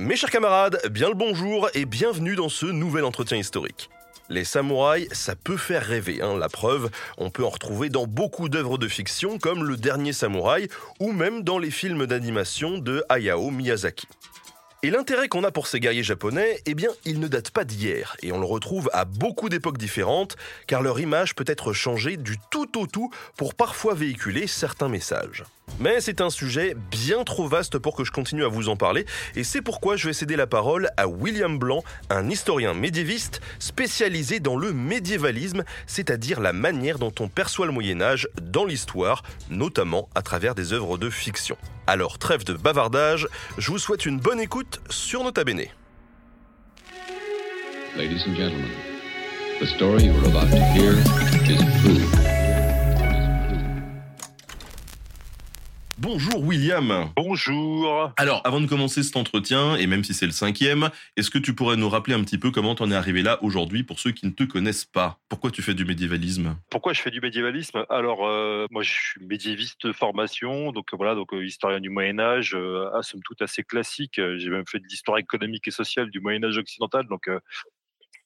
Mes chers camarades, bien le bonjour et bienvenue dans ce nouvel entretien historique. Les samouraïs, ça peut faire rêver, hein, la preuve, on peut en retrouver dans beaucoup d'œuvres de fiction comme Le Dernier Samouraï ou même dans les films d'animation de Hayao Miyazaki. Et l'intérêt qu'on a pour ces guerriers japonais, eh bien, il ne date pas d'hier, et on le retrouve à beaucoup d'époques différentes, car leur image peut être changée du tout au tout pour parfois véhiculer certains messages. Mais c'est un sujet bien trop vaste pour que je continue à vous en parler, et c'est pourquoi je vais céder la parole à William Blanc, un historien médiéviste spécialisé dans le médiévalisme, c'est-à-dire la manière dont on perçoit le Moyen Âge dans l'histoire, notamment à travers des œuvres de fiction. Alors trêve de bavardage, je vous souhaite une bonne écoute sur Nota Bene. Ladies and gentlemen, the story you are about to hear is. Bonjour William. Bonjour. Alors, avant de commencer cet entretien, et même si c'est le cinquième, est-ce que tu pourrais nous rappeler un petit peu comment t'en es arrivé là aujourd'hui pour ceux qui ne te connaissent pas? Pourquoi tu fais du médiévalisme? Pourquoi je fais du médiévalisme? Alors, euh, moi, je suis médiéviste de formation, donc voilà, donc euh, historien du Moyen Âge, euh, à somme toute assez classique. J'ai même fait de l'histoire économique et sociale du Moyen Âge occidental, donc euh,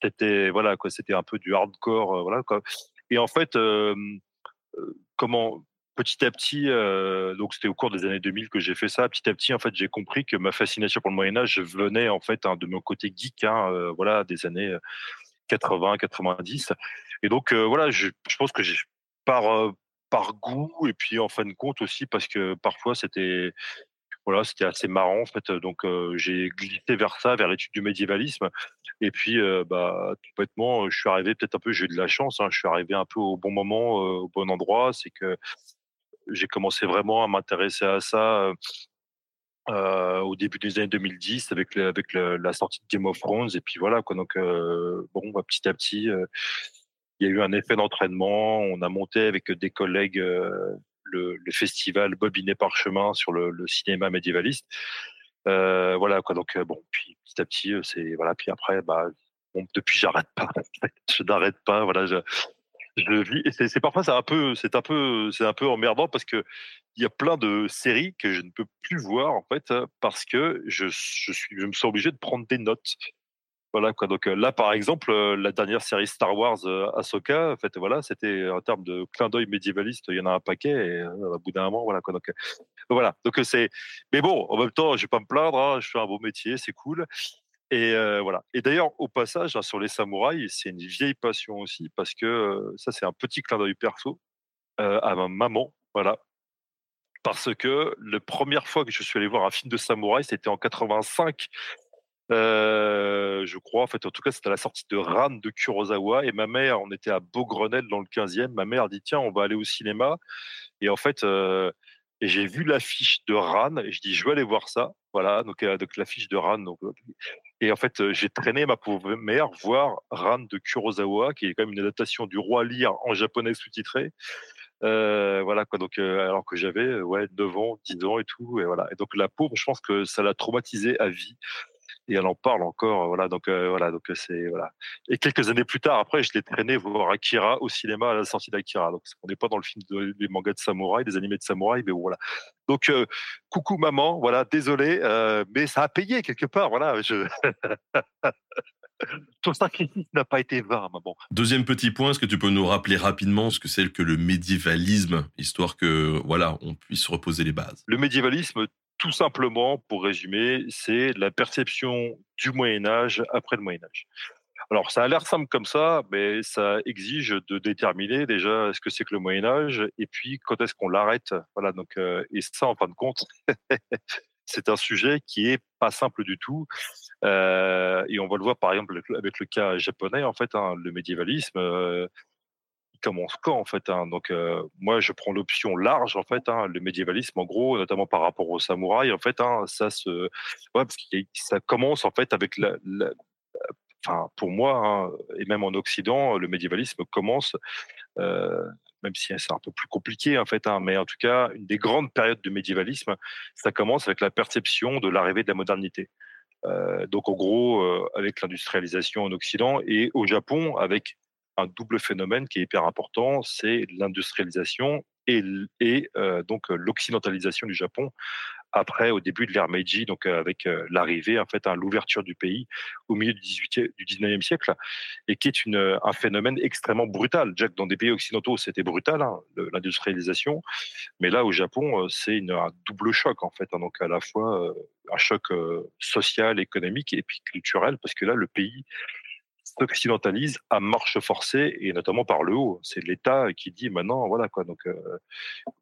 c'était voilà quoi, c'était un peu du hardcore, euh, voilà quoi. Et en fait, euh, euh, comment petit à petit, euh, donc c'était au cours des années 2000 que j'ai fait ça. Petit à petit, en fait, j'ai compris que ma fascination pour le Moyen Âge venait en fait hein, de mon côté geek, hein, euh, voilà, des années 80, 90. Et donc euh, voilà, je, pense que par euh, par goût et puis en fin de compte aussi parce que parfois c'était voilà, c'était assez marrant en fait. Donc euh, j'ai glissé vers ça, vers l'étude du médiévalisme. Et puis euh, bah je suis arrivé peut-être un peu, j'ai eu de la chance. Hein, je suis arrivé un peu au bon moment, euh, au bon endroit. C'est que j'ai commencé vraiment à m'intéresser à ça euh, au début des années 2010 avec, la sortie de Game of Thrones. Et puis voilà. Donc, euh, bon, bah, petit à petit, euh, il y a eu un effet d'entraînement. On a monté avec des collègues euh, le, le festival Bobinet Parchemin sur le, cinéma médiévaliste. Euh, voilà. Donc, euh, bon, puis petit à petit, euh, c'est. Voilà, puis après, bah. Bon, depuis, pas. je n'arrête pas. Voilà, c'est parfois, c'est un peu, c'est un peu, c'est un peu emmerdant parce que il y a plein de séries que je ne peux plus voir en fait parce que je, je suis, je me sens obligé de prendre des notes. Voilà quoi. Donc euh, là, par exemple, euh, la dernière série Star Wars euh, Ahsoka, en fait, voilà, c'était en termes de clin d'œil médiévaliste, il y en a un paquet. Et au bout d'un moment, voilà quoi. Donc voilà. Donc c'est. Mais bon, en même temps, je vais pas me plaindre. hein, je fais un beau métier, c'est cool. Et euh, voilà. Et d'ailleurs, au passage, hein, sur les samouraïs, c'est une vieille passion aussi parce que euh, ça, c'est un petit clin d'œil perso euh, à ma maman. Voilà. Parce que la première fois que je suis allé voir un film de samouraï, c'était en 85. Euh, je crois, en fait, en tout cas, c'était à la sortie de Ran de Kurosawa. Et ma mère, on était à Beaugrenelle dans le 15e. Ma mère dit Tiens, on va aller au cinéma. Et en fait, j'ai vu l'affiche de Ran. Et je dis Je vais aller voir ça. Voilà, donc, donc l'affiche de Ran. Donc, et en fait, euh, j'ai traîné ma pauvre mère voir Ran de Kurosawa, qui est quand même une adaptation du Roi Lear en japonais sous-titré. Euh, voilà quoi. Donc euh, alors que j'avais ouais 9 ans, 10 ans et tout. Et voilà. Et donc la pauvre, je pense que ça l'a traumatisée à vie. Et elle en parle encore. euh, Voilà. Donc euh, voilà. Donc euh, c'est voilà. Et quelques années plus tard, après, je l'ai traîné voir Akira au cinéma à la sortie d'Akira. Donc on n'est pas dans le film de- des mangas de samouraï, des animés de samouraï, mais voilà. Donc euh, coucou maman. Voilà. Désolé, euh, mais ça a payé quelque part. Voilà. Je... Ton sacrifice n'a pas été vain, maman. Deuxième petit point, est-ce que tu peux nous rappeler rapidement ce que c'est que le médiévalisme, histoire que voilà, on puisse reposer les bases? Le médiévalisme, tout simplement, pour résumer, c'est la perception du Moyen Âge après le Moyen Âge. Alors, ça a l'air simple comme ça, mais ça exige de déterminer déjà ce que c'est que le Moyen Âge et puis quand est-ce qu'on l'arrête. Voilà. Donc, euh, et ça, en fin de compte, c'est un sujet qui est pas simple du tout. Euh, et on va le voir par exemple avec le cas japonais. En fait, hein, le médiévalisme, euh, commence quand en fait hein. Donc moi je prends l'option large en fait, hein, le médiévalisme en gros, notamment par rapport aux samouraïs en fait, hein, ça se, ça commence en fait avec la, enfin pour moi et même en Occident, le médiévalisme commence. même si c'est un peu plus compliqué en fait, mais en tout cas, une des grandes périodes du médiévalisme, ça commence avec la perception de l'arrivée de la modernité. donc en gros, avec l'industrialisation en Occident et au Japon, avec un double phénomène qui est hyper important, c'est l'industrialisation et, euh, donc l'occidentalisation du Japon après au début de l'ère Meiji, donc avec l'arrivée en fait, à l'ouverture du pays au milieu du 18 du 19e siècle, et qui est un phénomène extrêmement brutal. Jack, dans des pays occidentaux, c'était brutal hein, l'industrialisation, mais là au Japon, c'est un double choc en fait, hein, donc à la fois un choc social, économique et puis culturel, parce que là le pays s'occidentalise à marche forcée et notamment par le haut. C'est l'État qui dit maintenant, voilà quoi. Donc euh,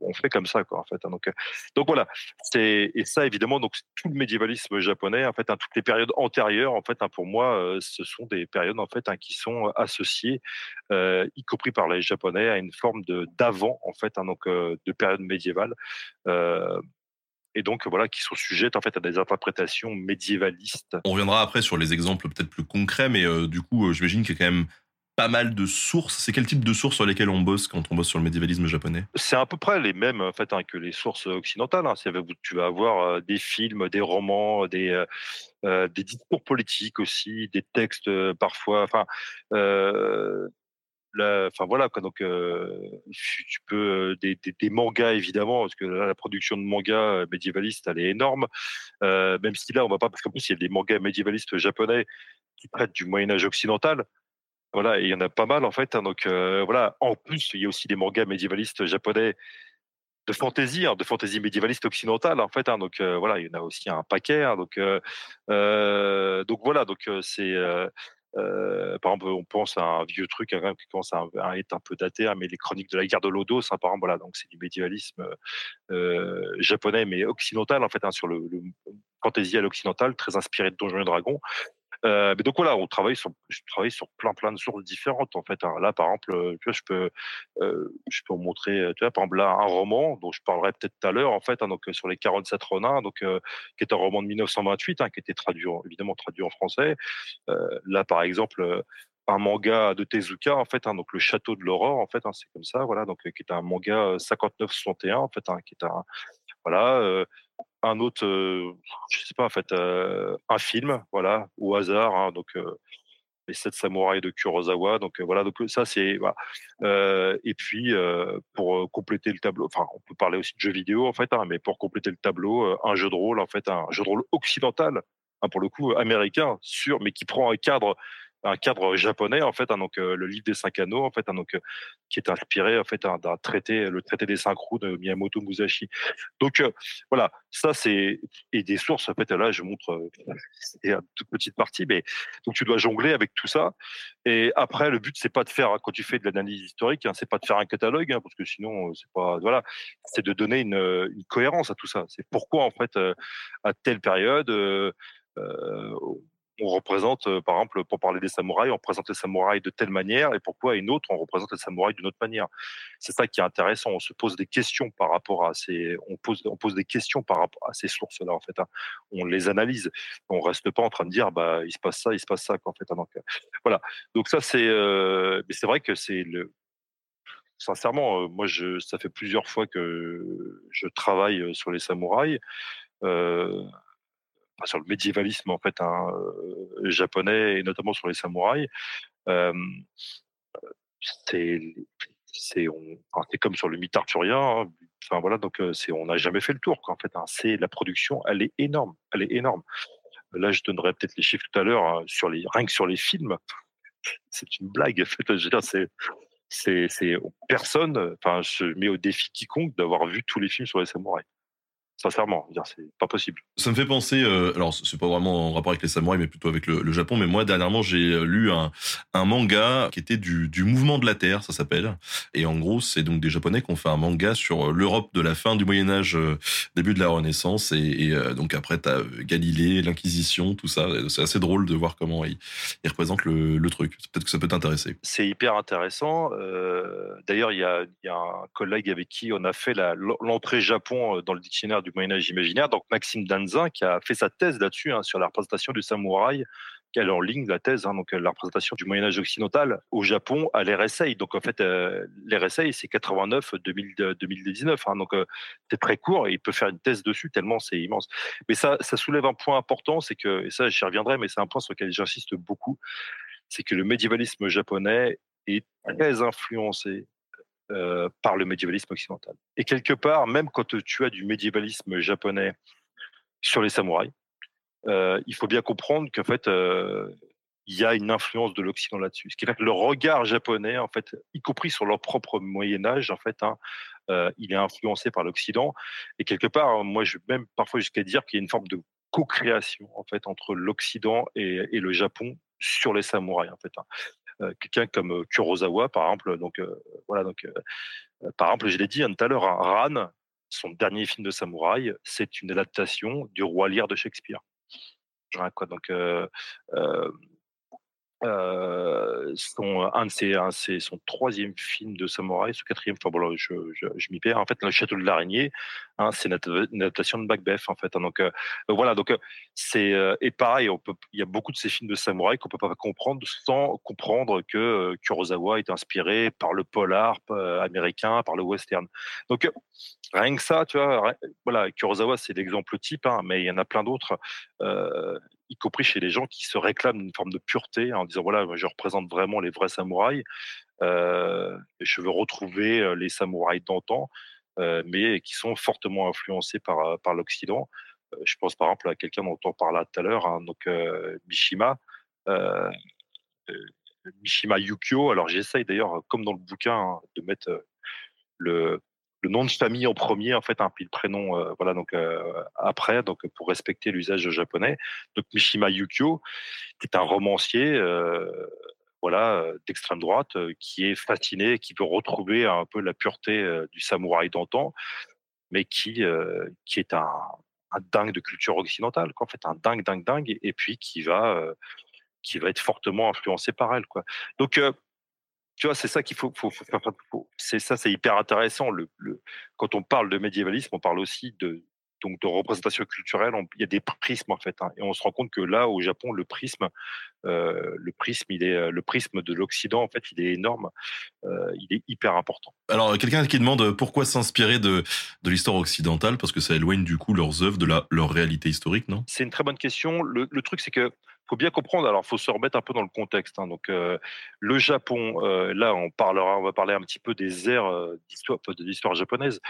on fait comme ça quoi en fait. Hein. donc euh, donc voilà. C'est et ça évidemment donc tout le médiévalisme japonais en fait, hein, toutes les périodes antérieures en fait, hein, pour moi, euh, ce sont des périodes en fait qui sont associées, y compris par les Japonais, à une forme de d'avant en fait, donc de période médiévale et donc voilà qui sont sujettes en fait à des interprétations médiévalistes. On reviendra après sur les exemples peut-être plus concrets, mais euh, du coup, euh, j'imagine qu'il y a quand même pas mal de sources. C'est quel type de sources sur lesquelles on bosse quand on bosse sur le médiévalisme japonais? C'est à peu près les mêmes en fait hein, que les sources occidentales. Hein. Tu vas avoir euh, des films, des romans, des des discours politiques aussi, des textes parfois. Enfin, enfin voilà donc tu peux des, des, mangas évidemment parce que la production de mangas médiévalistes elle est énorme. Même si là on va pas parce qu'en plus il y a des mangas médiévalistes japonais qui traitent du Moyen Âge occidental. Voilà et il y en a pas mal en fait hein, donc voilà. En plus il y a aussi des mangas médiévalistes japonais de fantaisie, hein, de fantaisie médiévaliste occidentale en fait. Hein, donc voilà, il y en a aussi un paquet. donc voilà, donc c'est euh, par exemple, on pense à un vieux truc hein, qui commence à, être un peu daté, hein, mais les chroniques de la guerre de l'Odos, hein, par exemple, voilà, donc c'est du médiévalisme euh, japonais mais occidental en fait, sur le, le fantasy à l'occidental, très inspiré de Donjons et Dragons. Euh, donc voilà, on travaille sur, je travaille sur plein plein de sources différentes en fait. Hein. Là, par exemple, euh, je peux, euh, je peux vous montrer, par exemple là, un roman dont je parlerai peut-être tout à l'heure en fait, hein, donc sur les 47 renards, donc qui est un roman de 1928, hein, qui était traduit évidemment traduit en français. là, par exemple un manga de Tezuka en fait donc le château de l'aurore en fait c'est comme ça voilà donc qui est un manga 59 61 en fait qui est un voilà un autre, euh, je sais pas en fait, euh, un film, voilà, au hasard, hein, donc euh, les sept samouraïs de Kurosawa, donc voilà, donc ça c'est et puis pour compléter le tableau, enfin on peut parler aussi de jeux vidéo en fait, hein, mais pour compléter le tableau, un jeu de rôle en fait, un jeu de rôle occidental, hein, pour le coup américain, sûr, mais qui prend un cadre un cadre japonais en fait, hein, donc le livre des cinq anneaux en fait, hein, donc qui est inspiré en fait d'un traité, le traité des cinq roues de Miyamoto Musashi. Donc voilà, ça c'est et des sources en fait là je montre c'est une toute petite partie, mais donc tu dois jongler avec tout ça. Et après le but c'est pas de faire quand tu fais de l'analyse historique, hein, c'est pas de faire un catalogue parce que sinon c'est pas voilà, c'est de donner une, cohérence à tout ça. C'est pourquoi en fait à telle période euh, on représente, euh, par exemple, pour parler des samouraïs, on représente les samouraïs de telle manière, et pourquoi une autre, on représente les samouraïs d'une autre manière. C'est ça qui est intéressant. On se pose des questions par rapport à ces, on pose, des questions par rapport à ces sources-là, en fait. Hein. On les analyse. On reste pas en train de dire, bah, il se passe ça, il se passe ça, fait. Hein. Donc, euh, voilà. Donc ça, c'est, euh, mais c'est vrai que c'est le, sincèrement, moi, je, ça fait plusieurs fois que je travaille sur les samouraïs. Sur le médiévalisme fait hein, euh, japonais et notamment sur les samouraïs. c'est c'est comme sur le mythe arthurien. Hein. Voilà, donc c'est on n'a jamais fait le tour. Fait, hein. la production, elle est énorme, elle est énorme. Là, je donnerai peut-être les chiffres tout à l'heure sur les rien que sur les films. C'est une blague. En fait, je veux dire, c'est c'est personne. Enfin, je mets au défi quiconque d'avoir vu tous les films sur les samouraïs Sincèrement, c'est pas possible. Ça me fait penser, euh, alors c'est pas vraiment en rapport avec les samouraïs, mais plutôt avec le, Japon. Mais moi, dernièrement, j'ai lu un, un, manga qui était du, du mouvement de la Terre, ça s'appelle. Et en gros, c'est donc des Japonais qui ont fait un manga sur l'Europe de la fin du Moyen Âge, euh, début de la Renaissance. Et, et euh, donc après, t'as Galilée, l'Inquisition, tout ça. C'est assez drôle de voir comment ils, ils représentent le, le truc. Peut-être que ça peut t'intéresser. C'est hyper intéressant. D'ailleurs, il y a, y a un collègue avec qui on a fait l'entrée Japon dans le dictionnaire du Moyen Âge imaginaire. Donc Maxime Danzin qui a fait sa thèse là-dessus hein, sur la représentation du samouraï, qui est en ligne la thèse, hein, donc la représentation du Moyen Âge occidental au Japon à l'RSA. Donc en fait, euh, l'RSA c'est 89 2019, hein, donc euh, c'est très court et il peut faire une thèse dessus tellement c'est immense. Mais ça, ça soulève un point important, c'est que et ça j'y reviendrai, mais c'est un point sur lequel j'insiste beaucoup, c'est que le médiévalisme japonais est très influencé euh, par le médiévalisme occidental. Et quelque part, même quand tu as du médiévalisme japonais sur les samouraïs, euh, il faut bien comprendre qu'en fait, euh, il y a une influence de l'Occident là-dessus. Ce qui fait que le regard japonais, en fait, y compris sur leur propre Moyen Âge, en fait, hein, il est influencé par l'Occident. Et quelque part, moi, je vais même parfois jusqu'à dire qu'il y a une forme de co-création en fait entre l'Occident et, et, le Japon sur les samouraïs en fait. Hein. Euh, quelqu'un comme euh, Kurosawa, par exemple. Donc, euh, voilà, donc, par exemple, je l'ai dit tout à l'heure, hein, Ran, son dernier film de samouraï, c'est une adaptation du Roi Lear de Shakespeare. Donc, son, un de ses, un, c'est son troisième film de samouraï, son quatrième. Enfin bon, je, je, je m'y perds. En fait, le château de l'araignée, hein, c'est une, adaptation de Macbeth, en fait. Hein, donc euh, voilà, donc euh, c'est et pareil, on peut, il y a beaucoup de ces films de samouraï qu'on peut pas comprendre sans comprendre que Kurosawa est inspiré par le polar américain, par le western. Donc rien que ça, tu vois, voilà, Kurosawa c'est l'exemple type, hein, mais il y en a plein d'autres. Euh, y compris chez les gens qui se réclament d'une forme de pureté en disant voilà, je représente vraiment les vrais samouraïs, euh, je veux retrouver euh, les samouraïs d'antan, mais qui sont fortement influencés par, par l'Occident. je pense par exemple à quelqu'un dont on parlait tout à l'heure, hein, donc Mishima. Mishima Yukio. Alors j'essaye d'ailleurs, comme dans le bouquin, hein, de mettre le, le nom de famille en premier, en fait, un puis le prénom, euh, voilà, donc euh, après, donc pour respecter l'usage japonais. Donc Mishima Yukio, qui est un romancier, euh, voilà, d'extrême droite, qui est fasciné, qui veut retrouver un peu la pureté du samouraï d'antan, mais qui qui est un, un, dingue de culture occidentale, quoi, en fait, un dingue, dingue, dingue, et, puis qui va qui va être fortement influencé par elle, quoi. Donc tu vois, c'est ça qu'il faut, faut, c'est ça, c'est hyper intéressant. Le, quand on parle de médiévalisme, on parle aussi de donc de représentation culturelle. il y a des prismes en fait, hein, et on se rend compte que là, au Japon, le prisme, euh, le prisme, il est le prisme de l'Occident en fait, il est énorme, euh, il est hyper important. Alors, quelqu'un qui demande pourquoi s'inspirer de de l'histoire occidentale, parce que ça éloigne du coup leurs œuvres de la leur réalité historique, non? C'est une très bonne question. Le, le truc, c'est que faut bien comprendre. Alors, faut se remettre un peu dans le contexte. Hein. Donc, euh, le Japon, euh, là, on parlera, on va parler un petit peu des ères euh, d'histoire, de l'histoire japonaise.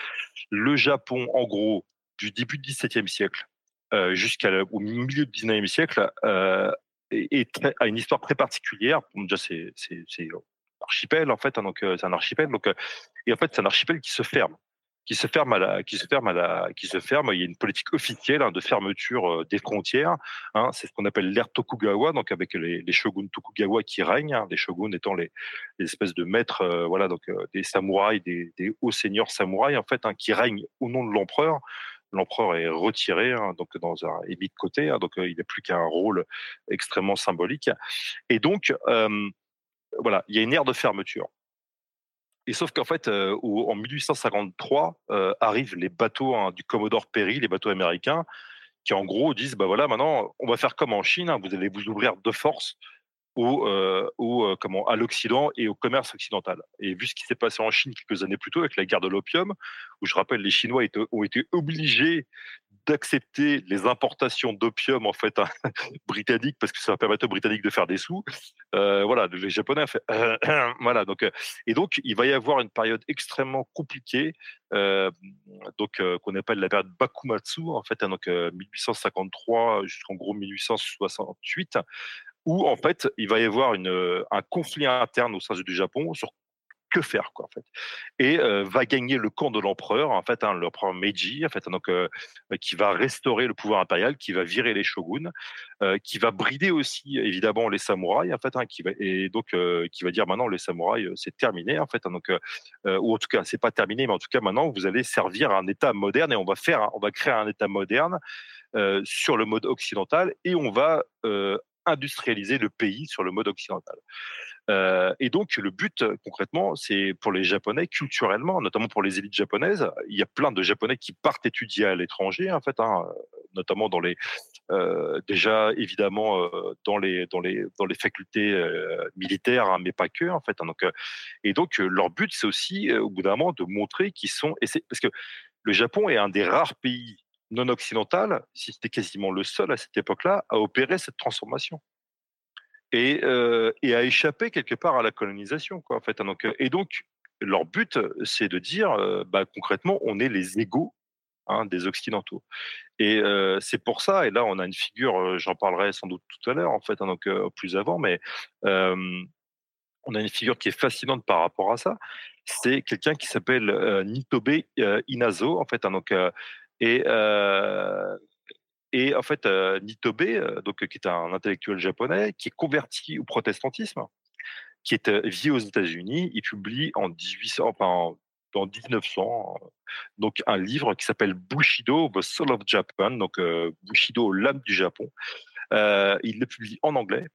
Le Japon, en gros, du début du XVIIe siècle jusqu'au milieu du XIXe siècle, est, a une histoire très particulière. déjà, c'est archipel en fait. Hein, donc, c'est un archipel. Donc, et en fait, c'est un archipel qui se ferme qui se ferme à la, qui se ferme à la, qui se ferme. Il y a une politique officielle hein, de fermeture euh, des frontières. Hein, c'est ce qu'on appelle l'ère Tokugawa, donc avec les, shoguns Tokugawa qui règnent, hein, les shoguns étant les, espèces de maîtres, euh, voilà, donc euh, des samouraïs, des, des, hauts seigneurs samouraïs en fait, hein, qui règnent au nom de l'empereur. L'empereur est retiré, hein, donc dans un est mis de côté, donc il n'a plus qu'un rôle extrêmement symbolique. Et donc voilà, il y a une ère de fermeture. Et sauf qu'en fait, euh, en 1853, euh, arrivent les bateaux hein, du Commodore Perry, les bateaux américains, qui en gros disent bah voilà, maintenant, on va faire comme en Chine, hein, vous allez vous ouvrir de force au, euh, comment, à l'Occident et au commerce occidental. Et vu ce qui s'est passé en Chine quelques années plus tôt avec la guerre de l'opium, où je rappelle, les Chinois ont été obligés d'accepter les importations d'opium en fait hein, britannique parce que ça permettre aux Britanniques de faire des sous. Euh, voilà, les Japonais fait voilà donc euh, et donc il va y avoir une période extrêmement compliquée euh, donc qu'on appelle la période Bakumatsu en fait hein, donc 1853 jusqu'en gros 1868 où en fait il va y avoir une, un conflit interne au sein du Japon sur que faire quoi en fait et va gagner le camp de l'empereur en fait hein, l'empereur Meiji en fait donc qui va restaurer le pouvoir impérial qui va virer les shoguns qui va brider aussi évidemment les samouraïs en fait hein, qui va et donc qui va dire maintenant les samouraïs c'est terminé en fait hein, donc ou en tout cas c'est pas terminé mais en tout cas maintenant vous allez servir un état moderne et on va faire on va créer un état moderne sur le mode occidental et on va industrialiser le pays sur le mode occidental. Euh, et donc, le but, concrètement, c'est pour les Japonais, culturellement, notamment pour les élites japonaises, il y a plein de Japonais qui partent étudier à l'étranger, en fait, hein, notamment dans les, euh, déjà évidemment euh, dans les dans les dans les facultés militaires, hein, mais pas que, en fait. Hein, et donc, leur but, c'est aussi, au bout d'un moment, de montrer qu'ils sont, parce que le Japon est un des rares pays non occidental, si c'était quasiment le seul à cette époque-là, à opérer cette transformation et, euh, et à échapper quelque part à la colonisation. En fait. Donc, euh, et donc, leur but, c'est de dire, euh, bah, concrètement, on est les égaux hein, des Occidentaux. Et c'est pour ça, et là, on a une figure, j'en parlerai sans doute tout à l'heure, en fait, hein, donc plus avant, mais on a une figure qui est fascinante par rapport à ça. C'est quelqu'un qui s'appelle Nitobe Inazo, en fait, hein, donc, et et en fait, euh, Nitobe, euh, donc, qui est un intellectuel japonais, qui est converti au protestantisme, qui est euh, vit aux États-Unis, il publie en 1800, enfin, en 1900, donc un livre qui s'appelle Bushido, The Soul of Japan, donc Bushido, l'âme du Japon. il le publie en anglais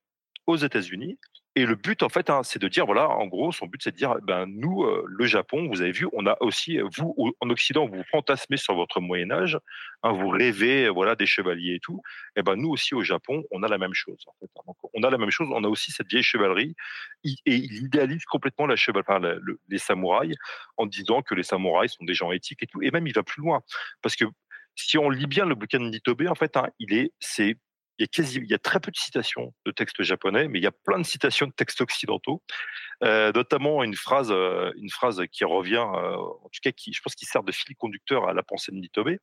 aux États-Unis. Et le but, en fait, hein, c'est de dire, voilà, en gros, son but, c'est de dire, ben, nous, euh, le Japon, vous avez vu, on a aussi, vous, en Occident, vous fantasmez sur votre Moyen Âge, hein, vous rêvez, voilà, des chevaliers et tout. Et ben, nous aussi, au Japon, on a la même chose. Hein. on a la même chose. On a aussi cette vieille chevalerie, et il idéalise complètement les samouraïs, en disant que les samouraïs sont des gens éthiques et tout. Et même, il va plus loin, parce que si on lit bien le bouquin de Nitobe, en fait, il est, c'est il y, a très peu de citations de textes japonais, mais il y a plein de citations de textes occidentaux, euh, notamment une phrase, euh, une phrase qui revient, euh, en tout cas, qui, je pense, qui sert de fil conducteur à la pensée de Nitobe.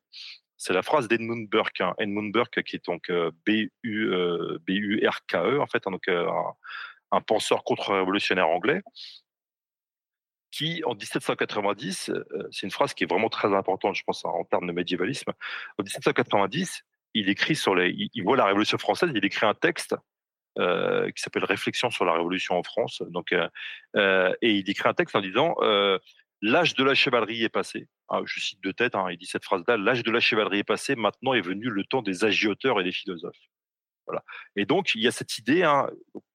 C'est la phrase d'Edmund Burke, hein. Edmund Burke qui est donc B-U-R-K-E, en fait, hein, donc, un penseur contre-révolutionnaire anglais, qui, en 1790, c'est une phrase qui est vraiment très importante, je pense, en termes de médiévalisme. En 1790, il écrit sur les, il, voit la Révolution française, il écrit un texte euh, qui s'appelle Réflexion sur la Révolution en France. Donc, euh, euh, et il écrit un texte en disant l'âge de la chevalerie est passé. Ah, je cite de tête, hein, il dit cette phrase-là l'âge de la chevalerie est passé. Maintenant est venu le temps des agioteurs et des philosophes. Et donc, il y a cette idée, hein,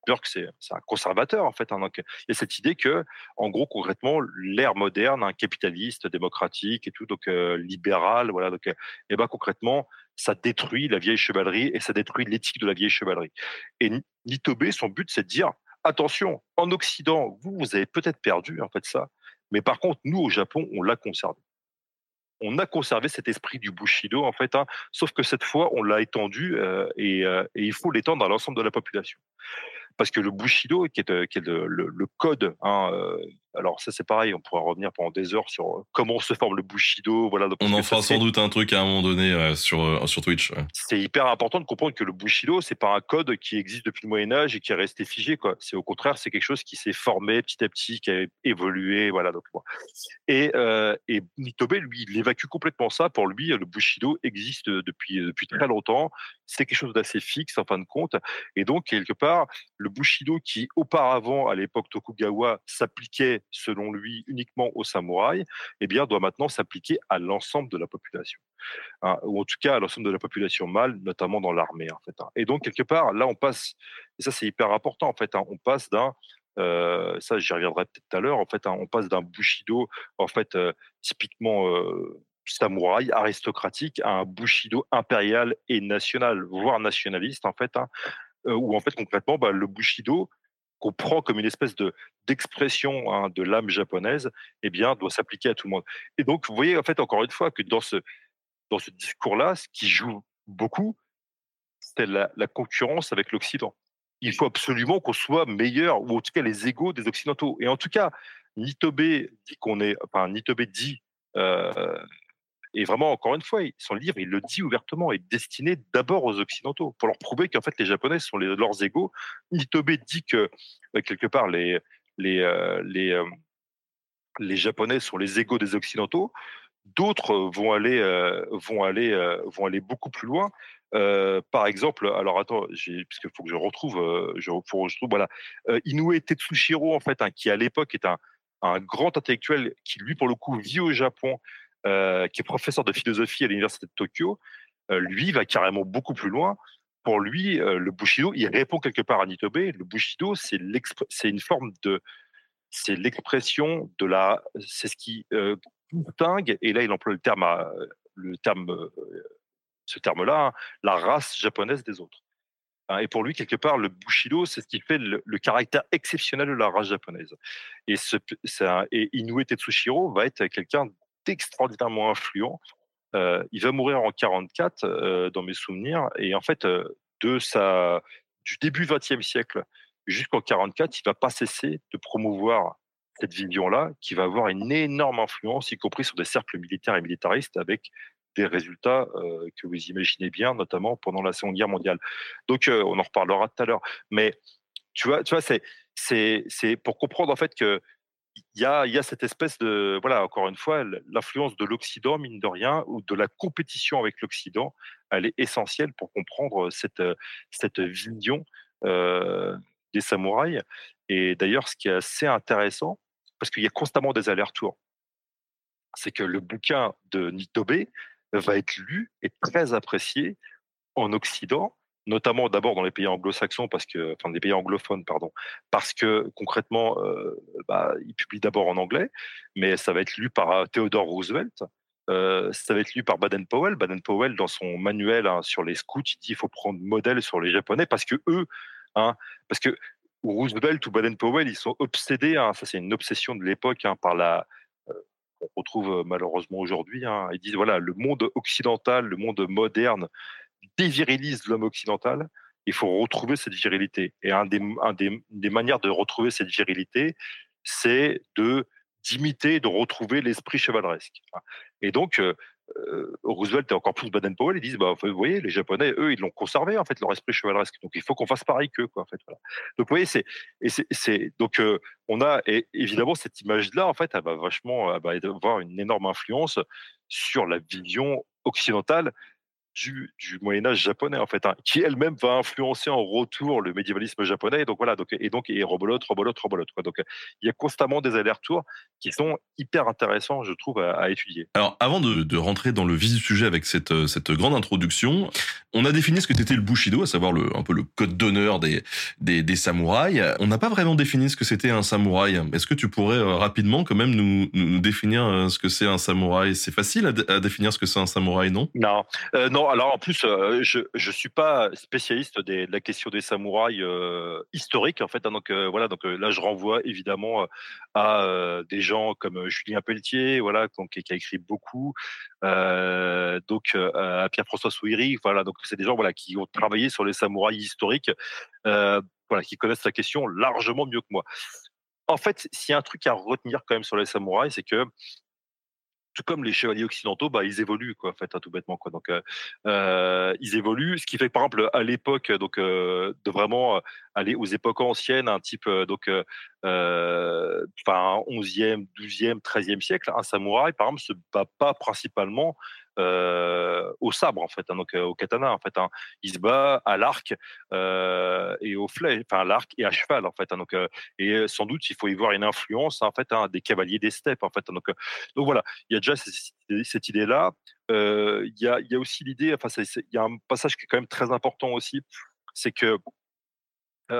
Burke, c'est un conservateur, en fait. Hein, donc, il y a cette idée que, en gros, concrètement, l'ère moderne, hein, capitaliste, démocratique et tout, donc euh, libéral, voilà, donc, et eh ben, concrètement, ça détruit la vieille chevalerie et ça détruit l'éthique de la vieille chevalerie. Et Nitobe, son but, c'est de dire, attention, en Occident, vous, vous avez peut-être perdu, en fait, ça, mais par contre, nous, au Japon, on l'a conservé on a conservé cet esprit du Bushido, en fait, hein, sauf que cette fois, on l'a étendu euh, et, euh, et, il faut l'étendre à l'ensemble de la population. Parce que le Bushido, qui est, euh, le, code, hein, alors ça c'est pareil, on pourra revenir pendant des heures sur euh, comment se forme le Bushido. Voilà, on en fera sans doute un truc à un moment donné sur, sur Twitch. C'est hyper important de comprendre que le Bushido, c'est pas un code qui existe depuis le Moyen Âge et qui est resté figé. Quoi. C'est au contraire, c'est quelque chose qui s'est formé petit à petit, qui a évolué. Voilà, donc, et, euh, et Nitobe, lui, il évacue complètement ça. Pour lui, le Bushido existe depuis, depuis très longtemps. C'est quelque chose d'assez fixe en fin de compte. Et donc, quelque part, le Bushido qui auparavant, à l'époque Tokugawa, s'appliquait selon lui uniquement aux samouraïs, eh bien, doit maintenant s'appliquer à l'ensemble de la population. Hein, ou en tout cas à l'ensemble de la population mâle, notamment dans l'armée. En fait, hein. Et donc, quelque part, là, on passe, et ça c'est hyper important, en fait, hein, on passe d'un euh, ça, j'y reviendrai peut-être tout à l'heure. En fait, on passe d'un bushido, en fait, euh, typiquement euh, samouraï aristocratique, à un bushido impérial et national, voire nationaliste, en fait, où en fait concrètement bah, le bushido qu'on prend comme une espèce de d'expression hein, de l'âme japonaise, eh bien, doit s'appliquer à tout le monde. Et donc, vous voyez, en fait, encore une fois, que dans ce, dans ce discours-là, ce qui joue beaucoup, c'est la, concurrence avec l'Occident. Il faut absolument qu'on soit meilleur, ou en tout cas les égaux des Occidentaux. Et en tout cas, Nitobe dit qu'on est, enfin, Nitobe dit euh, et vraiment, encore une fois, son livre, il le dit ouvertement, est destiné d'abord aux Occidentaux, pour leur prouver qu'en fait, les Japonais sont leurs égaux. Nitobe dit que, euh, quelque part, les, les, euh, les, euh, les Japonais sont les égaux des Occidentaux. D'autres vont aller, vont aller, vont aller beaucoup plus loin. par exemple, alors attends, puisqu'il faut que je retrouve, je, faut voilà, Inoue Tetsushiro en fait, hein, qui à l'époque est un, un grand intellectuel qui lui pour le coup vit au Japon, qui est professeur de philosophie à l'université de Tokyo. lui va carrément beaucoup plus loin pour lui, le Bushido, il répond quelque part à Nitobe. Le Bushido, c'est une forme de, c'est l'expression de la, c'est ce qui euh, distingue. Et là, il emploie le terme, le terme, ce terme-là, hein, la race japonaise des autres. Hein, et pour lui, quelque part, le Bushido, c'est ce qui fait le, caractère exceptionnel de la race japonaise. Et, ce, et Inoue Tetsushiro va être quelqu'un d'extraordinairement influent euh, il va mourir en 44 euh, dans mes souvenirs et en fait euh, de sa du début 20e siècle jusqu'en 44, il va pas cesser de promouvoir cette vision-là qui va avoir une énorme influence, y compris sur des cercles militaires et militaristes avec des résultats que vous imaginez bien, notamment pendant la Seconde Guerre mondiale. Donc, on en reparlera tout à l'heure. Mais tu vois, tu vois, c'est c'est pour comprendre en fait que il y a, cette espèce de, voilà, encore une fois, l'influence de l'Occident, mine de rien, ou de la compétition avec l'Occident, elle est essentielle pour comprendre cette, cette vision euh, des samouraïs. Et d'ailleurs, ce qui est assez intéressant, parce qu'il y a constamment des allers-retours, c'est que le bouquin de Nitobe va être lu et très apprécié en Occident notamment d'abord dans les pays anglo-saxons, parce que, enfin des pays anglophones, pardon, parce que concrètement, euh, bah, il publie d'abord en anglais, mais ça va être lu par euh, Theodore Roosevelt, euh, ça va être lu par Baden-Powell. Baden-Powell, dans son manuel hein, sur les scouts, il dit qu'il faut prendre modèle sur les Japonais parce que eux, hein, parce que Roosevelt ou Baden-Powell, ils sont obsédés, hein, ça c'est une obsession de l'époque, par la, on retrouve malheureusement aujourd'hui. Ils disent voilà, le monde occidental, le monde moderne dévirilise l'homme occidental. Il faut retrouver cette virilité. Et un des, manières de retrouver cette virilité, c'est de d'imiter, de retrouver l'esprit chevaleresque. Et donc, euh, euh, Roosevelt et encore plus Baden-Powell, ils disent, bah, vous voyez, les Japonais, eux, ils l'ont conservé, en fait, leur esprit chevaleresque. Donc, il faut qu'on fasse pareil qu'eux, quoi, en fait. Voilà. Donc, vous voyez, c'est, donc, euh, on a, et évidemment, cette image-là, en fait, elle va vachement, va avoir une énorme influence sur la vision occidentale du, Moyen Âge japonais en fait, hein, qui elle-même va influencer en retour le médiévalisme japonais. Et donc voilà, donc et donc et rebolote, rebolote, rebolote. Quoi. Donc il y a constamment des allers-retours qui sont hyper intéressants, je trouve, à, étudier. Alors avant de, rentrer dans le vif du sujet avec cette euh, cette grande introduction, on a défini ce que c'était le bushido, à savoir le un peu le code d'honneur des, des, des samouraïs. On n'a pas vraiment défini ce que c'était un samouraï. Est-ce que tu pourrais euh, rapidement quand même nous, nous, définir euh, ce que c'est un samouraï? C'est facile à, définir ce que c'est un samouraï, non? Non, non alors en plus, euh, je ne suis pas spécialiste de la question des samouraïs euh, historiques en fait. Hein, donc euh, voilà, donc là je renvoie évidemment à des gens comme Julien Pelletier, voilà, donc, qui a écrit beaucoup, donc à Pierre-François Souiri, voilà, donc c'est des gens voilà qui ont travaillé sur les samouraïs historiques, voilà, qui connaissent la question largement mieux que moi. En fait, s'il y a un truc à retenir quand même sur les samouraïs, c'est que comme les chevaliers occidentaux, bah, ils évoluent, en fait, hein, tout bêtement. Donc, euh, euh, ils évoluent, ce qui fait, par exemple, à l'époque, donc, euh, de vraiment aller aux époques anciennes, un type, donc, enfin, 11e, 12e, 13e siècle, un samouraï, par exemple, se bat pas principalement euh, au sabre en fait, hein, donc euh, au katana en fait. Hein. Il se bat à l'arc euh, et au flèche, enfin à l'arc et à cheval en fait. Hein, donc et sans doute il faut y voir une influence en fait des cavaliers des steppes en fait. Donc donc voilà, il y a déjà cette, idée là. Il y a il y a aussi l'idée, enfin il y a un passage qui est quand même très important aussi, c'est que euh,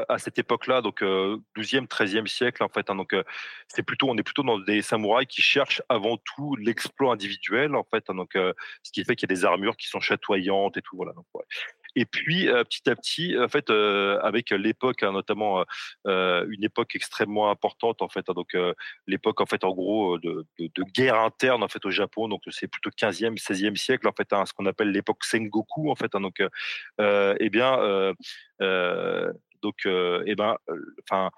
à cette époque-là, donc 12e, euh, 13e siècle, en fait. Hein, donc, euh, c'est plutôt, on est plutôt dans des samouraïs qui cherchent avant tout l'exploit individuel, en fait. Hein, donc, ce qui fait qu'il y a des armures qui sont chatoyantes et tout, voilà. Donc, Et puis, petit à petit, en fait, avec l'époque, hein, notamment une époque extrêmement importante, en fait. donc, l'époque, en fait, en gros, de, de, guerre interne, en fait, au Japon. Donc, c'est plutôt 15e, 16e siècle, en fait, ce qu'on appelle l'époque Sengoku, en fait. donc, eh bien, donc, euh, eh ben, euh,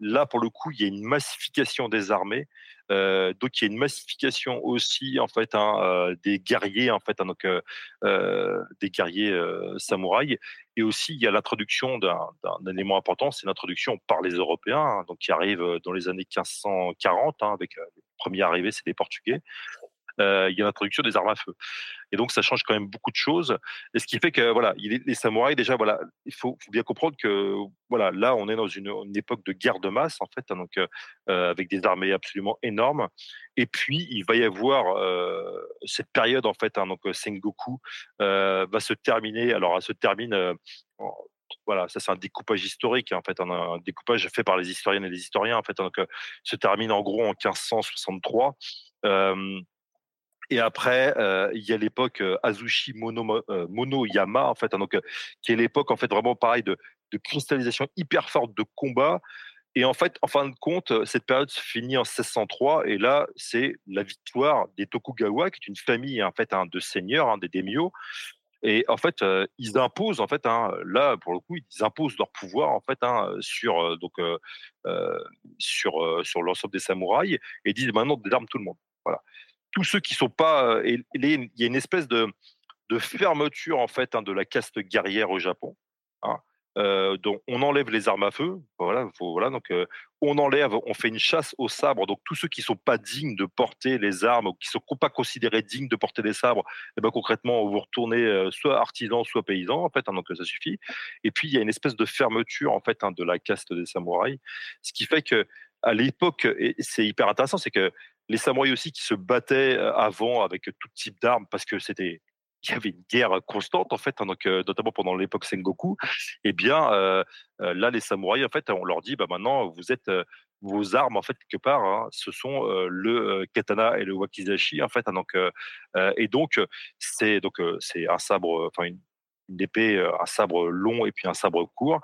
là pour le coup, il y a une massification des armées. Euh, donc il y a une massification aussi en fait hein, des guerriers en fait hein, donc des guerriers samouraïs et aussi il y a l'introduction d'un élément important c'est l'introduction par les Européens hein, donc qui arrive dans les années 1540 avec premiers arrivés, c'est des Portugais. Euh, il y a l'introduction des armes à feu. Et donc, ça change quand même beaucoup de choses. Et ce qui fait que, voilà, les samouraïs, déjà, voilà, il faut, bien comprendre que, voilà, là, on est dans une, époque de guerre de masse, en fait, hein, donc, euh, avec des armées absolument énormes. Et puis, il va y avoir euh, cette période, en fait, hein, donc Sengoku va se terminer. Alors, elle se termine voilà, ça c'est un découpage historique en fait, un, découpage fait par les historiennes et les historiens en fait, donc se termine en gros en 1563. Et après, euh, il y a l'époque euh, Azushi Mono, euh, Monoyama, en fait, hein, donc, qui est l'époque en fait vraiment pareil de, de, cristallisation hyper forte de combat. Et en fait, en fin de compte, cette période se finit en 1603, et là, c'est la victoire des Tokugawa, qui est une famille en fait hein, de seigneurs, hein, des daimyo. Et en fait, ils imposent en fait, là pour le coup, ils imposent leur pouvoir en fait sur euh, sur sur l'ensemble des samouraïs et disent maintenant désarme tout le monde. Voilà tous ceux qui sont pas. Euh, il y a une espèce de, fermeture en fait hein, de la caste guerrière au Japon. Hein. Euh, on enlève les armes à feu, voilà, donc euh, on enlève, on fait une chasse au sabre. Donc tous ceux qui sont pas dignes de porter les armes ou qui sont pas considérés dignes de porter des sabres, eh ben concrètement vous retournez soit artisan, soit paysan en fait, hein, donc ça suffit. Et puis il y a une espèce de fermeture en fait de la caste des samouraïs, ce qui fait que à l'époque, et c'est hyper intéressant, c'est que les samouraïs aussi qui se battaient avant avec tout type d'armes parce que c'était il y avait une guerre constante en fait, hein, donc notamment pendant l'époque Sengoku. Eh bien, là, les samouraïs en fait, on leur dit, bah maintenant, vous êtes vos armes en fait quelque part, hein, ce sont le katana et le wakizashi en fait. Hein, donc, et donc c'est donc c'est un sabre, enfin une épée, euh, un sabre long et puis un sabre court.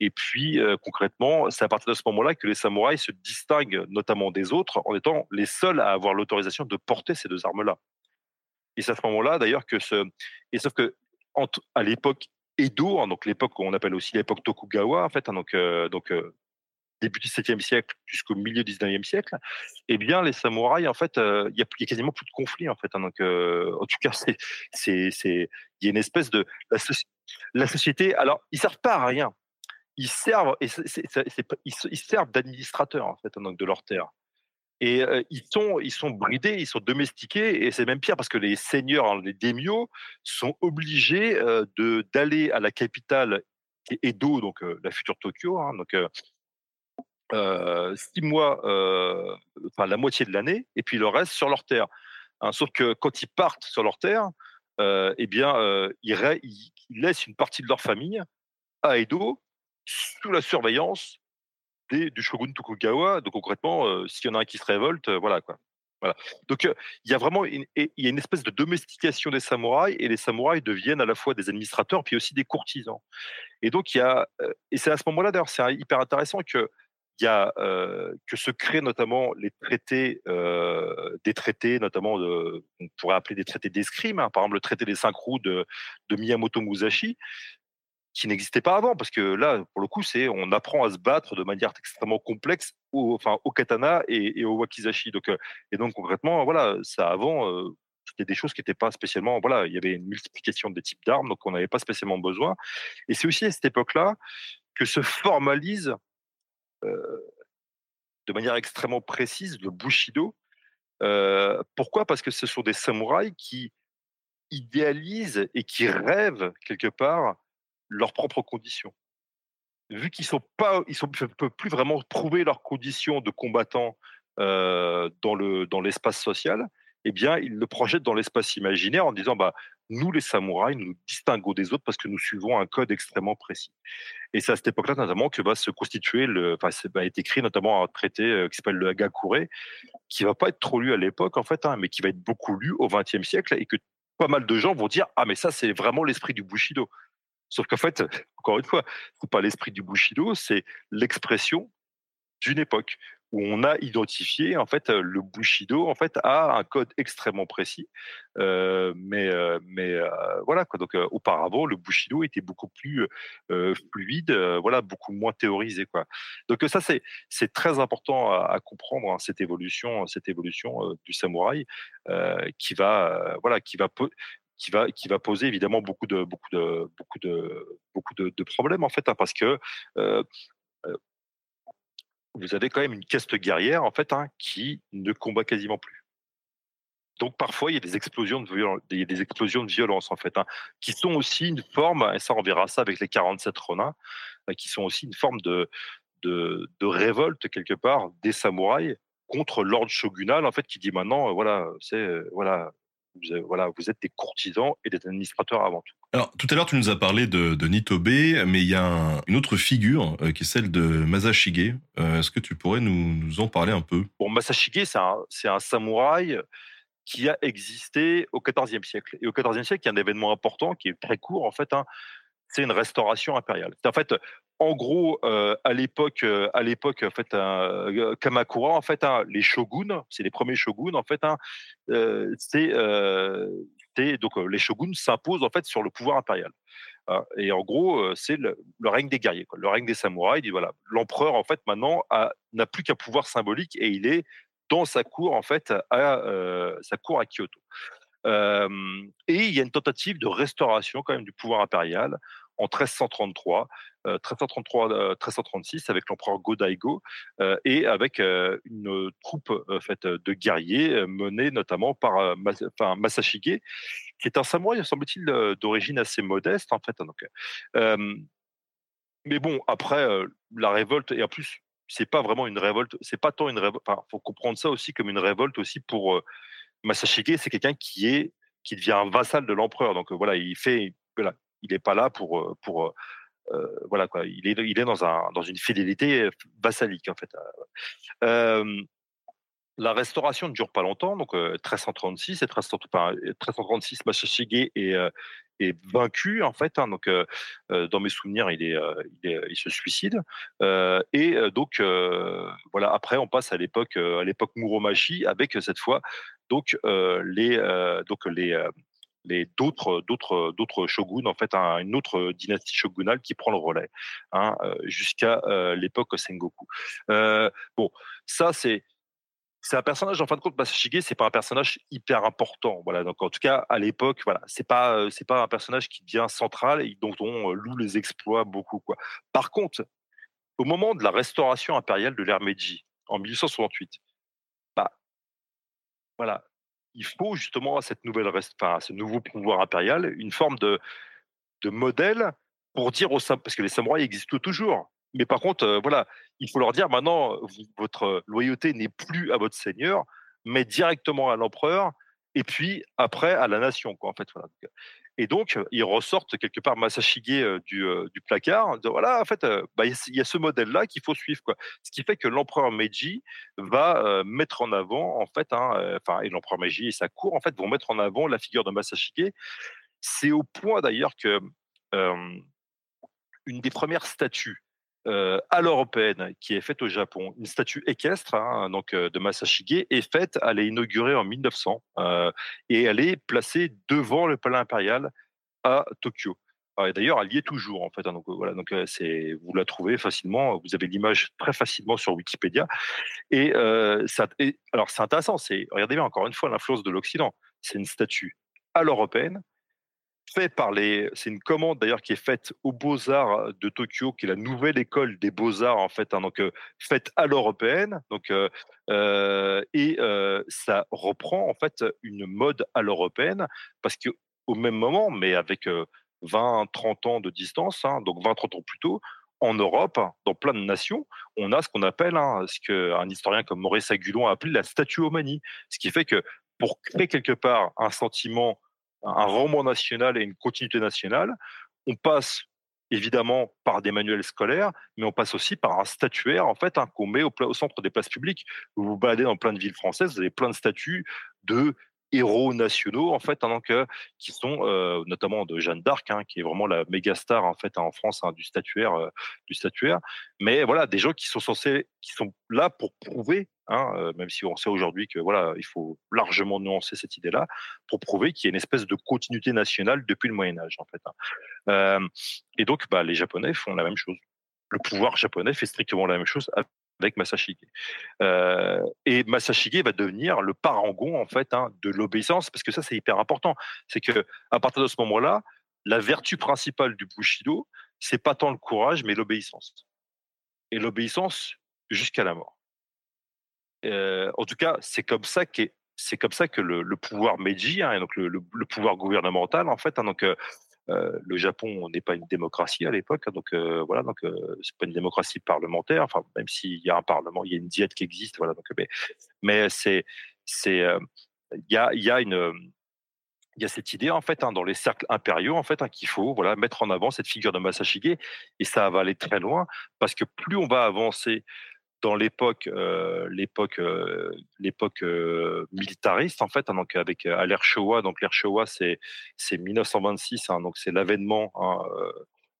Et puis, euh, concrètement, c'est à partir de ce moment-là que les samouraïs se distinguent notamment des autres en étant les seuls à avoir l'autorisation de porter ces deux armes-là. Et c'est à ce moment-là, d'ailleurs, que ce. Et sauf que, à l'époque Edo, hein, donc l'époque qu'on appelle aussi l'époque Tokugawa, en fait, hein, donc, euh, donc début du 7e siècle jusqu'au milieu du 19e siècle, eh bien, les samouraïs, en fait, il y, a quasiment plus de conflits, en fait. Hein, donc, en tout cas, il y a une espèce de la, société. Alors, ils servent pas à rien. Ils servent, ils, servent d'administrateurs, en fait, hein, donc de leur terre. Et ils sont, ils sont bridés, ils sont domestiqués, et c'est même pire parce que les seigneurs, hein, les daimyo, sont obligés de d'aller à la capitale Edo, donc la future Tokyo, donc six mois, enfin la moitié de l'année, et puis le reste sur leur terre. Hein. sauf que quand ils partent sur leur terre, eh bien, ils, laissent une partie de leur famille à Edo sous la surveillance des, du shogun Tokugawa. Donc concrètement, s'il y en a un qui se révolte, voilà quoi. Voilà. Donc il y a vraiment une, y a une espèce de domestication des samouraïs et les samouraïs deviennent à la fois des administrateurs puis aussi des courtisans. Et donc il y a et c'est à ce moment-là d'ailleurs c'est hyper intéressant que il y a que se créent notamment les traités, des traités notamment de, on pourrait appeler des traités d'escrime, hein, par exemple le traité des cinq roues de, Miyamoto Musashi, qui n'existait pas avant, parce que là, pour le coup, c'est on apprend à se battre de manière extrêmement complexe au, enfin, au katana et, au wakizashi. Donc, et donc concrètement, voilà, ça avant, c'était des choses qui n'étaient pas spécialement, voilà, il y avait une multiplication des types d'armes, donc on n'avait pas spécialement besoin. Et c'est aussi à cette époque-là que se formalise de manière extrêmement précise le Bushido. pourquoi? Parce que ce sont des samouraïs qui idéalisent et qui rêvent quelque part leurs propres conditions. Vu qu'ils sont pas, ils ne peuvent plus vraiment prouver leurs conditions de combattants dans le dans l'espace social, eh bien, ils le projettent dans l'espace imaginaire en disant bah nous, les samouraïs, nous nous distinguons des autres parce que nous suivons un code extrêmement précis. Et c'est à cette époque-là, notamment, que va se constituer, enfin, va être écrit notamment un traité euh, qui s'appelle le Hagakure, qui va pas être trop lu à l'époque, en fait, hein, mais qui va être beaucoup lu au XXe siècle et que pas mal de gens vont dire Ah, mais ça, c'est vraiment l'esprit du Bushido. Sauf qu'en fait, encore une fois, c'est pas l'esprit du Bushido, c'est l'expression d'une époque où on a identifié en fait le Bushido en fait a un code extrêmement précis, mais mais voilà quoi. Donc auparavant le Bushido était beaucoup plus fluide, voilà beaucoup moins théorisé quoi. Donc ça c'est c'est très important à, comprendre hein, cette évolution cette évolution du samouraï qui va voilà qui va qui va qui va poser évidemment beaucoup de beaucoup de beaucoup de beaucoup de, problèmes en fait hein, parce que vous avez quand même une caste guerrière en fait hein, qui ne combat quasiment plus. Donc parfois il y a des explosions de violence, en fait, hein, qui sont aussi une forme, et ça on verra ça avec les 47 Ronin, euh, qui sont aussi une forme de, de, révolte quelque part des samouraïs contre l'ordre shogunal en fait qui dit maintenant euh, voilà c'est euh, voilà vous, voilà, vous êtes des courtisans et des administrateurs avant tout. Alors, tout à l'heure, tu nous as parlé de, de Nitobe, mais il y a une autre figure euh, qui est celle de Masashige. Euh, est-ce que tu pourrais nous, nous, en parler un peu? Bon, Masashige, c'est un, un, samouraï qui a existé au XIVe siècle. Et au XIVe siècle, il y a un événement important qui est très court, en fait. Hein, c'est une restauration impériale. En fait, en gros, euh, à l'époque, euh, à l'époque, en fait, euh, Kamakura, en fait, les shoguns, c'est les premiers shoguns, en fait, c'est, donc les shoguns s'imposent en fait sur le pouvoir impérial. Et en gros, c'est le, règne des guerriers, le règne des samouraïs. Voilà, l'empereur en fait maintenant n'a plus qu'un pouvoir symbolique et il est dans sa cour en fait à sa cour à Kyoto. et il y a une tentative de restauration quand même du pouvoir impérial en 1333, 1333, 1336 avec l'empereur Go-Daigo euh, et avec euh, une troupe euh, de guerriers menée notamment par Masashige, qui est un samouraï, semble-t-il, d'origine assez modeste en fait. Mais bon, après la révolte et en plus c'est pas vraiment une révolte, c'est pas tant une révolte. Enfin, faut comprendre ça aussi comme une révolte aussi pour Masashige, c'est quelqu'un qui est qui devient un vassal de l'empereur. Donc voilà, il fait voilà, il n'est pas là pour pour voilà quoi. Il est il est dans un dans une fidélité vassalique en fait. la restauration ne dure pas longtemps, donc 1336 et 1336, Masashige est, est vaincu en fait. Hein, donc, dans mes souvenirs, il est, il, se suicide. et donc, voilà. Après, on passe à l'époque, à l'époque Muromachi, avec cette fois donc les, donc les les d'autres d'autres d'autres shoguns en fait une autre dynastie shogunale qui prend le relais hein, euh, jusqu'à euh, l'époque Sengoku. Euh, bon, ça c'est c'est un personnage en fin de compte Masashige c'est pas un personnage hyper important voilà donc en tout cas à l'époque voilà c'est pas c'est pas un personnage qui devient central et dont on loue les exploits beaucoup par contre au moment de la restauration impériale de l'ère Meiji en 1868 bah voilà il faut justement à cette nouvelle, enfin, ce nouveau pouvoir impérial une forme de, de modèle pour dire aux parce que les samouraïs existent toujours. Mais par contre, euh, voilà, il faut leur dire maintenant, votre loyauté n'est plus à votre seigneur, mais directement à l'empereur, et puis après à la nation, quoi. En fait. Et donc, ils ressortent quelque part Masashige du, du placard. De, voilà, en fait, bah, il y a ce modèle-là qu'il faut suivre. Quoi. Ce qui fait que l'empereur Meiji va mettre en avant, en fait, hein, et l'empereur Meiji et sa cour, en fait, vont mettre en avant la figure de Masashige. C'est au point d'ailleurs que une des premières statues à l'européenne qui est faite au Japon, une statue équestre hein, donc de Masashige est faite, elle est inaugurée en 1900 et elle est placée devant le palais impérial à Tokyo. Ah, d'ailleurs, elle y est toujours en fait. Hein, donc voilà, donc vous la trouvez facilement. Vous avez l'image très facilement sur Wikipédia. Et, ça, alors c'est intéressant. Regardez bien encore une fois l'influence de l'Occident. C'est une statue à l'européenne C'est une commande d'ailleurs qui est faite aux Beaux-Arts de Tokyo, qui est la nouvelle école des Beaux-Arts en fait, hein, donc faite à l'européenne. Donc et ça reprend en fait une mode à l'européenne parce que au même moment, mais avec 20-30 ans de distance, hein, donc 20-30 ans plus tôt, en Europe, dans plein de nations, on a ce qu'on appelle, hein, ce qu'un historien comme Maurice Agulon a appelé la statuomanie. Ce qui fait que pour créer quelque part un sentiment un roman national et une continuité nationale. On passe évidemment par des manuels scolaires, mais on passe aussi par un statuaire en fait hein, qu'on met au, centre des places publiques. Vous vous baladez dans plein de villes françaises, vous avez plein de statues de héros nationaux en fait, hein, qui sont euh, notamment de Jeanne d'Arc, hein, qui est vraiment la méga star en fait en France du statuaire, euh, du statuaire. Mais voilà, des gens qui sont censés, qui sont là pour prouver Hein, euh, même si on sait aujourd'hui que voilà, il faut largement nuancer cette idée-là pour prouver qu'il y a une espèce de continuité nationale depuis le Moyen Âge en fait. Hein. Et donc, bah, les Japonais font la même chose. Le pouvoir japonais fait strictement la même chose avec Masashige. Euh, et Masashige va devenir le parangon en fait hein, de l'obéissance parce que ça c'est hyper important. C'est que à partir de ce moment-là, la vertu principale du Bushido, c'est pas tant le courage mais l'obéissance. Et l'obéissance jusqu'à la mort. en tout cas, c'est comme ça qu'est c'est comme ça que le, pouvoir Meiji, hein, donc le, pouvoir gouvernemental, en fait, hein, donc le Japon n'est pas une démocratie à l'époque, hein, donc voilà, donc c'est pas une démocratie parlementaire. Enfin, même s'il y a un parlement, il y a une diète qui existe, voilà. Donc, mais, mais c'est c'est il y a y a une il y a cette idée en fait dans les cercles impériaux en fait qu'il faut voilà mettre en avant cette figure de Masashige et ça va aller très loin parce que plus on va avancer dans l'époque l'époque l'époque militariste en fait hein, donc avec à l'ère Showa donc l'ère Showa c'est c'est 1926 hein, donc c'est l'avènement hein,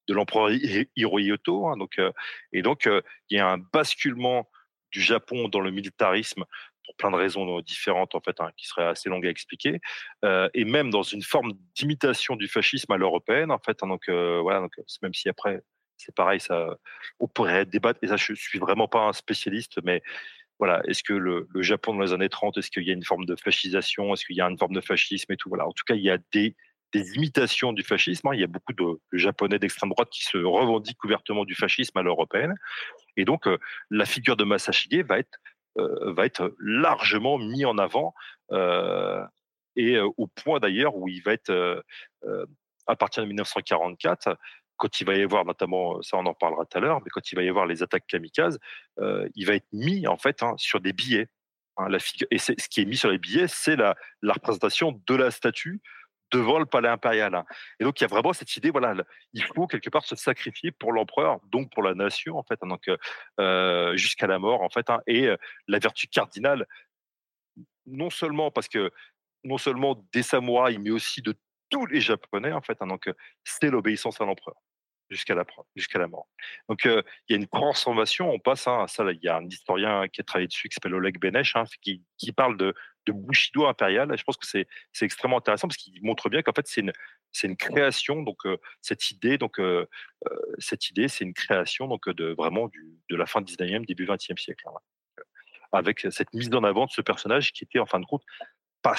de l'empereur Hirohito donc et donc il y a un basculement du Japon dans le militarisme pour plein de raisons différentes en fait qui seraient assez longues à expliquer et même dans une forme d'imitation du fascisme à l'européenne en fait donc voilà donc même si après c'est pareil, ça, on pourrait débattre. Et ça, je suis vraiment pas un spécialiste, mais voilà, est-ce que le, Japon dans les années 30, est-ce qu'il y a une forme de fascisation, est-ce qu'il y a une forme de fascisme et tout voilà. En tout cas, il y a des, imitations du fascisme. Hein. Il y a beaucoup de, Japonais d'extrême droite qui se revendiquent ouvertement du fascisme à l'européenne. Et donc, euh, la figure de Masashige va être, euh, va être largement mise en avant. Euh, et au point d'ailleurs où il va être, à partir de 1944, quand il va y avoir notamment, ça on en parlera tout à l'heure, mais quand il va y avoir les attaques kamikazes, euh, il va être mis en fait hein, sur des billets. Hein, et ce qui est mis sur les billets, c'est la, représentation de la statue devant le palais impérial. Hein. Et donc il y a vraiment cette idée, voilà, il faut quelque part se sacrifier pour l'empereur, donc pour la nation en fait, donc euh, jusqu'à la mort en fait. et euh, la vertu cardinale, non seulement parce que non seulement des samouraïs, mais aussi de tous les Japonais en fait. donc c'est l'obéissance à l'empereur jusqu'à la, jusqu'à la mort. Donc, il y a une transformation. On passe à ça. Il y a un historien qui a travaillé dessus qui s'appelle Oleg Benesh, hein, qui, qui, parle de, de Bushido impérial. je pense que c'est, c'est extrêmement intéressant parce qu'il montre bien qu'en fait, c'est une, c'est une création. Donc, cette idée, donc, cette idée, c'est une création donc, de vraiment du, de la fin du 19e, début 20e siècle. Hein, avec cette mise en avant de ce personnage qui était, en fin de compte, pas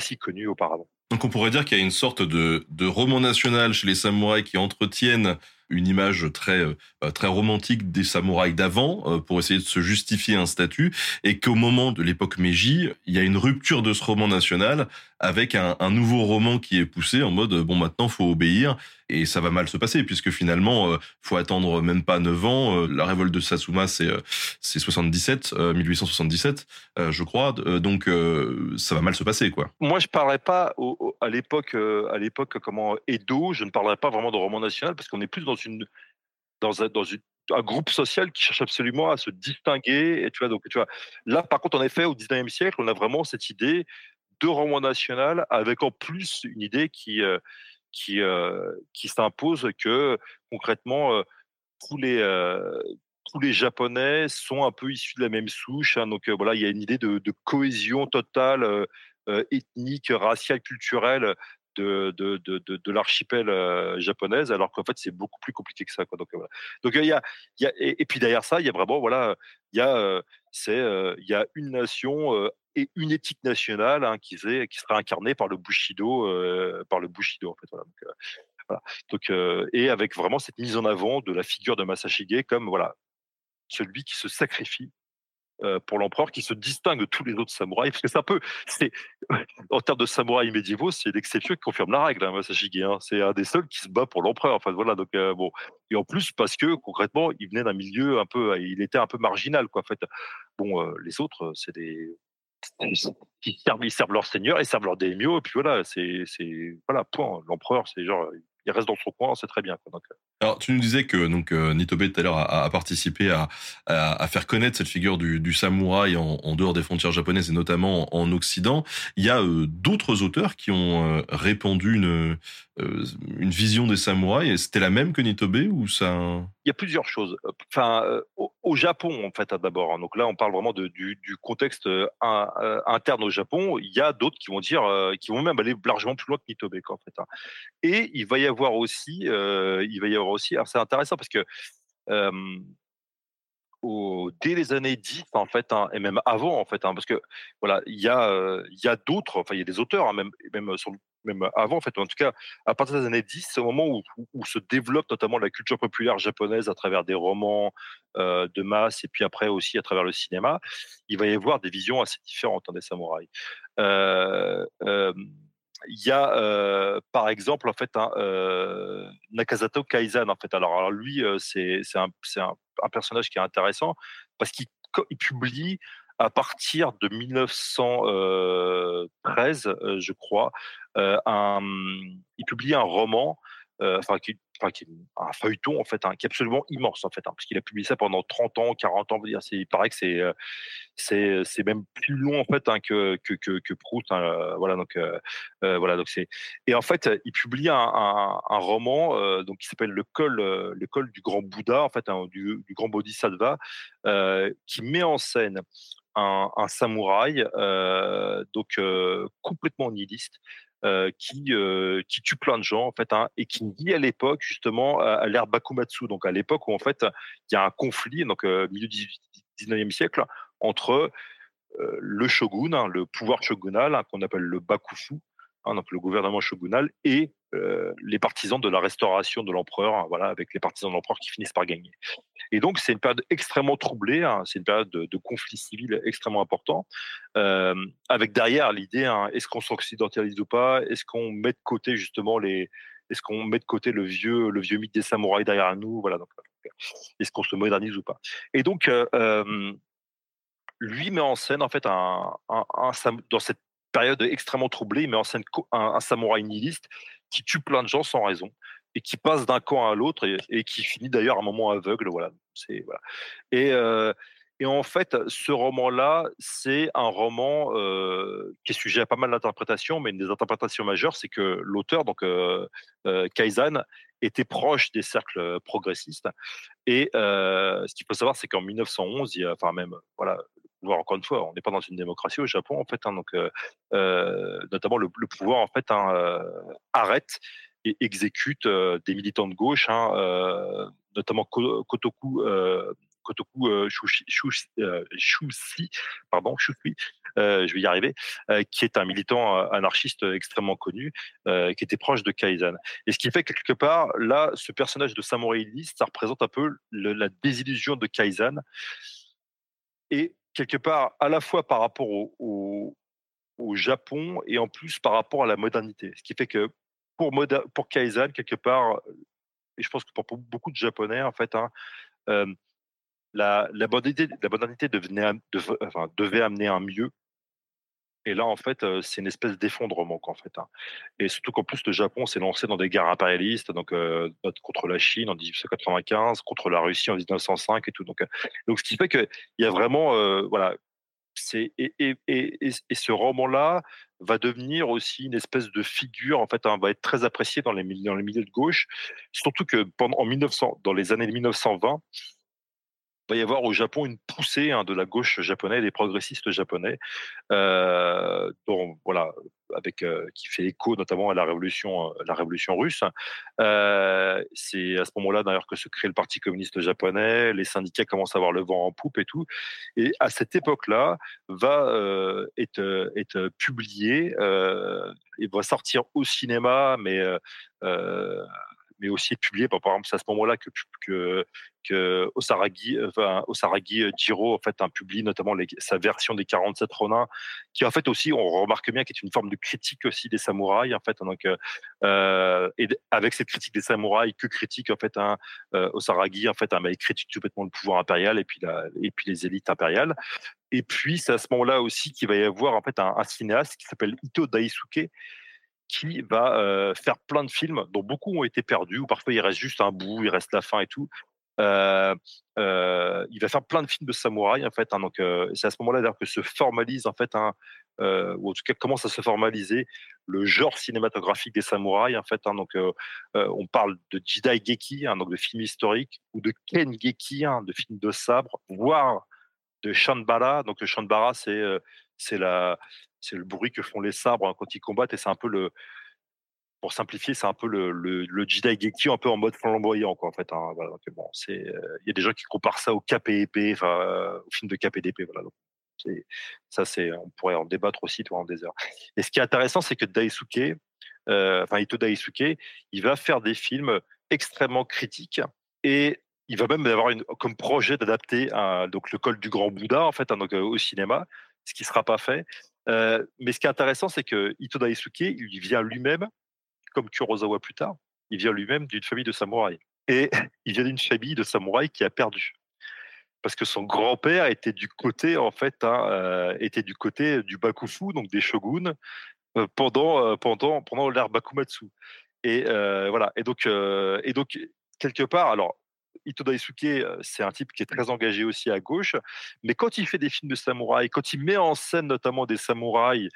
si, connu auparavant. Donc on pourrait dire qu'il y a une sorte de, de roman national chez les samouraïs qui entretiennent une image très euh, très romantique des samouraïs d'avant euh, pour essayer de se justifier un statut et qu'au moment de l'époque Meiji, il y a une rupture de ce roman national avec un, nouveau roman qui est poussé en mode bon maintenant faut obéir et ça va mal se passer puisque finalement euh, faut attendre même pas 9 ans euh, la révolte de Satsuma c'est c'est 77 1877 je crois donc ça va mal se passer quoi. Moi je parlerai pas à l'époque à l'époque comment Edo, je ne parlerai pas vraiment de roman national parce qu'on est plus dans dans un, groupe social qui cherche absolument à se distinguer. Et tu vois, donc, tu vois, là, par contre, en effet, au 19e siècle, on a vraiment cette idée de roman national avec en plus une idée qui, euh, qui, euh, qui s'impose que concrètement, euh, tous les, tous les Japonais sont un peu issus de la même souche. Hein. donc voilà, il y a une idée de cohésion totale ethnique, raciale, culturelle de, de, de, de, l'archipel euh, japonaise, alors qu'en fait c'est beaucoup plus compliqué que ça. Quoi. Donc voilà. Donc il y a, y a et, puis derrière ça, il y a vraiment voilà, il y a euh, c'est euh, y a une nation et une éthique nationale hein, qui, est, qui sera incarnée par le Bushido, par le Bushido en fait. Voilà. Donc, et avec vraiment cette mise en avant de la figure de Masashige comme voilà celui qui se sacrifie euh, pour l'empereur qui se distingue de tous les autres samouraïs parce que c'est un c'est en termes de samouraïs médiévaux c'est l'exception qui confirme la règle hein, Masashige hein. c'est un des seuls qui se bat pour l'empereur enfin voilà donc euh, bon et en plus parce que concrètement il venait d'un milieu un peu il était un peu marginal quoi en fait bon euh, les autres c'est des qui servent, ils servent leur seigneur, ils servent leur daimyo, puis voilà, c'est, voilà, point. L'empereur, c'est genre, il reste dans son coin, c'est très bien. Quoi. Donc, alors, tu nous disais que donc euh, Nitobe tout à l'heure a, participé à, à, faire connaître cette figure du, samouraï en, dehors des frontières japonaises et notamment en, Occident. Il y a euh, d'autres auteurs qui ont euh, répandu une, une vision des samouraïs. C'était la même que Nitobe ou ça Il y a plusieurs choses. Enfin, au, Japon en fait hein, d'abord. Hein. donc là, on parle vraiment du, contexte interne au Japon. Il y a d'autres qui vont dire, qui vont même aller largement plus loin que Nitobe en. Hein. Et il va y avoir aussi, il va y avoir c'est intéressant parce que dès les années 10 en fait hein, et même avant en fait hein, parce que voilà il y a y a d'autres enfin il y a des auteurs hein, même même même avant, en fait, en tout cas, à partir des années 10, c'est au moment où, se développe notamment la culture populaire japonaise à travers des romans euh, de masse et puis après aussi à travers le cinéma. Il va y avoir des visions assez différentes des samouraïs. Euh, euh, il y a par exemple en fait un, Nakazato Kaizan en fait. Alors, lui c'est un, personnage qui est intéressant parce qu'il publie à partir de 1913, je crois, il publie un roman, qui enfin, qui est un feuilleton en fait, hein, qui est absolument immense en fait, hein, parce qu'il a publié ça pendant 30 ans, 40 ans. Dire, il paraît que c'est c'est c'est même plus long en fait hein, que, que, que que voilà donc euh, voilà donc c'est et en fait il publie un, un, roman euh, donc qui s'appelle le col le col du grand Bouddha en fait du, grand Bodhisattva euh, qui met en scène un, un samouraï donc complètement nihiliste euh, qui, euh, qui tue plein de gens en fait hein, et qui vit à l'époque justement à, l'ère Bakumatsu, donc à l'époque où en fait il y a un conflit donc euh, milieu du 19e siècle entre le shogun, hein, le pouvoir shogunal hein, qu'on appelle le bakufu, Hein, donc le gouvernement shogunal, et euh, les partisans de la restauration de l'empereur, hein, voilà, avec les partisans de l'empereur qui finissent par gagner. Et donc c'est une période extrêmement troublée, hein, c'est une période de, de, conflit civil extrêmement important, euh, avec derrière l'idée est-ce qu'on s'occidentalise ou pas, est-ce qu'on met de côté justement les, est-ce qu'on met de côté le vieux, le vieux mythe des samouraïs derrière nous, voilà, donc est-ce qu'on se modernise ou pas? Et donc euh, lui met en scène en fait un, un, un, dans cette période extrêmement troublée, il met en scène un, samouraï nihiliste qui tue plein de gens sans raison et qui passe d'un camp à l'autre et, qui finit d'ailleurs à un moment aveugle. Voilà. Voilà. Et, euh, et en fait, ce roman-là, c'est un roman euh, qui est sujet à pas mal d'interprétations, mais une des interprétations majeures, c'est que l'auteur, donc euh, euh Kaizan, était proche des cercles progressistes. Et ce qu'il faut savoir, c'est qu'en 1911, il y a, enfin même, voilà, encore une fois, on n'est pas dans une démocratie au Japon en fait, hein, donc euh, euh, notamment le, pouvoir en fait hein, euh, arrête et exécute des militants de gauche, hein, notamment Kotoku. Kotoku Shusi, pardon, Shusi, je vais y arriver, qui est un militant anarchiste extrêmement connu, qui était proche de Kaizen. Et ce qui fait que quelque part, là, ce personnage de samouraï ça représente un peu la désillusion de Kaizen. Et quelque part à la fois par rapport au, au, Japon et en plus par rapport à la modernité. Ce qui fait que pour, pour Kaizen, quelque part, et je pense que pour beaucoup de Japonais, en fait, hein, euh, la, la, modernité, la modernité devenait, enfin, devait amener un mieux et là, en fait, c'est une espèce d'effondrement, en fait. Hein. Et surtout qu'en plus, le Japon s'est lancé dans des guerres impérialistes, donc contre la Chine en 1895, contre la Russie en 1905 et tout. Donc, donc ce qui fait qu'il y a vraiment, voilà, c'est et, et, et, et, ce roman-là va devenir aussi une espèce de figure, en fait, hein, va être très apprécié dans les, dans les milieux de gauche, surtout que pendant en 1900, dans les années 1920 va y avoir au Japon une poussée hein, de la gauche japonaise, des progressistes japonais, euh, voilà, avec euh, qui fait écho notamment à la révolution, euh, russe. Euh, c'est à ce moment-là d'ailleurs que se crée le Parti communiste japonais. Les syndicats commencent à avoir le vent en poupe et tout. Et à cette époque-là, va être, être publié et va sortir au cinéma, mais mais aussi publié. Par exemple, c'est à ce moment-là que, que, Osaragi, Osaragi euh, Jiro en fait, un publie notamment sa version des 47 Ronin, qui en fait aussi, on remarque bien, qui est une forme de critique aussi des samouraïs. En fait, hein, donc, euh, euh, et avec cette critique des samouraïs, que critique en fait euh, Osaragi en fait, un, il critique complètement le pouvoir impérial et puis, la, et puis les élites impériales. Et puis, c'est à ce moment-là aussi qu'il va y avoir en fait un, un cinéaste qui s'appelle Ito Daisuke, qui va faire plein de films dont beaucoup ont été perdus, ou parfois il reste juste un bout, il reste la fin et tout. Il va faire plein de films de samouraï en fait. Hein, donc c'est à ce moment-là que se formalise en fait un, ou en tout cas commence à se formaliser le genre cinématographique des samouraïs en fait. Hein, donc on parle de Jidai Geki, hein, donc de films historiques, ou de Ken Geki, hein, de films de sabre, voire de Shanbara. Donc le Shanbara c'est c'est la c'est le bruit que font les sabres hein, quand ils combattent et c'est un peu le pour simplifier, c'est un peu le, le, Jedi Geki un peu en mode flamboyant quoi en fait. Hein, voilà, bon, c'est euh, il y a des gens qui comparent ça au épée, enfin euh, au film de d'épée, voilà. Donc, ça c'est on pourrait en débattre aussi toi en des heures. Et ce qui est intéressant, c'est que Daisuke enfin Ito Daisuke, il va faire des films extrêmement critiques et il va même avoir une, comme projet d'adapter le col du grand Bouddha en fait hein, donc, au cinéma, ce qui sera pas fait. Mais ce qui est intéressant, c'est que Ito Daisuke, il vient lui-même, comme Kurosawa plus tard, il vient lui-même d'une famille de samouraïs. Et il vient d'une famille de samouraïs qui a perdu. Parce que son grand-père était du côté, en fait, hein, était du côté du Bakufu, donc des shoguns, pendant, pendant, pendant l'ère Bakumatsu. Et voilà. Et donc, et donc, quelque part, alors, Ito Daisuke, c'est un type qui est très engagé aussi à gauche, mais quand il fait des films de samouraïs, quand il met en scène notamment des samouraïs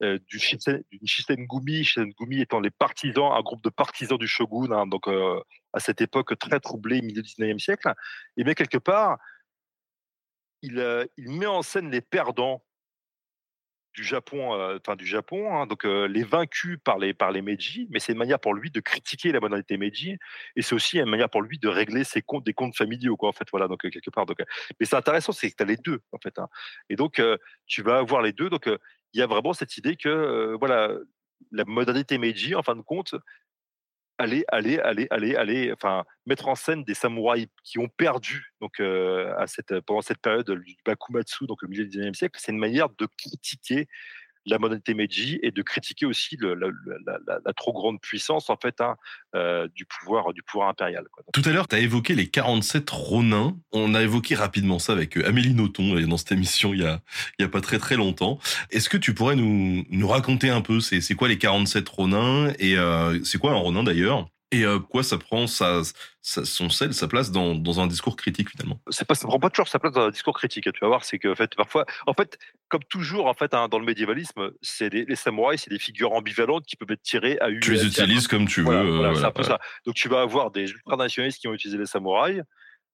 du Shisen, Gumi, Shisen Gumi étant les partisans, un groupe de partisans du shogun, hein, donc à cette époque très troublée, milieu du 19e siècle, et bien quelque part, il, il met en scène les perdants du Japon, euh, du Japon, hein, donc euh, les vaincus par les par les Meiji, mais c'est une manière pour lui de critiquer la modernité Meiji, et c'est aussi une manière pour lui de régler ses comptes, des comptes familiaux, quoi, en fait, voilà, donc quelque part. Donc, mais c'est intéressant, c'est que tu as les deux, en fait, hein. et donc tu vas avoir les deux, donc il y a vraiment cette idée que voilà, la modernité Meiji, en fin de compte, aller, aller, aller, aller, aller, enfin, mettre en scène des samouraïs qui ont perdu donc à cette, pendant cette période du Bakumatsu, donc au milieu du 19e siècle, c'est une manière de critiquer la modernité Meiji et de critiquer aussi la, trop grande puissance en fait hein, euh, du pouvoir impérial. Tout à l'heure, tu as évoqué les 47 Ronins. On a évoqué rapidement ça avec euh, Amélie Nothomb dans cette émission il y a il pas très longtemps. Est-ce que tu pourrais nous nous raconter un peu c'est quoi les 47 Ronins et euh, c'est quoi un Ronin d'ailleurs? Et euh, quoi ça prend sa, son sel, sa place dans, dans, un discours critique finalement? C'est pas, ça prend pas toujours sa place dans un discours critique. Tu vas voir, c'est que en fait, parfois, en fait, comme toujours, en fait, hein, dans le médiévalisme, c'est les samouraïs, c'est des figures ambivalentes qui peuvent être tirées à une. Tu les utilises comme tu veux. Voilà, c'est un peu ça. Donc tu vas avoir des ultranationalistes qui vont utiliser les samouraïs.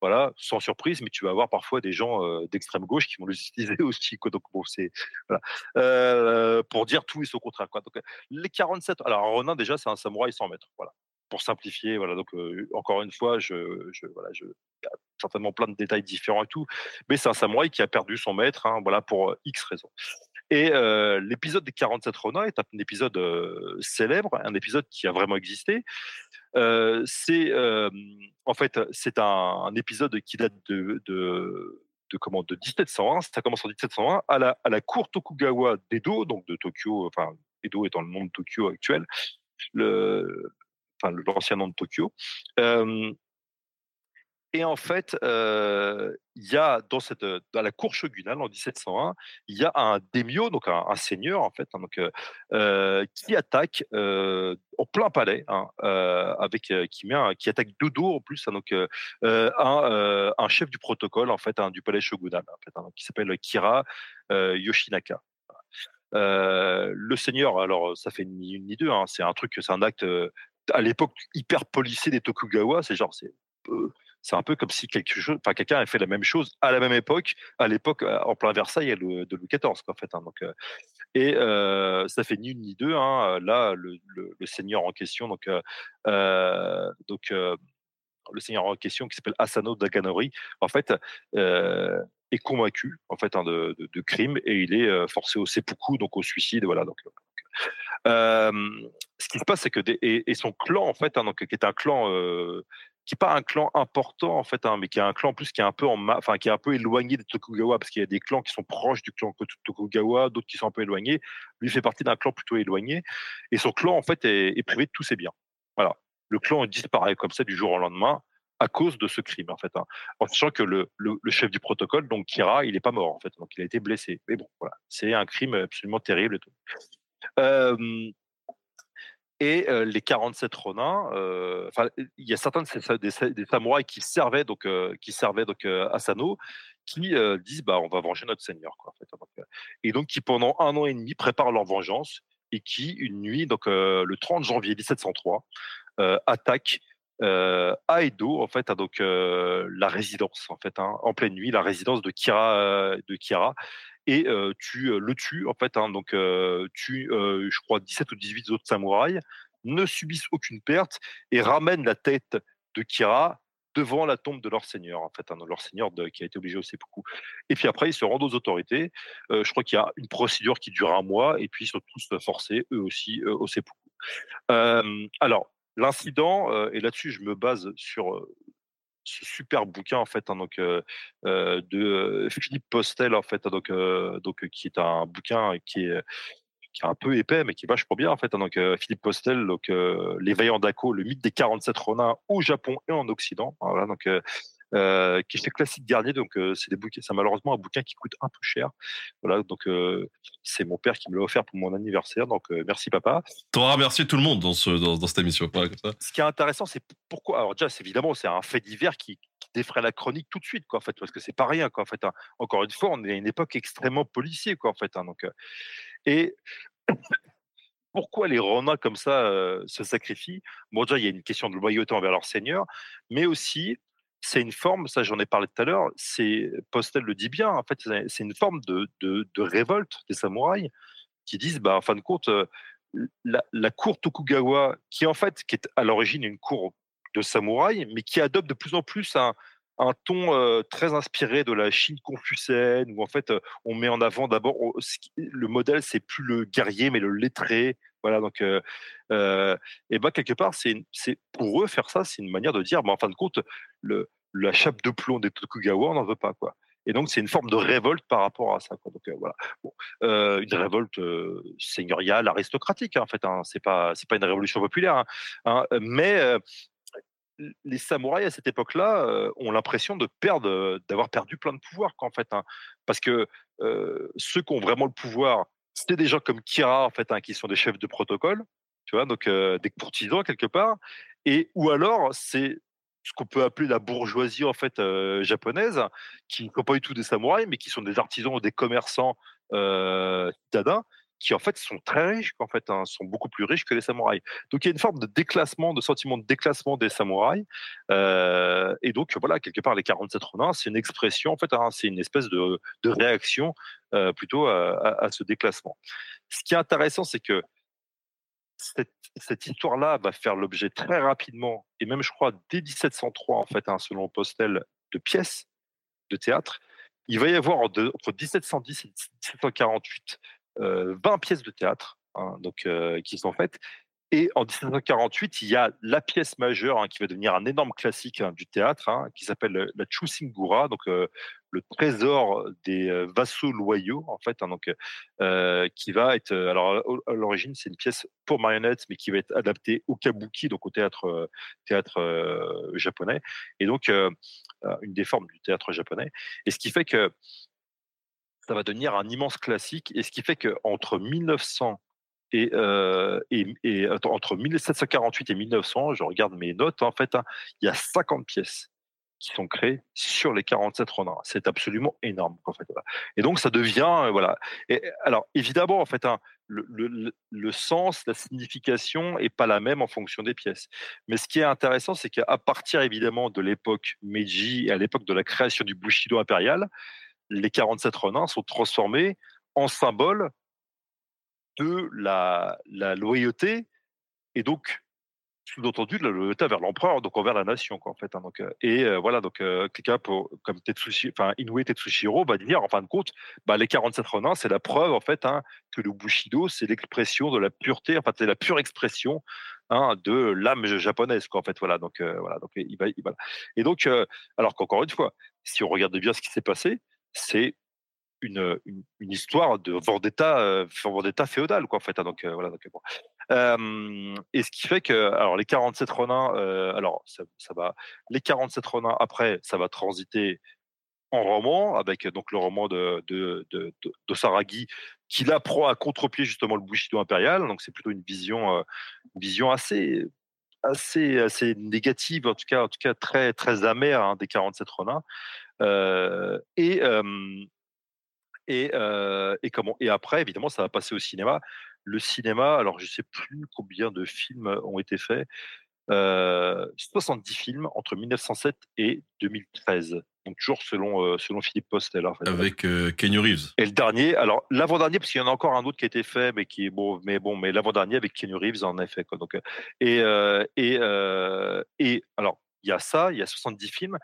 Voilà, sans surprise, mais tu vas avoir parfois des gens euh, d'extrême gauche qui vont les utiliser aussi. Quoi. Donc bon, c'est voilà. euh, pour dire tout et son contraire. Quoi. Donc les 47. Alors Ronin déjà, c'est un samouraï sans mètres. Voilà pour simplifier, voilà. Donc encore une fois, je, voilà, je, il y a certainement plein de détails différents et tout, mais c'est un samouraï qui a perdu son maître, hein, voilà, pour X raisons. Et l'épisode des 47 Ronin est un épisode célèbre, un épisode qui a vraiment existé. c'est en fait c'est un, épisode qui date de, de de, comment, de 1701, ça commence en 1701, à la, à la cour Tokugawa d'Edo, donc de Tokyo, enfin, Edo étant le nom de Tokyo actuel, le, enfin l'ancien nom de Tokyo. et en fait, il y a dans cette dans la cour shogunale en 1701, il y a un daimyo, donc un, seigneur en fait, hein, donc qui attaque en plein palais, hein, avec qui met qui attaque de dos en plus, hein, donc un, un, chef du protocole en fait du palais shogunal, qui s'appelle Kira Yoshinaka. le seigneur, alors ça fait ni une ni deux, c'est un truc, c'est un acte à l'époque hyper policé des Tokugawa, c'est genre c'est c'est un peu comme si quelque chose, enfin quelqu'un avait fait la même chose à la même époque, à l'époque en plein Versailles de Louis XIV, en fait. Hein, donc, et ça fait ni une ni deux. Hein, là, le, seigneur en question, donc, donc le seigneur en question qui s'appelle Asano Daganori, en fait, est convaincu en fait hein, de, de, de, crime et il est forcé au seppuku, donc au suicide. Voilà. Donc, ce qui se passe, c'est que et, son clan, en fait, hein, donc, qui est un clan euh, qui n'est pas un clan important en fait, hein, mais qui est un clan en plus qui est un peu en enfin qui est un peu éloigné des Tokugawa parce qu'il y a des clans qui sont proches du clan Tokugawa, d'autres qui sont un peu éloignés. Lui fait partie d'un clan plutôt éloigné et son clan en fait est, privé de tous ses biens. Voilà, le clan disparaît comme ça du jour au lendemain à cause de ce crime en fait. Hein. En sachant que le, chef du protocole, donc Kira, il n'est pas mort en fait, donc il a été blessé. Mais bon, voilà, c'est un crime absolument terrible et les 47 Ronins, enfin, il y a certains des, samouraïs qui servaient donc, qui servaient donc Asano, qui disent bah on va venger notre seigneur quoi. Fait, et donc qui pendant un an et demi préparent leur vengeance et qui une nuit donc le 30 janvier 1703 attaquent à Edo en fait, donc la résidence en fait, hein, en pleine nuit, la résidence de Kira, de Kira, et tu le tues en fait. Hein, donc tu, je crois, 17 ou 18 autres samouraïs ne subissent aucune perte et ramènent la tête de Kira devant la tombe de leur seigneur, en fait, hein, leur seigneur qui a été obligé au seppuku. Et puis après, ils se rendent aux autorités. je crois qu'il y a une procédure qui dure un mois, et puis ils sont tous forcés, eux aussi, au seppuku. Alors, l'incident, et là-dessus, je me base sur ce super bouquin en fait, hein, donc euh, euh, de Philippe Postel en fait, hein, donc euh, donc qui est un bouquin qui est qui est un peu épais mais qui est vachement bien en fait. hein, donc Philippe Postel, donc les Vaillants d'Ako, le mythe des 47 renards au Japon et en Occident. Voilà, donc euh, qui est chez Classique Garnier. Donc, euh, c'est des bouquins, c'est malheureusement un bouquin qui coûte un peu cher. Voilà, donc euh, c'est mon père qui me l'a offert pour mon anniversaire. Donc, merci papa. T'auras remercié tout le monde dans, ce, dans, dans cette émission. Voilà, comme ça. Ce qui est intéressant, c'est pourquoi? Alors, déjà, c'est évidemment, c'est un fait divers qui, qui défraie la chronique tout de suite, quoi, en fait, parce que c'est pas rien, quoi, en fait. hein. Encore une fois, on est à une époque extrêmement policier, quoi, en fait. hein, donc, et pourquoi les renards comme ça euh, se sacrifient? Bon, déjà, il y a une question de loyauté envers leur seigneur, mais aussi, c'est une forme, ça j'en ai parlé tout à l'heure, c'est Postel le dit bien, en fait, c'est une forme de, de, de révolte des samouraïs qui disent, bah, en fin de compte, euh, la, la cour Tokugawa, qui en fait, qui est à l'origine une cour de samouraïs, mais qui adopte de plus en plus un, un ton très inspiré de la Chine confucéenne, où en fait on met en avant d'abord ce le modèle, c'est plus le guerrier, mais le lettré. Voilà, donc, et ben quelque part, c'est, pour eux faire ça, c'est une manière de dire, bah, en fin de compte, la chape de plomb des Tokugawa, on n'en veut pas, quoi. Et donc c'est une forme de révolte par rapport à ça. Donc voilà, une révolte seigneuriale, aristocratique, hein, en fait. Hein, pas, c'est pas une révolution populaire, hein, hein, mais les samouraïs à cette époque-là euh, ont l'impression de perdre, euh, d'avoir perdu plein de pouvoir, en fait, hein. parce que euh, ceux qui ont vraiment le pouvoir, c'était des gens comme Kira, en fait, hein, qui sont des chefs de protocole, tu vois, donc des courtisans quelque part, et ou alors c'est ce qu'on peut appeler la bourgeoisie en fait japonaise, qui ne sont pas du tout des samouraïs, mais qui sont des artisans ou des commerçants citadins, qui en fait sont très riches, qu'en fait, hein, sont beaucoup plus riches que les samouraïs. Donc il y a une forme de déclassement, de sentiment de déclassement des samouraïs. Euh, et donc voilà, quelque part, les 47 renards, c'est une expression, en fait, hein, c'est une espèce de, réaction euh, plutôt à, ce déclassement. Ce qui est intéressant, c'est que cette, histoire-là va faire l'objet très rapidement, et même je crois dès 1703, en fait, hein, selon Postel, de pièces de théâtre. Il va y avoir en entre 1710 et 1748 euh, 20 pièces de théâtre hein, donc, euh, qui sont faites. Et en 1748, il y a la pièce majeure hein, qui va devenir un énorme classique hein, du théâtre, qui s'appelle euh, la Chusingura, donc euh, le trésor des euh, vassaux loyaux, en fait, donc euh, qui va être. euh, Alors à l'origine, c'est une pièce pour marionnettes, mais qui va être adaptée au kabuki, donc au théâtre euh, théâtre euh, japonais, et donc euh, euh, une des formes du théâtre japonais. Et ce qui fait que ça va devenir un immense classique, et ce qui fait que entre 1900 et, euh, et, et entre 1748 et 1900, je regarde mes notes, en fait, hein, il y a 50 pièces qui sont créées sur les 47 renards. C'est absolument énorme, en fait. Et donc, ça devient, euh, voilà. Et, alors, évidemment, en fait, hein, le, le- sens, la signification est pas la même en fonction des pièces. Mais ce qui est intéressant, c'est qu'à partir, évidemment, de l'époque Meiji et à l'époque de la création du Bushido impérial, les 47 renards sont transformés en symbole de la, loyauté et donc sous-entendu de la loyauté vers l'empereur, donc envers la nation, en fait. hein. euh, et euh, voilà, donc euh, quelqu'un comme Tetsushi, enfin Inoue Tetsushiro va dire, en fin de compte, bah, les 47 renards, c'est la preuve, en fait, hein, que le Bushido, c'est l'expression de la pureté, enfin, c'est la pure expression hein, de l'âme japonaise, en fait. Voilà, donc, euh, voilà, Et donc, alors qu'encore une fois, si on regarde bien ce qui s'est passé, c'est une, une, une histoire de vendetta, euh, vendetta féodale, quoi, en fait. hein. donc, euh, voilà, donc, bon. Euh, et ce qui fait que, alors, les 47 renins, euh, alors, ça, ça va, les 47 renins, après, ça va transiter en roman, avec euh, donc le roman de, de, de, de, d'Osaragi, qui là prend à contre-pied justement le Bushido impérial. Donc, c'est plutôt une vision, euh, une vision assez, assez, assez négative, en tout cas, en tout cas très, très amère hein, des 47 renins. Euh, et, et, et comment Et après, évidemment, ça va passer au cinéma. Le cinéma, alors je sais plus combien de films ont été faits. Euh, 70 films entre 1907 et 2013. Donc toujours selon euh, selon Philippe Postel. en fait. Avec euh, Kenny Reeves. Et le dernier, alors l'avant-dernier, parce qu'il y en a encore un autre qui a été fait, mais qui est bon, mais bon, mais l'avant-dernier avec Keanu Reeves en effet. Quoi. Donc, et euh, et et alors il y a ça, il y a 70 films,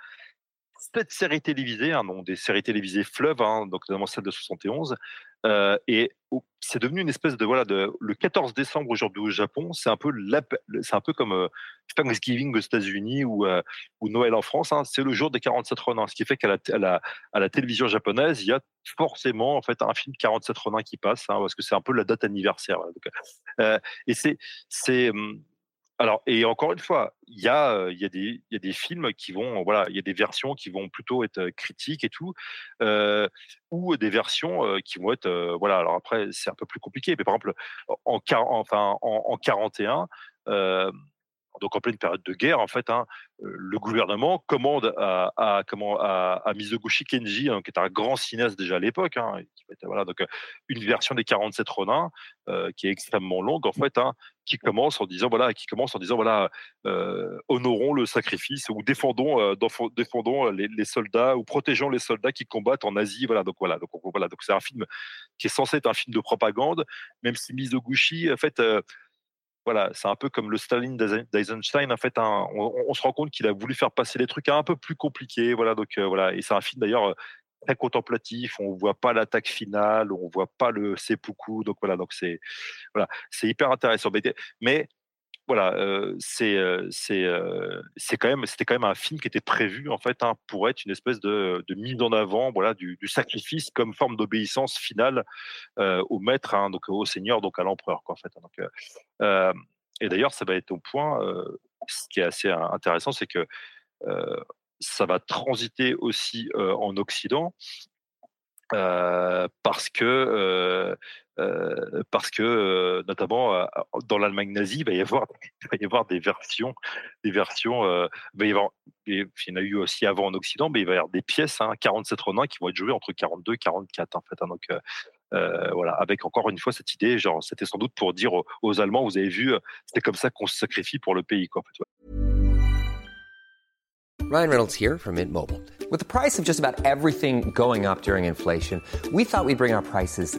sept séries télévisées, hein, donc des séries télévisées fleuves, hein, donc notamment celle de 71, et c'est devenu une espèce de voilà le 14 décembre aujourd'hui au Japon, c'est un peu c'est un peu comme Thanksgiving aux États-Unis ou, ou Noël en France. Hein, c'est le jour des 47 Ronins, ce qui fait qu'à la, télévision japonaise, il y a forcément en fait un film 47 Ronins qui passe hein, parce que c'est un peu la date anniversaire. et c'est c'est hum, alors, et encore une fois, il y a, y des, y a des films qui vont, voilà, il y a des versions qui vont plutôt être critiques et tout, ou des versions qui vont être, voilà. Alors après, c'est un peu plus compliqué, mais par exemple, en, enfin, en, en 41, donc en pleine période de guerre, en fait, hein, le gouvernement commande à, à, comment, Mizoguchi Kenji, hein, qui est un grand cinéaste déjà à l'époque, hein, donc une version des 47 Ronins euh, qui est extrêmement longue, en fait, qui commence en disant voilà, qui commence en disant voilà, euh, honorons le sacrifice ou défendons, euh, défendons les, les, soldats ou protégeons les soldats qui combattent en Asie, voilà, donc voilà, donc voilà, donc c'est un film qui est censé être un film de propagande, même si Mizoguchi, en fait voilà, c'est un peu comme le Staline d'Eisenstein. En fait, hein, on, se rend compte qu'il a voulu faire passer les trucs un peu plus compliqués. Voilà, donc euh, voilà, et c'est un film d'ailleurs euh, très contemplatif. On voit pas l'attaque finale, on voit pas le seppuku. Donc voilà, donc c'est voilà, c'est hyper intéressant. mais voilà, c'est quand même c'était quand même un film qui était prévu en fait hein, pour être une espèce de, de mise en avant voilà du, sacrifice comme forme d'obéissance finale au maître hein, donc au seigneur donc à l'empereur en fait hein, et d'ailleurs ça va être au point ce qui est assez intéressant c'est que ça va transiter aussi en Occident parce que parce que notamment dans l'Allemagne nazie, il va y avoir il va y avoir des versions des versions il va y avoir il y en a eu aussi avant en Occident, mais il va y avoir des pièces hein, 47 Ronin qui vont être jouées entre 42 et 44 en fait. Hein, donc voilà, avec encore une fois cette idée, genre c'était sans doute pour dire aux, Allemands, vous avez vu, c'était comme ça qu'on se sacrifie pour le pays quoi. En fait, Ryan Reynolds here from Mint Mobile. With the price of just about everything going up during inflation, we thought we'd bring our prices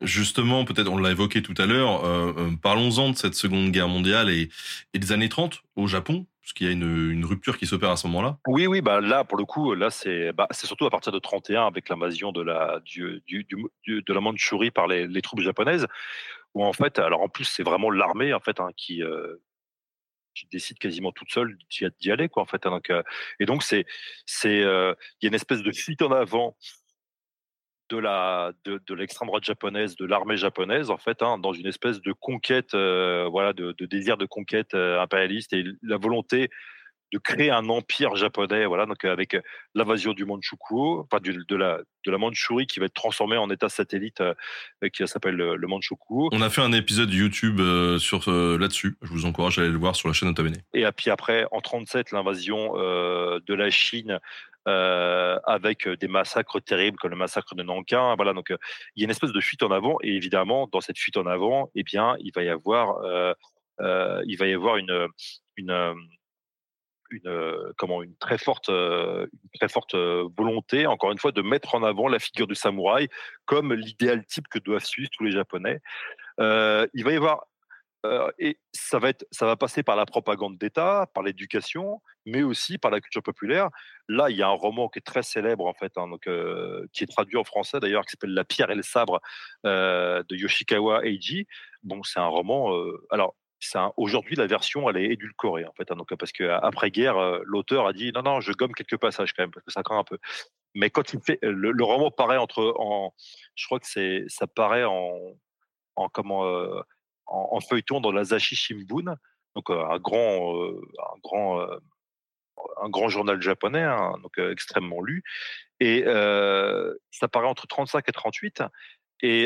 Justement, peut-être on l'a évoqué tout à l'heure, euh, euh, parlons-en de cette Seconde Guerre mondiale et, des années 30 au Japon, parce qu'il y a une, rupture qui s'opère à ce moment-là. Oui, oui, bah là pour le coup, là c'est bah, surtout à partir de 31 avec l'invasion de la du, de la Mandchourie par les, troupes japonaises, où en fait, alors en plus c'est vraiment l'armée en fait hein, qui euh, qui décide quasiment toute seule d'y aller quoi en fait. Hein, donc, et donc c'est c'est il y a une espèce de fuite en avant de la de, de l'extrême droite japonaise, de l'armée japonaise en fait, hein, dans une espèce de conquête, euh, voilà, de, de, désir de conquête euh, impérialiste et la volonté de créer un empire japonais, voilà, donc euh, avec l'invasion du Manchukuo, enfin du, de la de la Mandchourie qui va être transformée en État satellite qui s'appelle le, le Manchukuo. On a fait un épisode YouTube sur là-dessus. Je vous encourage à aller le voir sur la chaîne Otabene. Et puis après, en 37, l'invasion de la Chine euh, avec des massacres terribles comme le massacre de Nankin. Voilà, donc il y a une espèce de fuite en avant, et évidemment, dans cette fuite en avant, eh bien, il va y avoir, euh, euh, il va y avoir une, une une comment une très forte une très forte volonté encore une fois de mettre en avant la figure du samouraï comme l'idéal type que doivent suivre tous les japonais il va y avoir et ça va, être, ça va passer par la propagande d'État, par l'éducation, mais aussi par la culture populaire. Là, il y a un roman qui est très célèbre, en fait, hein, donc, qui est traduit en français d'ailleurs, qui s'appelle La pierre et le sabre de Yoshikawa Eiji. Bon, c'est un roman. alors, aujourd'hui, la version, elle est édulcorée, en fait, hein, donc, parce qu'après-guerre, l'auteur a dit non, non, je gomme quelques passages quand même, parce que ça craint un peu. Mais quand il fait. Le, roman paraît entre. En, je crois que ça paraît en. en comment en, feuilleton dans l'Asashi Shimbun, donc un grand, un grand, un grand journal japonais, hein, donc extrêmement lu. Et ça paraît entre 35 et 38. Et,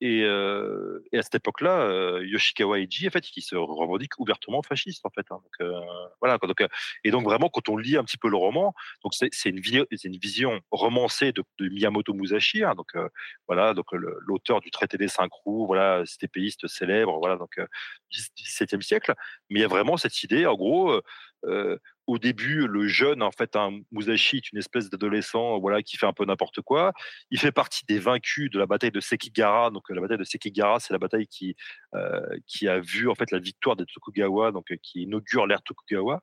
et, et à cette époque-là, Yoshikawa Eiji, en fait, qui se revendique ouvertement fasciste, en fait. Hein. donc, voilà. Et donc, vraiment, quand on lit un petit peu le roman, donc c'est une, vision romancée de, Miyamoto Musashi, hein. donc voilà, donc l'auteur du traité des cinq roues, voilà, cet épéiste célèbre, voilà, donc 17e siècle. Mais il y a vraiment cette idée, en gros, au début, le jeune, en fait, un Musashi est une espèce d'adolescent, voilà, qui fait un peu n'importe quoi. Il fait partie des vaincus de la bataille de Sekigara. Donc, la bataille de Sekigara, c'est la bataille qui euh, qui a vu en fait la victoire des Tokugawa, donc euh, qui inaugure l'ère Tokugawa.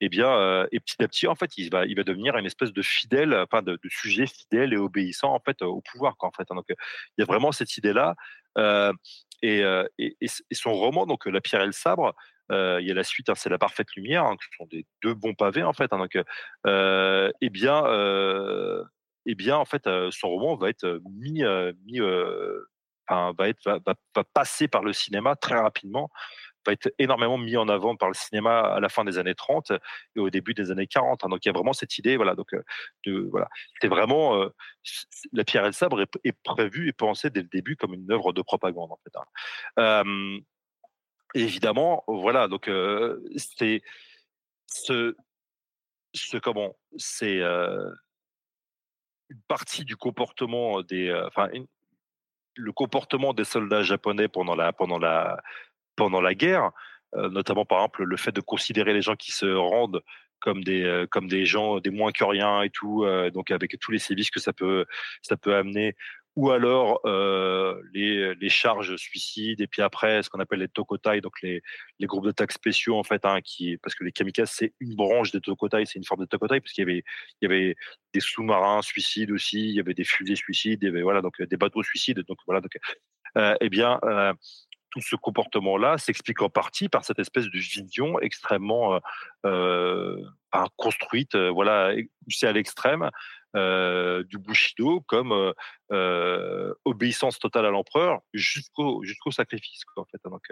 Et eh bien, euh, et petit à petit, en fait, il va il va devenir une espèce de fidèle, enfin, de, sujet fidèle et obéissant en fait au pouvoir, en fait. Hein. Donc, il y a vraiment cette idée là. Et, et, et, son roman, donc La pierre et le sabre, il y a la suite, hein, c'est la parfaite lumière, hein, qui sont des deux bons pavés en fait. Hein, donc, eh bien, eh bien, en fait, son roman va être mis, va être va, passer par le cinéma très rapidement va être énormément mis en avant par le cinéma à la fin des années 30 et au début des années 40. Donc il y a vraiment cette idée, voilà. Donc voilà, c'est vraiment la pierre et le sabre est, est prévue et pensée dès le début comme une œuvre de propagande en fait évidemment, voilà, donc c'est ce, comment, c'est une partie du comportement des, enfin, le comportement des soldats japonais pendant la pendant la pendant la guerre, notamment par exemple le fait de considérer les gens qui se rendent comme des comme des gens des moins que rien et tout donc avec tous les sévices que ça peut ça peut amener ou alors euh, les, les, charges suicides et puis après ce qu'on appelle les tokotai donc les, les groupes d'attaque spéciaux en fait hein, qui parce que les kamikazes c'est une branche des tokotai c'est une forme de tokotai parce qu'il y avait il y avait des sous-marins suicides aussi il y avait des fusées suicides il y avait voilà donc des bateaux suicides donc voilà donc euh, eh bien euh, tout ce comportement-là s'explique en partie par cette espèce de vision extrêmement euh, construite, voilà, poussée à l'extrême, euh, du Bushido comme euh, obéissance totale à l'empereur jusqu'au jusqu'au sacrifice en fait. Donc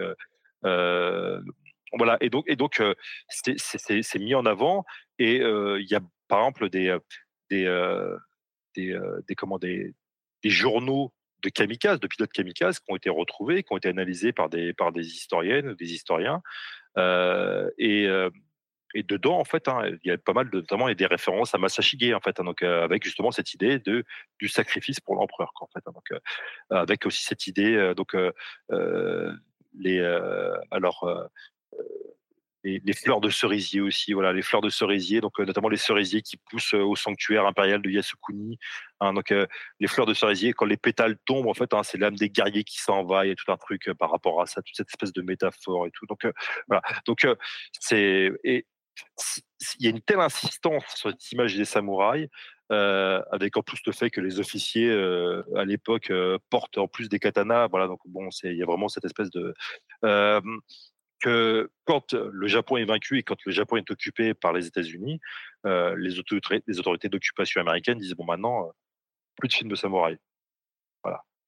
voilà et donc et donc c'est mis en avant et il y a par exemple des des des, comment, des, des journaux de kamikazes, de pilotes kamikazes qui ont été retrouvés, qui ont été analysés par des, par des historiennes, des historiens. Euh, et, et dedans, en fait, hein, il y a pas mal de, notamment, il y a des références à Masashige, en fait, hein, donc euh, avec justement cette idée de du sacrifice pour l'empereur, en fait, hein, donc euh, avec aussi cette idée, euh, donc les, alors les, fleurs de cerisier aussi, voilà, les fleurs de cerisier, donc notamment les cerisiers qui poussent au sanctuaire impérial de Yasukuni. donc les fleurs de cerisier, quand les pétales tombent, en fait, c'est l'âme des guerriers qui s'en va. Il y a tout un truc par rapport à ça, toute cette espèce de métaphore et tout. Donc voilà. Donc c'est il y a une telle insistance sur cette image des samouraïs, euh, avec en plus le fait que les officiers euh, à l'époque euh, portent en plus des katanas. Voilà, donc bon, il y a vraiment cette espèce de que quand le Japon est vaincu et quand le Japon est occupé par les États-Unis, les autorités, les autorités d'occupation américaines disent bon maintenant plus de films de samouraïs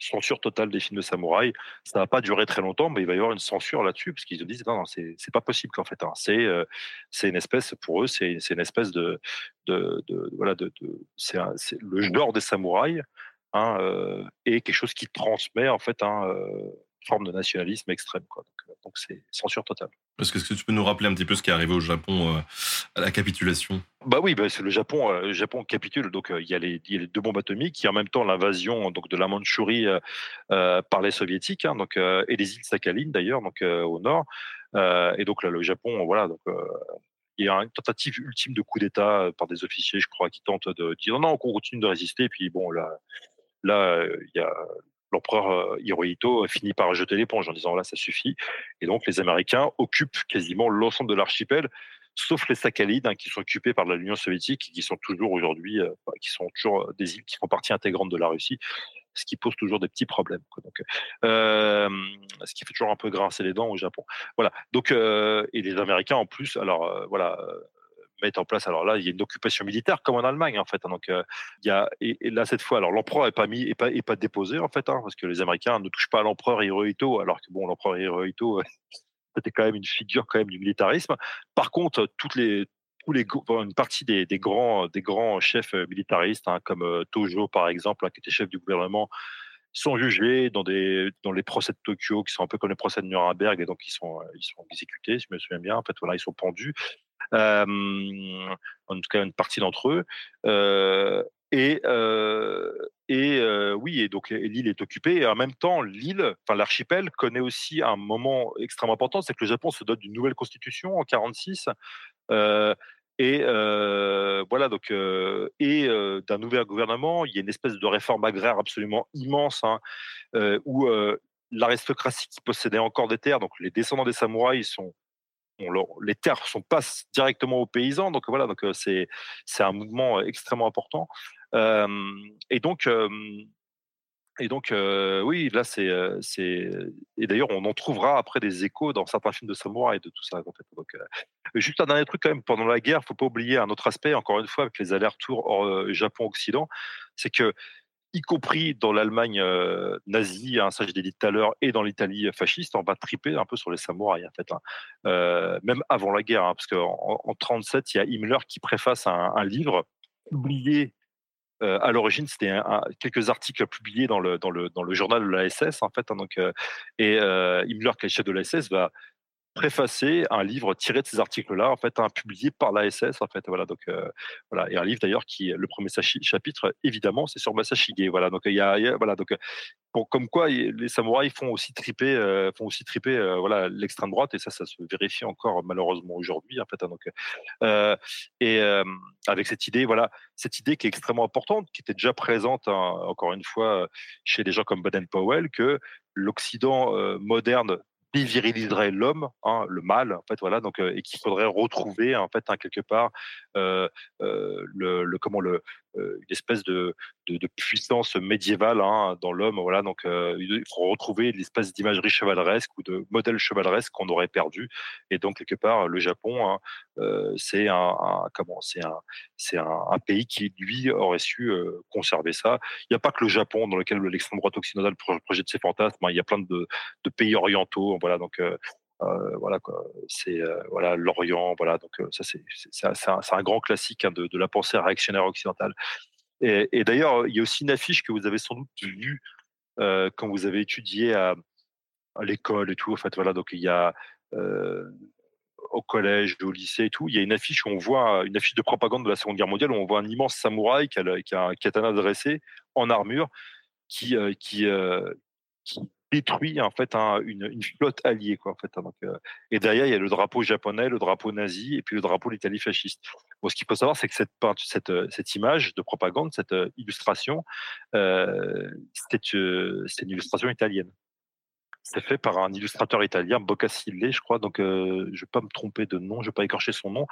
censure totale des films de samouraï. Ça va pas durer très longtemps, mais il va y avoir une censure là-dessus parce qu'ils se disent non, non, c'est pas possible qu'en fait. Hein. C'est euh, une espèce pour eux, c'est une espèce de, de, de voilà de, c'est le genre des samouraïs hein, euh, et quelque chose qui transmet en fait un euh, forme de nationalisme extrême. Quoi. Donc, c'est censure totale. Est-ce que tu peux nous rappeler un petit peu ce qui est arrivé au Japon à la capitulation? Bah oui, bah c'est le Japon. le Japon capitule. Donc il y, a les, y, a les deux bombes atomiques, il y a en même temps l'invasion donc de la Mandchourie par les soviétiques, hein, donc et les îles Sakhalin d'ailleurs, donc au nord. et donc là, le Japon, voilà, donc il y a une tentative ultime de coup d'État par des officiers, je crois, qui tentent de dire non, non, on continue de résister. Et puis bon, là, là, il y a l'empereur euh, Hirohito finit par jeter l'éponge en disant là ça suffit. Et donc les Américains occupent quasiment l'ensemble de l'archipel, sauf les Sakhalides hein, qui sont occupés par l'Union soviétique qui sont toujours aujourd'hui, euh, qui sont toujours euh, des îles qui font partie intégrante de la Russie ce qui pose toujours des petits problèmes. Donc, ce qui fait toujours un peu grincer les dents au Japon. Voilà. Donc, et les Américains en plus, alors voilà, mettre en place. Alors là, il y a une occupation militaire comme en Allemagne en fait. Hein. donc euh, il y a et, là cette fois, alors l'empereur est pas mis, est pas, déposé en fait, hein, parce que les Américains ne touchent pas à l'empereur Hirohito, alors que bon, l'empereur Hirohito c'était quand même une figure quand même du militarisme. Par contre, toutes les tous les, une partie des, grands, des grands chefs militaristes, hein, comme euh, Tojo par exemple, qui était chef du gouvernement sont jugés dans des dans les procès de Tokyo qui sont un peu comme les procès de Nuremberg et donc ils sont ils sont exécutés si je me souviens bien en fait voilà ils sont pendus euh, en tout cas une partie d'entre eux. Euh, et euh, euh, oui et donc l'île est occupée. En même temps l'île enfin l'archipel connaît aussi un moment extrêmement important c'est que le Japon se dote d'une nouvelle constitution en 46 euh, et euh, voilà donc euh, et euh, d'un nouvel gouvernement, il y a une espèce de réforme agraire absolument immense hein, euh, où euh, l'aristocratie qui possédait encore des terres, donc les descendants des samouraïs sont les terres sont passent directement aux paysans, donc voilà donc euh, c'est c'est un mouvement extrêmement important Euh, et donc euh, et donc, euh, oui, là, c'est, euh, c'est, et d'ailleurs, on en trouvera après des échos dans certains films de samouraï et de tout ça. En fait. Euh, juste un dernier truc quand même, pendant la guerre, faut pas oublier un autre aspect, encore une fois, avec les allers-retours euh, Japon-Occident, c'est que, y compris dans l'Allemagne euh, nazie, hein, ça je dit tout à l'heure, et dans l'Italie fasciste, on va triper un peu sur les samouraïs, en fait, hein. Euh, même avant la guerre, hein, parce qu'en en, en 37, il y a Himmler qui préface un, livre publié euh, à l'origine, c'était quelques articles publiés dans le, dans le, dans le journal de la SS, en fait. hein, donc, euh, et euh, Himmler, qui est chef de la SS, va préfacer un livre tiré de ces articles-là, en fait, hein, publié par la SS, en fait. Voilà, donc, euh, voilà. Et un livre, d'ailleurs, qui, le premier chapitre, évidemment, c'est sur Masashige. Voilà, donc, il y a, voilà, donc, euh, pour, comme quoi, les samouraïs font aussi triper, euh, font aussi triper, voilà, l'extrême droite, et ça, ça se vérifie encore, malheureusement, aujourd'hui, en fait. hein, donc, et avec cette idée, voilà, cette idée qui est extrêmement importante, qui était déjà présente, hein, encore une fois, chez des gens comme Baden-Powell, que l'Occident moderne déviriliserait l'homme, hein, le mal, en fait, voilà, donc, euh, et qu'il faudrait retrouver, en fait, hein, quelque part, euh, euh, le, le- comment le, une espèce de, de, puissance médiévale hein, dans l'homme, voilà, donc euh, il faut retrouver l'espèce d'imagerie chevaleresque ou de modèle chevaleresque qu'on aurait perdu, et donc quelque part, le Japon, hein, euh, c'est un, comment, c'est un, c'est un, pays qui lui aurait su euh, conserver ça. Il n'y a pas que le Japon dans lequel l'extrême droite occidentale pro- projette ses fantasmes. hein. Il y a plein de, de pays orientaux. Voilà, donc euh, voilà. C'est euh, voilà l'Orient. Voilà, donc euh, ça c'est un, un- grand classique hein, de, de la pensée réactionnaire occidentale. Et, d'ailleurs, il y a aussi une affiche que vous avez sans doute vue quand vous avez étudié à, à l'école et tout. En fait, voilà, donc il y a au collège, au lycée et tout, il y a une affiche où on voit une affiche de propagande de la Seconde Guerre mondiale où on voit un immense samouraï qui a, qui a un katana dressé en armure qui qui, qui détruit en fait un- une, flotte alliée quoi en fait. hein. Euh, et derrière il y a le drapeau japonais, le drapeau nazi et puis le drapeau l'Italie fasciste. Bon, ce qu'il faut savoir c'est que cette cette euh, cette image de propagande, cette euh, illustration, euh, c'était une illustration italienne. C'est fait par un illustrateur italien, Boccasile, je crois. Donc, euh, je vais pas me tromper de nom, je vais pas écorcher son nom.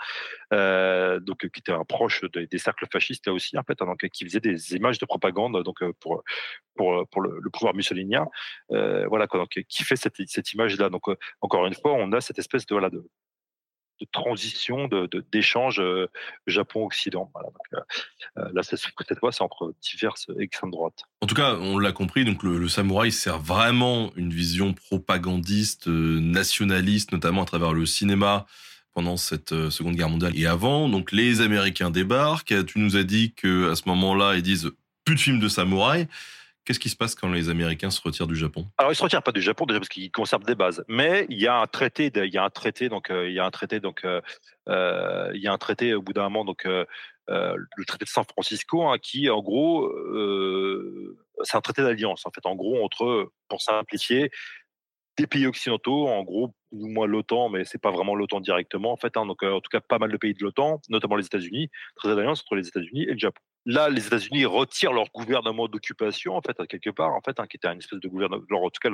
Euh, donc, euh, qui était un proche des, cercles fascistes là aussi, en fait, hein, donc qui faisait des images de propagande, donc pour pour pour le, pouvoir mussolinien. Voilà, donc qui fait cette cette image là. Donc, encore une fois, on a cette espèce de voilà de de transition, de de- d'échange euh, Japon-Occident. Voilà, euh, euh, là, cette fois, c'est entre diverses extrêmes droites. En tout cas, on l'a compris, donc le, samouraï sert vraiment une vision propagandiste, euh, nationaliste, notamment à travers le cinéma pendant cette Seconde Guerre mondiale et avant. Donc les Américains débarquent. Tu nous as dit que à ce moment-là, ils disent plus de films de samouraï. Qu'est-ce qui se passe quand les Américains se retirent du Japon? Alors, ils se retirent pas du Japon déjà parce qu'ils conservent des bases, mais il y a un traité, il y a un traité, donc euh, il y a un traité, donc euh, euh, il y a un traité au bout d'un moment, donc le traité de San Francisco, hein, qui en gros, c'est un traité d'alliance en fait, en gros entre, pour simplifier, des pays occidentaux, en gros, ou moins l'OTAN, mais c'est pas vraiment l'OTAN directement en fait, hein, donc en tout cas pas mal de pays de l'OTAN, notamment les États-Unis, traité d'alliance entre les États-Unis et le Japon là, les États-Unis retirent leur gouvernement d'occupation, en fait, quelque part, en fait, hein, qui était une espèce de gouvernement, leur- en tout cas,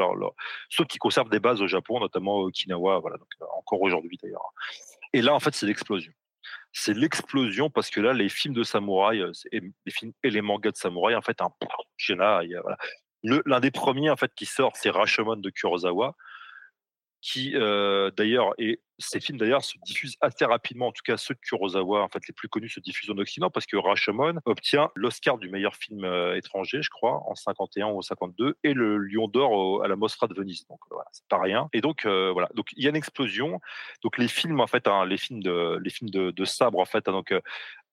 ceux qui conservent des bases au Japon, notamment au Okinawa, voilà, donc, euh, encore aujourd'hui d'ailleurs. Et là, en fait, c'est l'explosion. C'est l'explosion parce que là, les films de samouraï, euh, les films et les mangas de samouraï, en fait, un. Le- L'un des premiers, en fait, qui sort, c'est Rashomon de Kurosawa, qui euh, d'ailleurs et ces films d'ailleurs se diffusent assez rapidement en tout cas ceux de Kurosawa en fait les plus connus se diffusent en Occident parce que Rashomon obtient l'Oscar du meilleur film euh, étranger je crois en 51 ou en 52 et le Lion d'or à la Mostra de Venise. Donc voilà c'est pas rien. Et donc euh, voilà. Donc il y a une explosion. Donc les films en fait hein, les films de les films de, sabre en fait hein, donc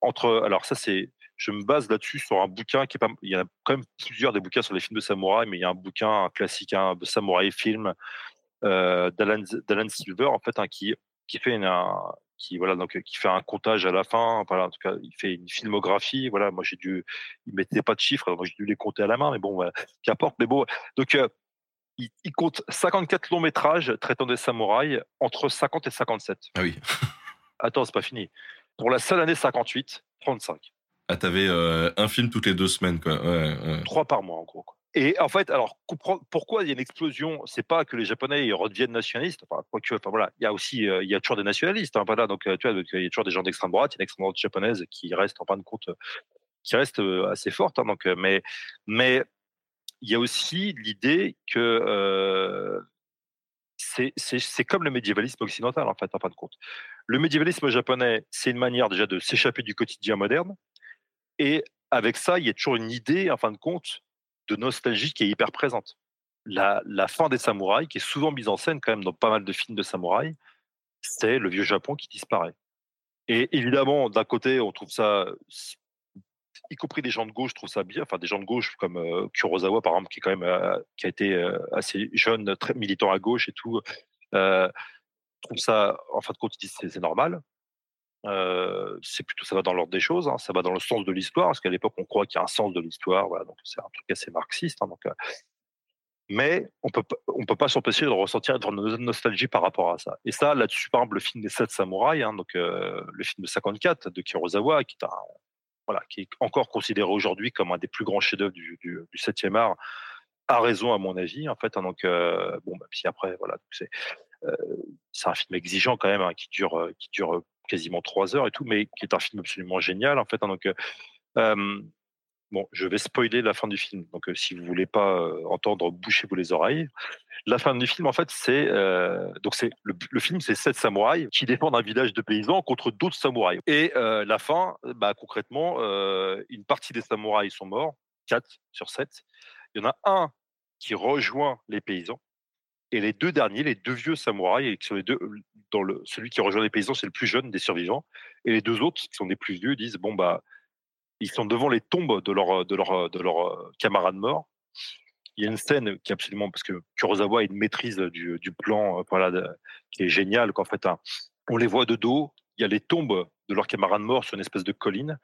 entre alors ça c'est je me base là-dessus sur un bouquin qui est pas. Il y a quand même plusieurs des bouquins sur les films de samouraï, mais il y a un bouquin classique, un samouraï film d'Alan Silver en fait, hein, qui qui fait une, qui voilà donc qui fait un comptage à la fin. Voilà, en tout cas, il fait une filmographie. Voilà, moi j'ai dû, il mettait pas de chiffres, moi j'ai dû les compter à la main, mais bon, qu'importe. Mais bon, donc euh, il, il, compte 54 longs métrages traitant des samouraïs entre 50 et 57. Ah oui. Attends, c'est pas fini. Pour la seule année 58, 35. Ah, t'avais euh, un film toutes les deux semaines, quoi. Ouais, ouais. Trois par mois, en gros. Quoi. Et en fait, alors pourquoi il y a une explosion? C'est pas que les Japonais ils redeviennent nationalistes. Enfin, enfin voilà, il y a aussi, euh, il y a toujours des nationalistes. Hein, voilà, donc euh, tu vois, il y a toujours des gens d'extrême droite, il y a l'extrême droite japonaise qui reste en fin de compte, qui reste assez forte. Hein, donc, mais, mais il y a aussi l'idée que euh, c'est comme le médiévalisme occidental, en fait, en fin de compte. Le médiévalisme japonais, c'est une manière déjà de s'échapper du quotidien moderne. Et avec ça, il y a toujours une idée, en fin de compte, de nostalgie qui est hyper présente. La, la fin des samouraïs, qui est souvent mise en scène quand même dans pas mal de films de samouraïs, c'est le vieux Japon qui disparaît. Et évidemment, d'un côté, on trouve ça y compris des gens de gauche trouvent ça bien. Enfin, des gens de gauche comme euh, Kurosawa, par exemple, qui quand même euh, qui a été euh, assez jeune, très militant à gauche et tout, euh, trouvent ça, en fin de compte, ils disent c'est normal. C'est plutôt ça va dans l'ordre des choses, hein, ça va dans le sens de l'histoire, parce qu'à l'époque on croit qu'il y a un sens de l'histoire, voilà, donc c'est un truc assez marxiste. Hein, donc, mais on peut on peut pas s'empêcher de ressentir une nostalgie par rapport à ça. Et ça, là-dessus, par exemple, le film des sept samouraïs, hein, donc le film de 54 de Kurosawa, qui est qui est encore considéré aujourd'hui comme un des plus grands chefs-d'œuvre du, du, du 7e art, a raison à mon avis. En fait, donc euh, bon, puis après, voilà, c'est euh, c'est un film exigeant quand même, qui dure euh, qui dure quasiment trois heures et tout, mais qui est un film absolument génial. En fait, hein, donc euh, Bon, je vais spoiler la fin du film. Donc, euh, si vous voulez pas euh, entendre, bouchez-vous les oreilles. La fin du film, en fait, c'est donc c'est le, film, c'est sept samouraïs qui défendent un village de paysans contre d'autres samouraïs. Et la fin, bah, concrètement, une partie des samouraïs sont morts, quatre sur sept. Il y en a un qui rejoint les paysans. Et les deux derniers, les deux vieux samouraïs, qui les deux, celui qui rejoint les paysans, c'est le plus jeune des survivants. Et les deux autres, qui sont des plus vieux, disent bon bah ils sont devant les tombes de leurs de leur, de leur euh, camarades morts. Il y a une scène qui est absolument parce que Kurosawa a une maîtrise du, du plan, euh, voilà, qui est géniale. Qu'en fait, hein, on les voit de dos. Il y a les tombes de leurs camarades morts sur une espèce de colline,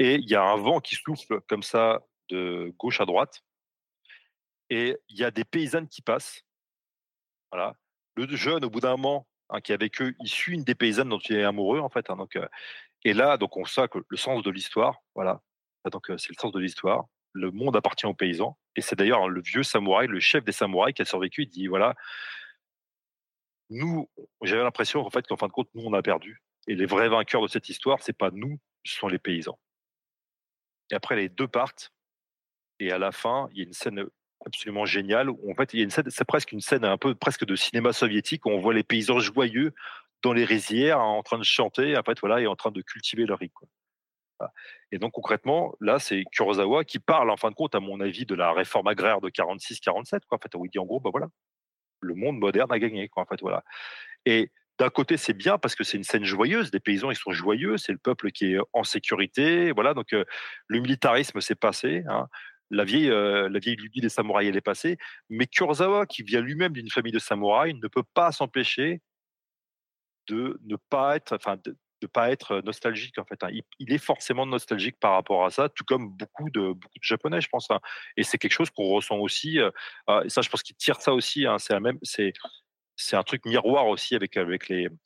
et il y a un vent qui souffle comme ça de gauche à droite. Et il y a des paysannes qui passent. Le jeune, au bout d'un moment, hein, qui est avec eux, il suit une des paysannes dont il est amoureux, en fait. Hein, donc, et là, donc, on sait que le sens de l'histoire, voilà. Donc, c'est le sens de l'histoire. Le monde appartient aux paysans. Et c'est d'ailleurs le vieux samouraï, le chef des samouraïs qui a survécu. Il dit voilà, nous, j'avais l'impression en fait qu'en fin de compte, nous, on a perdu. Et les vrais vainqueurs de cette histoire, c'est pas nous, ce sont les paysans. Et après, les deux partent. Et à la fin, il y a une scène absolument géniale où en fait, il y a une scène, c'est presque une scène un peu presque de cinéma soviétique où on voit les paysans joyeux dans les rizières hein, en train de chanter, en fait, voilà, et en train de cultiver leur riz. Et donc concrètement, là, c'est Kurosawa qui parle, en fin de compte, à mon avis, de la réforme agraire de 46-47, quoi. En fait, où il dit en gros, bah voilà, le monde moderne a gagné. En fait, voilà. Et d'un côté, c'est bien parce que c'est une scène joyeuse. Les paysans, ils sont joyeux. C'est le peuple qui est en sécurité. Voilà. Donc, euh, le militarisme s'est passé. Hein. La vieille, euh, la vieille lubie des samouraïs, est passée. Mais Kurosawa, qui vient lui-même d'une famille de samouraïs, ne peut pas s'empêcher de ne pas être, enfin, de, de pas être nostalgique en fait. Hein. Il, est forcément nostalgique par rapport à ça, tout comme beaucoup de beaucoup de japonais, je pense. Hein. Et c'est quelque chose qu'on ressent aussi. Euh, et ça, je pense qu'il tire ça aussi. Hein. C'est c'est un truc miroir aussi avec avec les euh,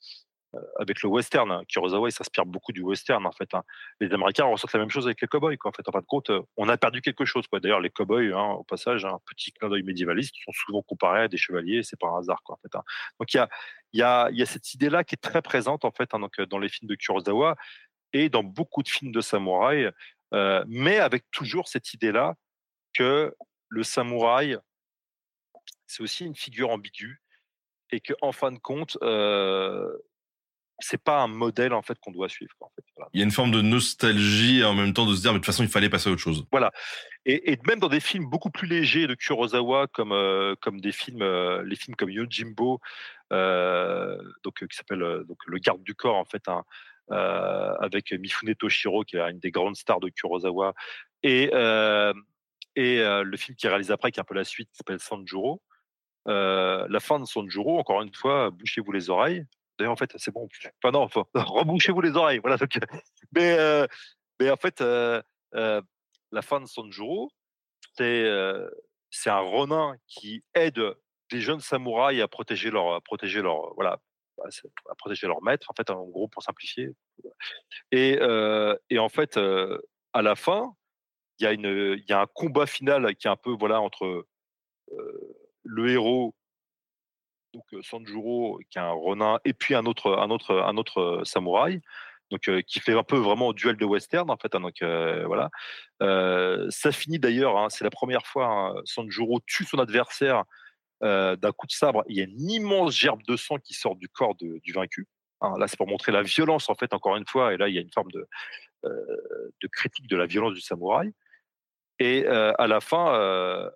avec le western. Hein. Kurosawa, il s'inspire beaucoup du western en fait. Hein. Les Américains ressentent la même chose avec les cowboys. Quoi. En fait, en fin de compte, euh, on a perdu quelque chose. Quoi. D'ailleurs, les cowboys, hein, au passage, un petit clin d'œil médiévaliste, sont souvent comparés à des chevaliers. C'est pas un hasard. Quoi, en fait, hein. Donc il y a, cette idée-là qui est très présente en fait hein, donc, dans les films de Kurosawa et dans beaucoup de films de samouraï, euh, mais avec toujours cette idée-là que le samouraï, c'est aussi une figure ambiguë et que en fin de compte, euh, c'est pas un modèle en fait qu'on doit suivre. En fait. Voilà. Il y a une forme de nostalgie et en même temps de se dire mais de toute façon il fallait passer à autre chose. Voilà. Et, et même dans des films beaucoup plus légers de Kurosawa comme euh, comme des films euh, les films comme Yojimbo euh, donc qui s'appelle donc le garde du corps en fait euh, avec Mifune Toshiro, qui est une des grandes stars de Kurosawa, et, euh, et euh, le film qui réalise après, qui est un peu la suite, qui s'appelle Sanjuro. la fin de Sanjuro, encore une fois, bouchez-vous les oreilles. D'ailleurs, en fait, c'est bon. Enfin, non, enfin, rebouchez-vous les oreilles. Voilà. Donc, mais, mais en fait, la fin de Sanjuro, c'est c'est un Ronin qui aide des jeunes samouraïs à protéger leur, à protéger leur, voilà, à protéger leur maître, en fait, en gros, pour simplifier. Et, et en fait, à la fin, il y, a y a un combat final qui est un peu, voilà, entre le héros, donc Sanjuro, qui est un Ronin, et puis un autre, un autre, un autre samouraï donc qui fait un peu vraiment duel de western en fait. Hein, donc voilà, ça finit d'ailleurs. Hein, c'est la première fois hein, Sanjuro tue son adversaire d'un coup de sabre. Il y a une immense gerbe de sang qui sort du corps du vaincu. là, c'est pour montrer la violence en fait. Encore une fois, et là, il y a une forme de de critique de la violence du samouraï. Et à la fin,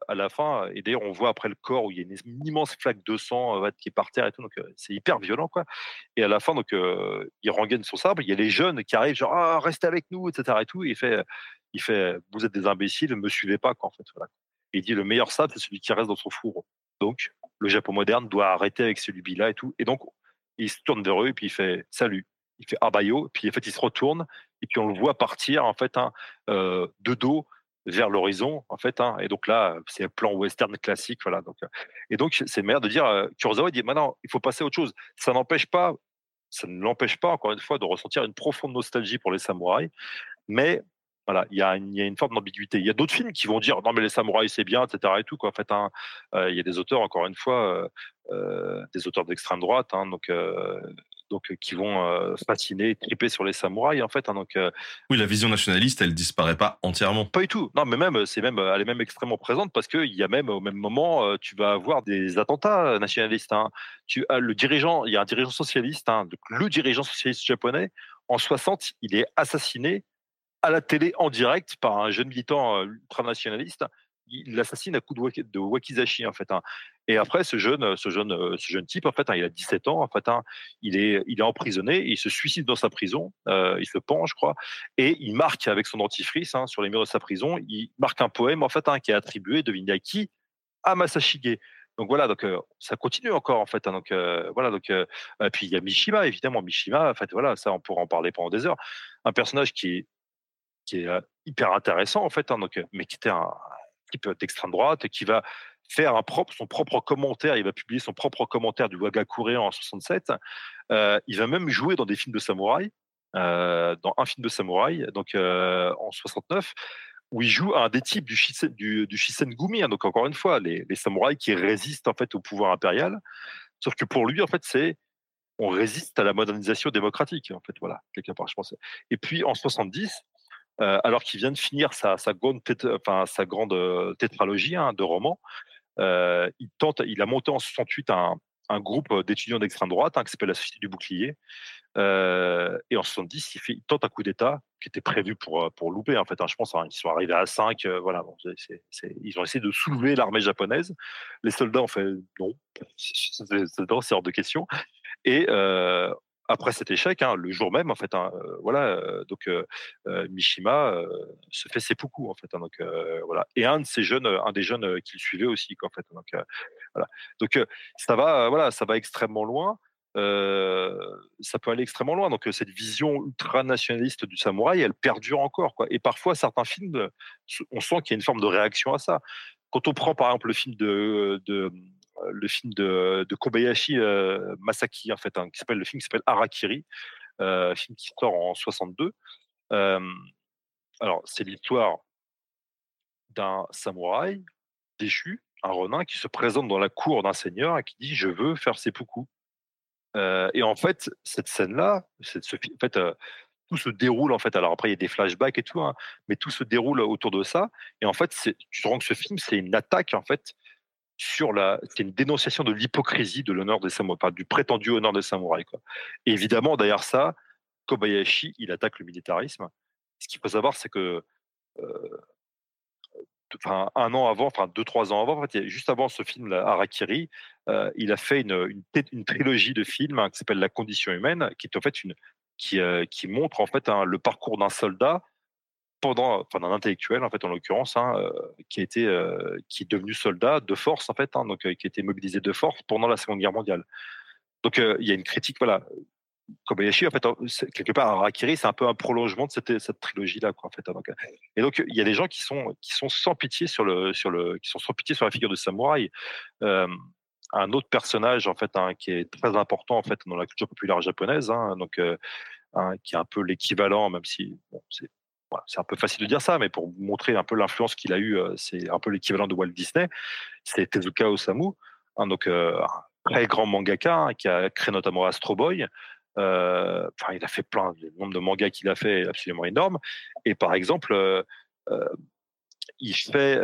à la fin, et d'ailleurs on voit après le corps où il y a une, immense flaque de sang qui est par terre et tout, donc c'est hyper violent quoi. Et à la fin, donc il rengaine son sabre, il y a les jeunes qui arrivent genre ah restez avec nous, etc. et tout. Et il fait, il fait vous êtes des imbéciles, me suivez pas quoi en fait. Il dit le meilleur sabre c'est celui qui reste dans son four. Donc le Japon moderne doit arrêter avec celui-là et tout. Et donc il se tourne vers eux et puis il fait salut. Il fait abayo, puis en fait il se retourne et puis on le voit partir en fait hein, de dos vers l'horizon en fait hein. et donc là c'est un plan western classique voilà donc et donc c'est manière de dire euh, Kurosawa dit maintenant il faut passer à autre chose ça n'empêche pas ça ne l'empêche pas encore une fois de ressentir une profonde nostalgie pour les samouraïs mais voilà, il y, a une, y a une forme d'ambiguïté. Il y a d'autres films qui vont dire non mais les samouraïs c'est bien, etc. Et tout quoi. En fait, hein, euh, il y a des auteurs encore une fois, euh, des auteurs d'extrême droite, hein, donc donc qui vont fasciner, triper sur les samouraïs en fait. Hein, donc oui, la vision nationaliste, elle disparaît pas entièrement. Pas du tout. Non, mais même c'est même elle est même extrêmement présente parce qu'il y a même au même moment, tu vas avoir des attentats nationalistes. Hein. Tu as le dirigeant, il y a un dirigeant socialiste, hein, le dirigeant socialiste japonais en 60, il est assassiné à la télé en direct par un jeune militant ultranationaliste il l'assassine à coup de, wakizashi en fait. Hein. Et après, ce jeune, ce jeune, euh, ce jeune type, en fait, hein, il a 17 ans, en fait, hein, il est, il est emprisonné, il se suicide dans sa prison, euh, il se pend, je crois, et il marque avec son dentifrice sur les murs de sa prison, il marque un poème en fait qui est attribué, devinez à qui, à Masashige. Donc voilà, donc euh, ça continue encore en fait. donc voilà, donc puis il y a Mishima évidemment, Mishima. En fait voilà, ça on pourra en parler pendant des heures. Un personnage qui est qui est hyper intéressant en fait, donc mais qui était un, type d'extrême droite, qui va faire son propre commentaire, il va publier son propre commentaire du Wagakure en 67. Euh, il va même jouer dans des films de samouraï, euh, dans un film de samouraï, donc euh, en 69, où il joue un des types du, shisen, du, du Shisengumi, hein, donc encore une fois, les, les, samouraïs qui résistent en fait au pouvoir impérial. Sauf que pour lui, en fait, c'est on résiste à la modernisation démocratique, en fait, voilà, quelque part, je pense. Et puis en 70, euh, alors qu'il vient de finir sa, grande, enfin, euh, tétralogie hein, de romans. Euh, il, tente, il a monté en 68 un, un groupe d'étudiants d'extrême droite hein, qui s'appelle la Société du Bouclier. et en 70, il, tente un coup d'État qui était prévu pour, pour louper. En fait, hein, je pense qu'ils sont arrivés à 5. voilà, ils ont essayé de soulever l'armée japonaise. Les soldats ont fait non, c'est hors de question. Et après cet échec, hein, le jour même, en fait, hein, euh, voilà, euh, donc euh, Mishima se fait seppuku, en fait, hein, donc voilà, et un de ces jeunes, un des jeunes qui le suivait aussi, en fait, donc voilà, donc ça va, voilà, ça va extrêmement loin. ça peut aller extrêmement loin. Donc cette vision ultra nationaliste du samouraï, elle perdure encore. Quoi. Et parfois, certains films, on sent qu'il y a une forme de réaction à ça. Quand on prend par exemple le film de, de le film de, Kobayashi euh, Masaki, en fait, hein, qui s'appelle le film qui s'appelle Harakiri, euh, film qui sort en 62. alors, c'est l'histoire d'un samouraï déchu, un renin, qui se présente dans la cour d'un seigneur et qui dit Je veux faire seppuku. Euh, et en fait, cette scène-là, ce, en fait, tout se déroule en fait. Alors après, il y a des flashbacks et tout, hein, mais tout se déroule autour de ça. Et en fait, tu te rends que ce film, c'est une attaque en fait sur la, c'est une dénonciation de l'hypocrisie de l'honneur des samouraïs, du prétendu honneur des samouraïs. Évidemment, derrière ça, Kobayashi, il attaque le militarisme. Ce qu'il faut savoir, c'est que euh, un an avant, enfin deux, trois ans avant, en fait, juste avant ce film, Harakiri, euh, il a fait une, trilogie de films hein, qui s'appelle La condition humaine, qui est en fait une qui, qui montre en fait hein, le parcours d'un soldat pendant, enfin d'un intellectuel en fait en l'occurrence, hein, qui a été, qui est devenu soldat de force en fait, hein, donc qui a été mobilisé de force pendant la Seconde Guerre mondiale. Donc il y a une critique, voilà. Kobayashi, en fait, quelque part, Harakiri, c'est un peu un prolongement de cette, cette trilogie-là, quoi, en fait. Donc, et donc, il y a des gens qui sont, qui sont sans pitié sur le, sur le, qui sont sans pitié sur la figure de samouraï. un autre personnage, en fait, hein, qui est très important, en fait, dans la culture populaire japonaise, hein, donc, qui est un peu l'équivalent, même si c'est c'est un peu facile de dire ça, mais pour montrer un peu l'influence qu'il a eu, c'est un peu l'équivalent de Walt Disney. C'est Tezuka Osamu, hein, donc un très grand mangaka hein, qui a créé notamment Astro Boy. Enfin, il a fait plein. Le nombre de mangas qu'il a fait est absolument énorme. Et par exemple, il fait,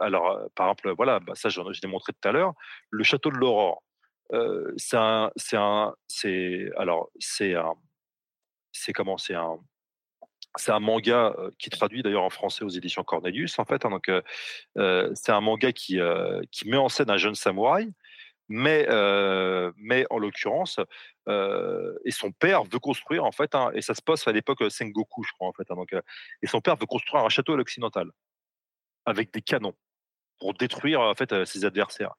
alors par exemple, voilà, bah, ça je l'ai montré tout à l'heure, le château de l'Aurore. c'est un, c'est alors c'est un, c'est comment, c'est un c'est un manga qui est traduit d'ailleurs en français aux éditions Cornelius, en fait. Hein, donc, c'est un manga qui, qui met en scène un jeune samouraï, mais, mais en l'occurrence, et son père veut construire, en fait, et ça se passe à l'époque Sengoku, je crois, en fait. Hein, donc, et son père veut construire un château à l'occidental, avec des canons, pour détruire, en fait, ses adversaires.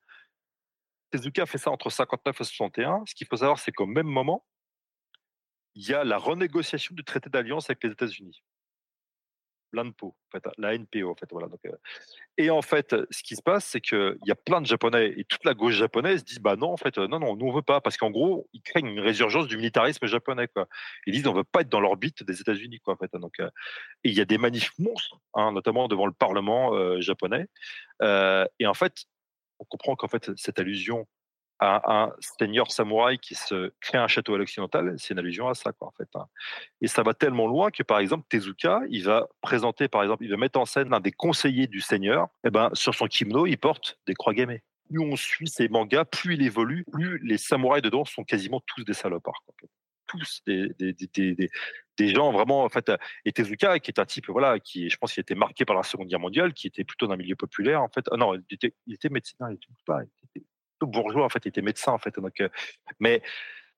Tezuka fait ça entre 59 et 61. Ce qu'il faut savoir, c'est qu'au même moment, il y a la renégociation du traité d'alliance avec les États-Unis. L'ANPO, en fait, la NPO, en fait, voilà. Donc, et en fait, ce qui se passe, c'est qu'il y a plein de Japonais et toute la gauche japonaise dit bah non, en fait, non, non, nous on veut pas, parce qu'en gros, ils craignent une résurgence du militarisme japonais. Ils disent on veut pas être dans l'orbite des États-Unis, en fait. Donc, et il y a des manifs monstres, hein, notamment devant le Parlement japonais. et en fait, on comprend qu'en fait cette allusion un seigneur samouraï qui se crée un château à l'occidental, c'est une allusion à ça, quoi, en fait. Hein. Et ça va tellement loin que, par exemple, Tezuka, il va présenter, par exemple, il va mettre en scène un des conseillers du seigneur. Et eh ben, sur son kimono, il porte des croix gammées. Plus on suit ces mangas, plus il évolue, plus les samouraïs dedans sont quasiment tous des salopards. Tous des, gens vraiment en fait et Tezuka qui est un type voilà qui je pense qu'il était marqué par la Seconde Guerre mondiale qui était plutôt d'un milieu populaire en fait ah non il était, médecin il était pas bourgeois en fait, il était médecin en fait. Donc, mais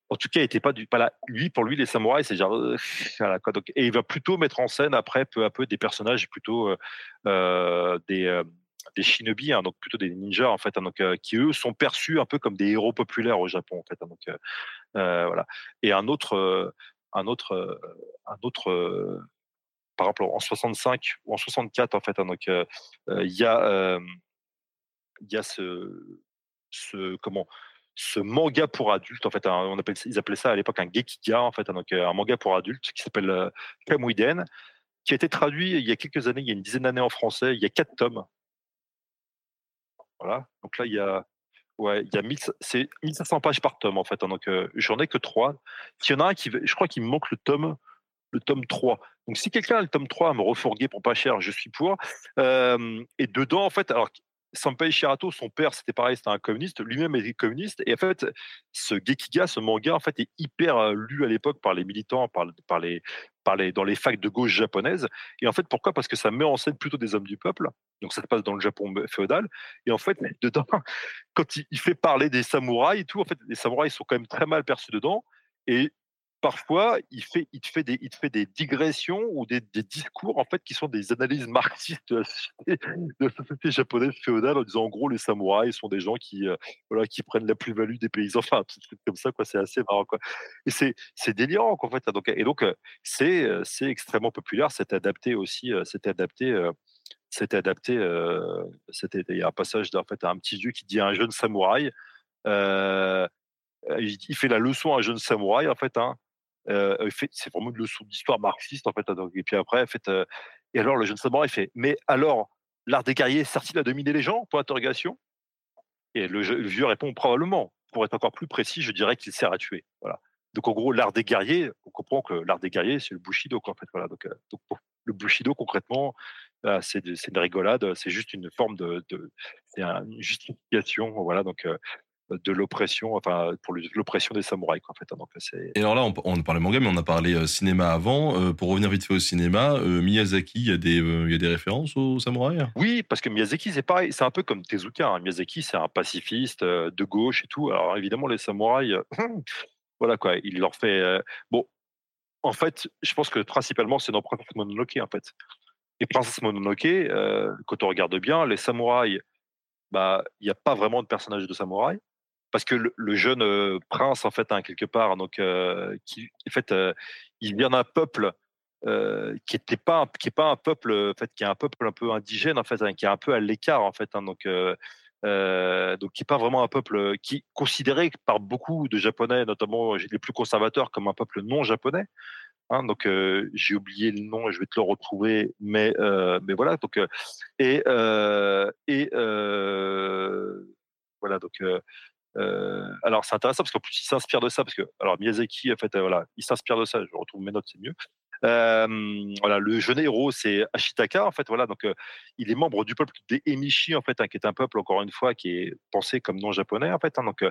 en tout cas, il était pas du pas là. Lui, pour lui, les samouraïs, c'est genre Donc, et il va plutôt mettre en scène après peu à peu des personnages plutôt euh, des des shinobi, hein, donc plutôt des ninjas en fait, hein, donc qui eux sont perçus un peu comme des héros populaires au Japon en fait. Hein, donc voilà. Et un autre un autre un autre par exemple en 65 ou en 64 en fait, donc il y a il y a ce ce comment ce manga pour adultes en fait on appelle ils appelaient ça à l'époque un gekiga en fait donc un manga pour adultes qui s'appelle euh, qui a été traduit il y a quelques années il y a une dizaine d'années en français il y a quatre tomes voilà donc là il y a ouais il y a 1000 c'est 1500 pages par tome en fait hein, donc euh, j'en ai que trois s'il y en a un qui je crois qu'il me manque le tome le tome 3. Donc si quelqu'un a le tome 3 à me refourguer pour pas cher, je suis pour. Euh, et dedans, en fait, alors Sanpei Shirato, son père, c'était pareil, c'était un communiste. Lui-même était communiste. Et en fait, ce Gekiga, ce manga, en fait, est hyper euh, lu à l'époque par les militants, par, les, par les, dans les facs de gauche japonaises. Et en fait, pourquoi? Parce que ça met en scène plutôt des hommes du peuple. Donc, ça se passe dans le Japon féodal. Et en fait, dedans, quand il, il fait parler des samouraïs et tout, en fait, les samouraïs sont quand même très mal perçus dedans. Et parfois, il, te fait des, il te fait des digressions ou des, discours en fait qui sont des analyses marxistes de la société, japonaise féodale en disant en gros les samouraïs sont des gens qui, euh, voilà, qui prennent la plus-value des paysans, enfin un truc comme ça, quoi. C'est assez marrant, quoi. Et c'est, c'est délirant, en fait. Donc, et donc, euh, c'est, euh, c'est extrêmement populaire. C'est adapté aussi, c'était adapté. c'était adapté, il y a un passage d'un fait, un petit vieux qui dit à un jeune samouraï, il fait la leçon à un jeune samouraï, en fait, hein, euh, c'est vraiment une leçon d'histoire marxiste en fait. Et puis après, fait, euh, et alors le jeune samouraï fait, mais alors l'art des guerriers sert-il à dominer les gens? Point d'interrogation. Et le, vieux répond probablement. Pour être encore plus précis, je dirais qu'il sert à tuer. Voilà. Donc en gros, l'art des guerriers, on comprend que l'art des guerriers, c'est le bushido. en fait, voilà. Donc, euh, le bushido concrètement, c'est une rigolade, c'est juste une forme de, justification. Voilà. Donc de l'oppression, enfin pour l'oppression des samouraïs. en fait. Hein, donc, et alors là, on, on parlait manga, mais on a parlé euh, cinéma avant. Euh, pour revenir vite fait au cinéma, euh, Miyazaki, il y, a des, y a des références aux samouraïs? Oui, parce que Miyazaki, c'est pareil, c'est un peu comme Tezuka. Hein. Miyazaki, c'est un pacifiste de gauche et tout. Alors évidemment, les samouraïs, voilà quoi, il leur fait. Bon, en fait, je pense que principalement, c'est dans Princess Mononoke, en fait. Et Princess Mononoke, quand on regarde bien, les samouraïs, bah, il n'y a pas vraiment de personnage de samouraï. Parce que le, jeune euh, prince, en fait, hein, quelque part, donc, euh, qui, en fait, euh, il vient d'un peuple euh, qui était pas, un- qui est pas un peuple, en fait, qui est un peuple un peu indigène, en fait, hein, qui est un peu à l'écart, en fait, hein, donc, donc qui est pas vraiment un peuple qui est considéré par beaucoup de Japonais, notamment les plus conservateurs, comme un peuple non japonais. Donc j'ai oublié le nom et je vais te le retrouver, mais mais voilà donc et et voilà donc euh, alors c'est intéressant parce qu'en plus il s'inspire de ça parce que alors Miyazaki en fait euh, voilà il s'inspire de ça. Je retrouve mes notes c'est mieux. Euh, voilà le jeune héros c'est Ashitaka en fait voilà. Donc il est membre du peuple des Emishi en fait hein, qui est un peuple encore une fois qui est pensé comme non japonais en fait hein, donc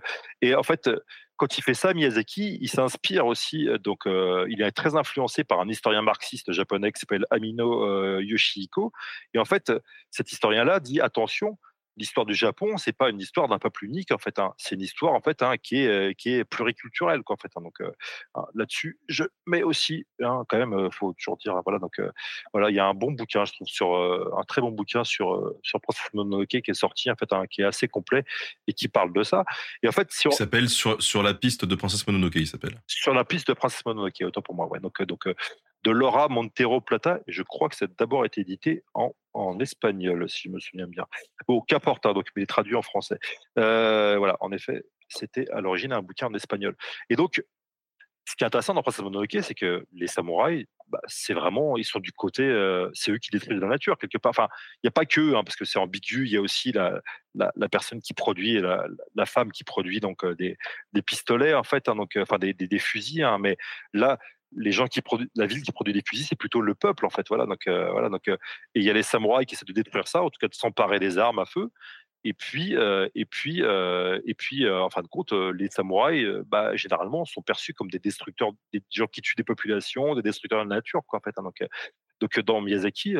et en fait quand il fait ça Miyazaki il s'inspire aussi donc il est très influencé par un historien marxiste japonais qui s'appelle Amino Yoshihiko. Et en fait cet historien là dit attention l'histoire du Japon, c'est pas une histoire d'un peuple unique en fait. hein. C'est une histoire en fait hein, qui est euh, qui est pluriculturelle quoi en fait. hein. Donc euh, hein, là-dessus, je mais aussi hein, quand même, euh, faut toujours dire voilà donc euh, voilà il y a un bon bouquin je trouve sur euh, un très bon bouquin sur sur Princess Mononoke qui est sorti en fait hein, qui est assez complet et qui parle de ça. Et en fait sur Qui s'appelle sur, sur la piste de Princesse Mononoke, il s'appelle. sur la piste de Princess Mononoke, autant pour moi. Ouais. Donc, donc de Laura Montero Plata, et je crois que ça a d'abord été édité en, en espagnol, si je me souviens bien. Au Caporta, donc il est traduit en français. Euh, voilà, en effet, c'était à l'origine un bouquin en espagnol. Et donc, ce qui est intéressant dans Princess Mononoke, c'est que les samouraïs, bah, c'est vraiment, ils sont du côté, euh, c'est eux qui détruisent la nature quelque part. Enfin, il n'y a pas que, hein, parce que c'est ambigu. Il y a aussi la, la, personne qui produit, la, la femme qui produit donc euh, des, des pistolets en fait, hein, donc enfin des, des, des fusils. Hein, mais là, les gens qui produisent, la ville qui produit des fusils, c'est plutôt le peuple en fait. Voilà, donc euh, voilà, donc euh, et il y a les samouraïs qui essaient de détruire ça, en tout cas de s'emparer des armes à feu. Et puis, euh, et puis, et puis, en fin de compte, les samouraïs, bah, généralement, sont perçus comme des destructeurs, des gens qui tuent des populations, des destructeurs de la nature, quoi, en fait. hein. Donc, dans Miyazaki,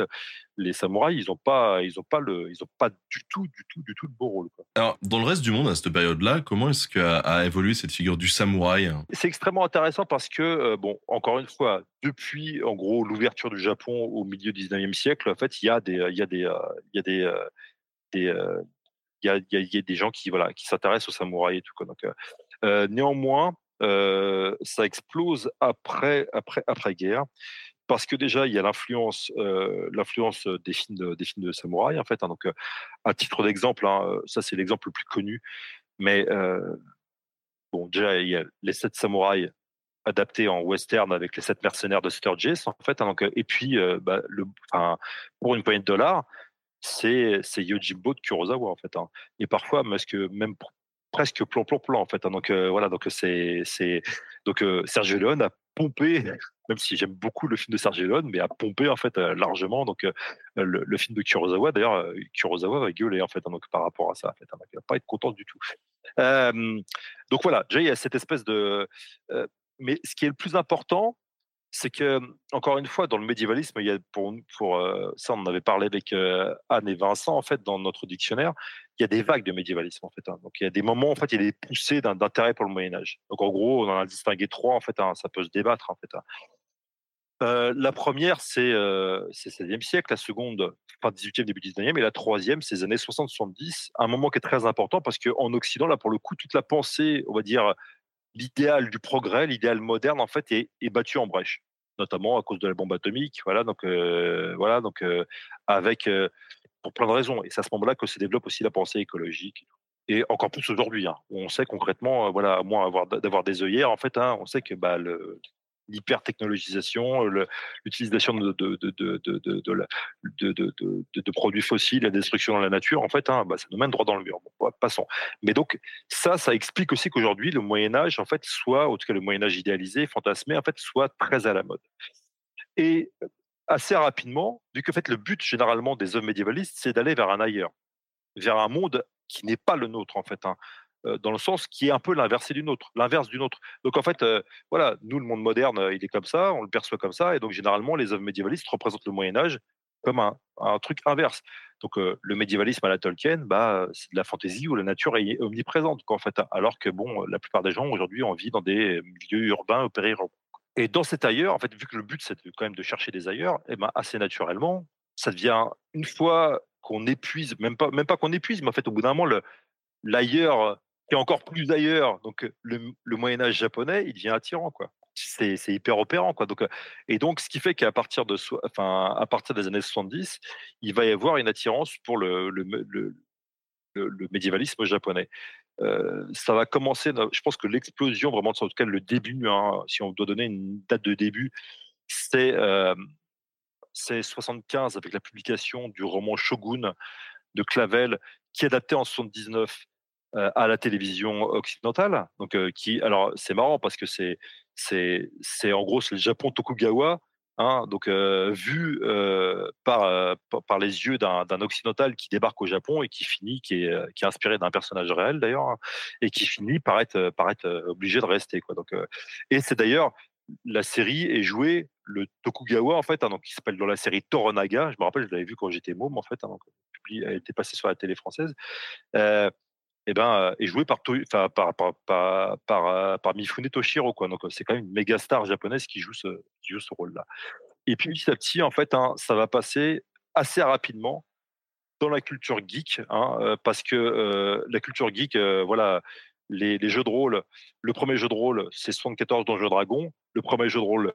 les samouraïs, ils ont pas, ils ont pas le, ils ont pas du tout, du tout, du tout le beau rôle. Quoi. Alors, dans le reste du monde, à cette période-là, comment est-ce qu'a a évolué cette figure du samouraï? C'est extrêmement intéressant parce que, euh, bon, encore une fois, depuis, en gros, l'ouverture du Japon au milieu du 19e siècle, en fait, il y a des, il y a des, il y a des, euh, des, euh, il y a, il y a- des gens qui, voilà, qui s'intéressent aux samouraïs et tout. Quoi. Donc, euh, néanmoins, euh, ça explose après, après, après guerre. Parce que déjà, il y a l'influence, euh, l'influence des films de, des films de samouraïs, en fait. hein. donc, euh, à titre d'exemple, hein, euh, ça c'est l'exemple le plus connu. Mais bon, déjà, il y a les sept samouraïs adaptés en western avec les sept mercenaires de Sturgis, en fait. hein. donc, et puis, bah, pour une poignée de dollars, c'est c'est Yojimbo de Kurosawa, en fait. Et parfois, même pr- presque plan plan plan en fait donc voilà donc c'est donc Sergio Leone a pompé même si j'aime beaucoup le film de Sergio Leone mais a pompé en fait euh, largement. Donc euh, le, film de Kurosawa d'ailleurs euh, Kurosawa va gueuler en fait hein, donc par rapport à ça en fait hein, il va pas être content du tout. Donc voilà déjà il y a cette espèce de mais ce qui est le plus important c'est que encore une fois dans le médiévalisme il y a pour pour ça on en avait parlé avec Anne et Vincent en fait dans notre dictionnaire il y a des vagues de médiévalisme en fait. hein. Donc il y a des moments en fait, il y a des poussées d'intérêt pour le Moyen Âge. Donc en gros, on en a distingué trois en fait. hein, ça peut se débattre en fait. hein. La première, c'est c'est le 16e siècle, la seconde, fin 18e, début 19e, et la troisième, c'est les années 60-70, un moment qui est très important parce qu'en Occident, là, pour le coup, toute la pensée, on va dire, l'idéal du progrès, l'idéal moderne, en fait, est, est battu en brèche, notamment à cause de la bombe atomique, voilà, donc, euh, voilà, donc euh, avec, euh, pour plein de raisons, et c'est à ce moment-là que se développe aussi la pensée écologique. Et encore plus aujourd'hui, hein, on sait concrètement, voilà, à moins avoir- d'avoir des œillères, en fait, hein, on sait que bah, l'hypertechnologisation, l'utilisation de, de, de, de, produits fossiles, la destruction de la nature, en fait, hein, bah, ça nous mène droit dans le mur. Bon, passons. Mais donc, ça, ça explique aussi qu'aujourd'hui, le Moyen-Âge, en fait, soit, en tout cas le Moyen-Âge idéalisé, fantasmé, en fait, soit très à la mode. Et assez rapidement, vu que en fait, le but généralement des hommes médiévalistes, c'est d'aller vers un ailleurs, vers un monde qui n'est pas le nôtre, en fait. hein. Euh, dans le sens qui est un peu l'inversé du nôtre, l'inverse du nôtre. Donc en fait, euh, voilà, nous le monde moderne, euh, il est comme ça, on le perçoit comme ça, et donc généralement les œuvres médiévalistes représentent le Moyen Âge comme un, un truc inverse. Donc le médiévalisme à la Tolkien, bah, c'est de la fantaisie où la nature est omniprésente, quoi, en fait. Alors que bon, la plupart des gens aujourd'hui, on vit dans des milieux urbains ou périurbains. Et dans cet ailleurs, en fait, vu que le but c'est quand même de chercher des ailleurs, et ben assez naturellement, ça devient une fois qu'on épuise, même pas, même pas qu'on épuise, mais en fait, au bout d'un moment, l'ailleurs est encore plus ailleurs. Donc le, le Moyen Âge japonais, il devient attirant, quoi. C'est hyper opérant quoi. Donc et donc ce qui fait qu'à partir de enfin à partir des années 70 il va y avoir une attirance pour le médiévalisme japonais. Ça va commencer je pense que l'explosion vraiment en tout cas le début hein, si on doit donner une date de début c'est c'est 75 avec la publication du roman Shogun de Clavel qui est adapté en 79 à la télévision occidentale. Donc, qui, alors, c'est marrant parce que c'est c'est c'est en gros le Japon Tokugawa, hein, donc euh, vu euh, par, euh, par les yeux d'un occidental qui débarque au Japon et qui finit qui est qui est inspiré d'un personnage réel d'ailleurs hein, et qui finit par être par être obligé de rester quoi. Donc et c'est d'ailleurs la série est jouée le Tokugawa en fait hein, donc qui s'appelle dans la série Toronaga. Je me rappelle je l'avais vu quand j'étais môme en fait. Donc, elle était passée sur la télé française eh ben, est joué par, par, par, par, par Mifune Toshiro. Quoi. Donc, c'est quand même une méga star japonaise qui joue ce, qui joue ce rôle-là. Et puis, petit à petit, en fait, hein, ça va passer assez rapidement dans la culture geek, hein, parce que la culture geek, voilà, les, jeux de rôle, le premier jeu de rôle, c'est 74 Donjons Dragon. Le premier jeu de rôle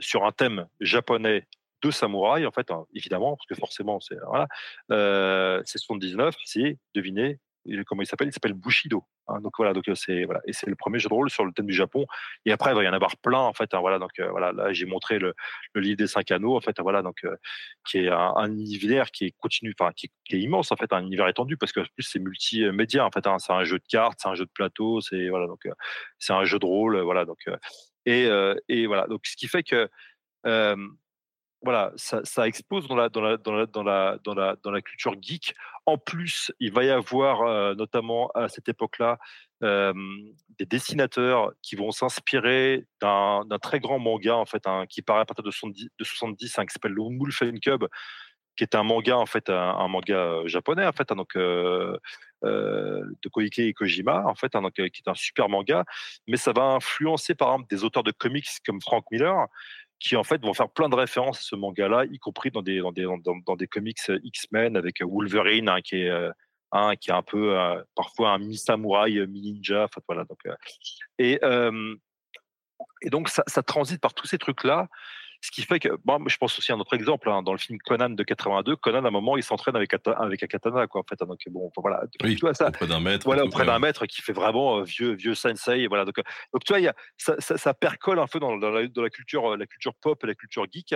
sur un thème japonais de samouraï, en fait, hein, évidemment, parce que forcément, c'est voilà, c'est 79, c'est, devinez, comment il s'appelle? Il s'appelle Bushido. Hein, donc voilà, donc c'est voilà, et c'est le premier jeu de rôle sur le thème du Japon. Et après, il va y en avoir plein en fait. Hein, voilà, donc voilà, là j'ai montré le, livre des cinq anneaux en fait. Voilà, donc qui est un, un, univers qui est continu, enfin qui, est immense en fait, un univers étendu parce que plus c'est multimédia en fait. Hein, c'est un jeu de cartes, c'est un jeu de plateau, c'est voilà, donc c'est un jeu de rôle, voilà, donc et et voilà, donc ce qui fait que voilà, ça, ça, explose dans la, dans, la, dans, la, dans, la, dans, la, dans la culture geek. En plus, il va y avoir, euh, notamment à cette époque-là, euh, des dessinateurs qui vont s'inspirer d'un très grand manga, en fait, hein, qui paraît à partir de 70, de 70 hein, qui s'appelle le Wolfen Cub, qui est un manga, en fait, un, manga euh, japonais, en fait, hein, donc, de Koike et Kojima, en fait, donc, qui est un super manga, mais ça va influencer, par exemple, des auteurs de comics comme Frank Miller, qui en fait vont faire plein de références à ce manga-là, y compris dans des, dans des, dans, des comics euh, X-Men avec euh, Wolverine, hein, qui est euh, un qui est un peu parfois un mi-samouraï, mi-ninja. voilà, et, et donc ça, transite par tous ces trucs-là. Ce qui fait que, moi, je pense aussi à un autre exemple, hein, dans le film Conan de 82, Conan, à un moment, il s'entraîne avec, avec un katana, quoi, en fait. Hein, donc, bon, voilà. Oui, tu vois, ça, auprès d'un maître. Voilà, auprès d'un maître qui fait vraiment euh, vieux, vieux sensei. Voilà. Donc, euh, donc tu vois, y a, ça, ça, ça, percole un peu dans, dans, la, dans, la, culture, euh, la culture pop et la culture geek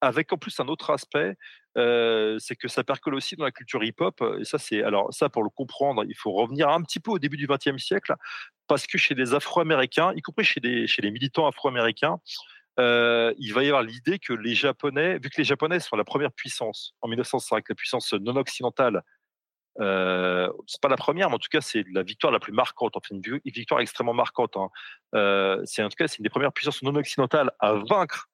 avec en plus un autre aspect, euh, c'est que ça percole aussi dans la culture hip-hop. Et ça, c'est alors ça pour le comprendre, il faut revenir un petit peu au début du XXe siècle, parce que chez les Afro-Américains, y compris chez les chez les militants afro-américains, euh, il va y avoir l'idée que les Japonais, vu que les Japonais sont la première puissance en 1905, la puissance non occidentale, euh, c'est pas la première, mais en tout cas c'est la victoire la plus marquante, enfin une victoire extrêmement marquante. Hein. Euh, c'est en tout cas c'est une des premières puissances non occidentales à vaincre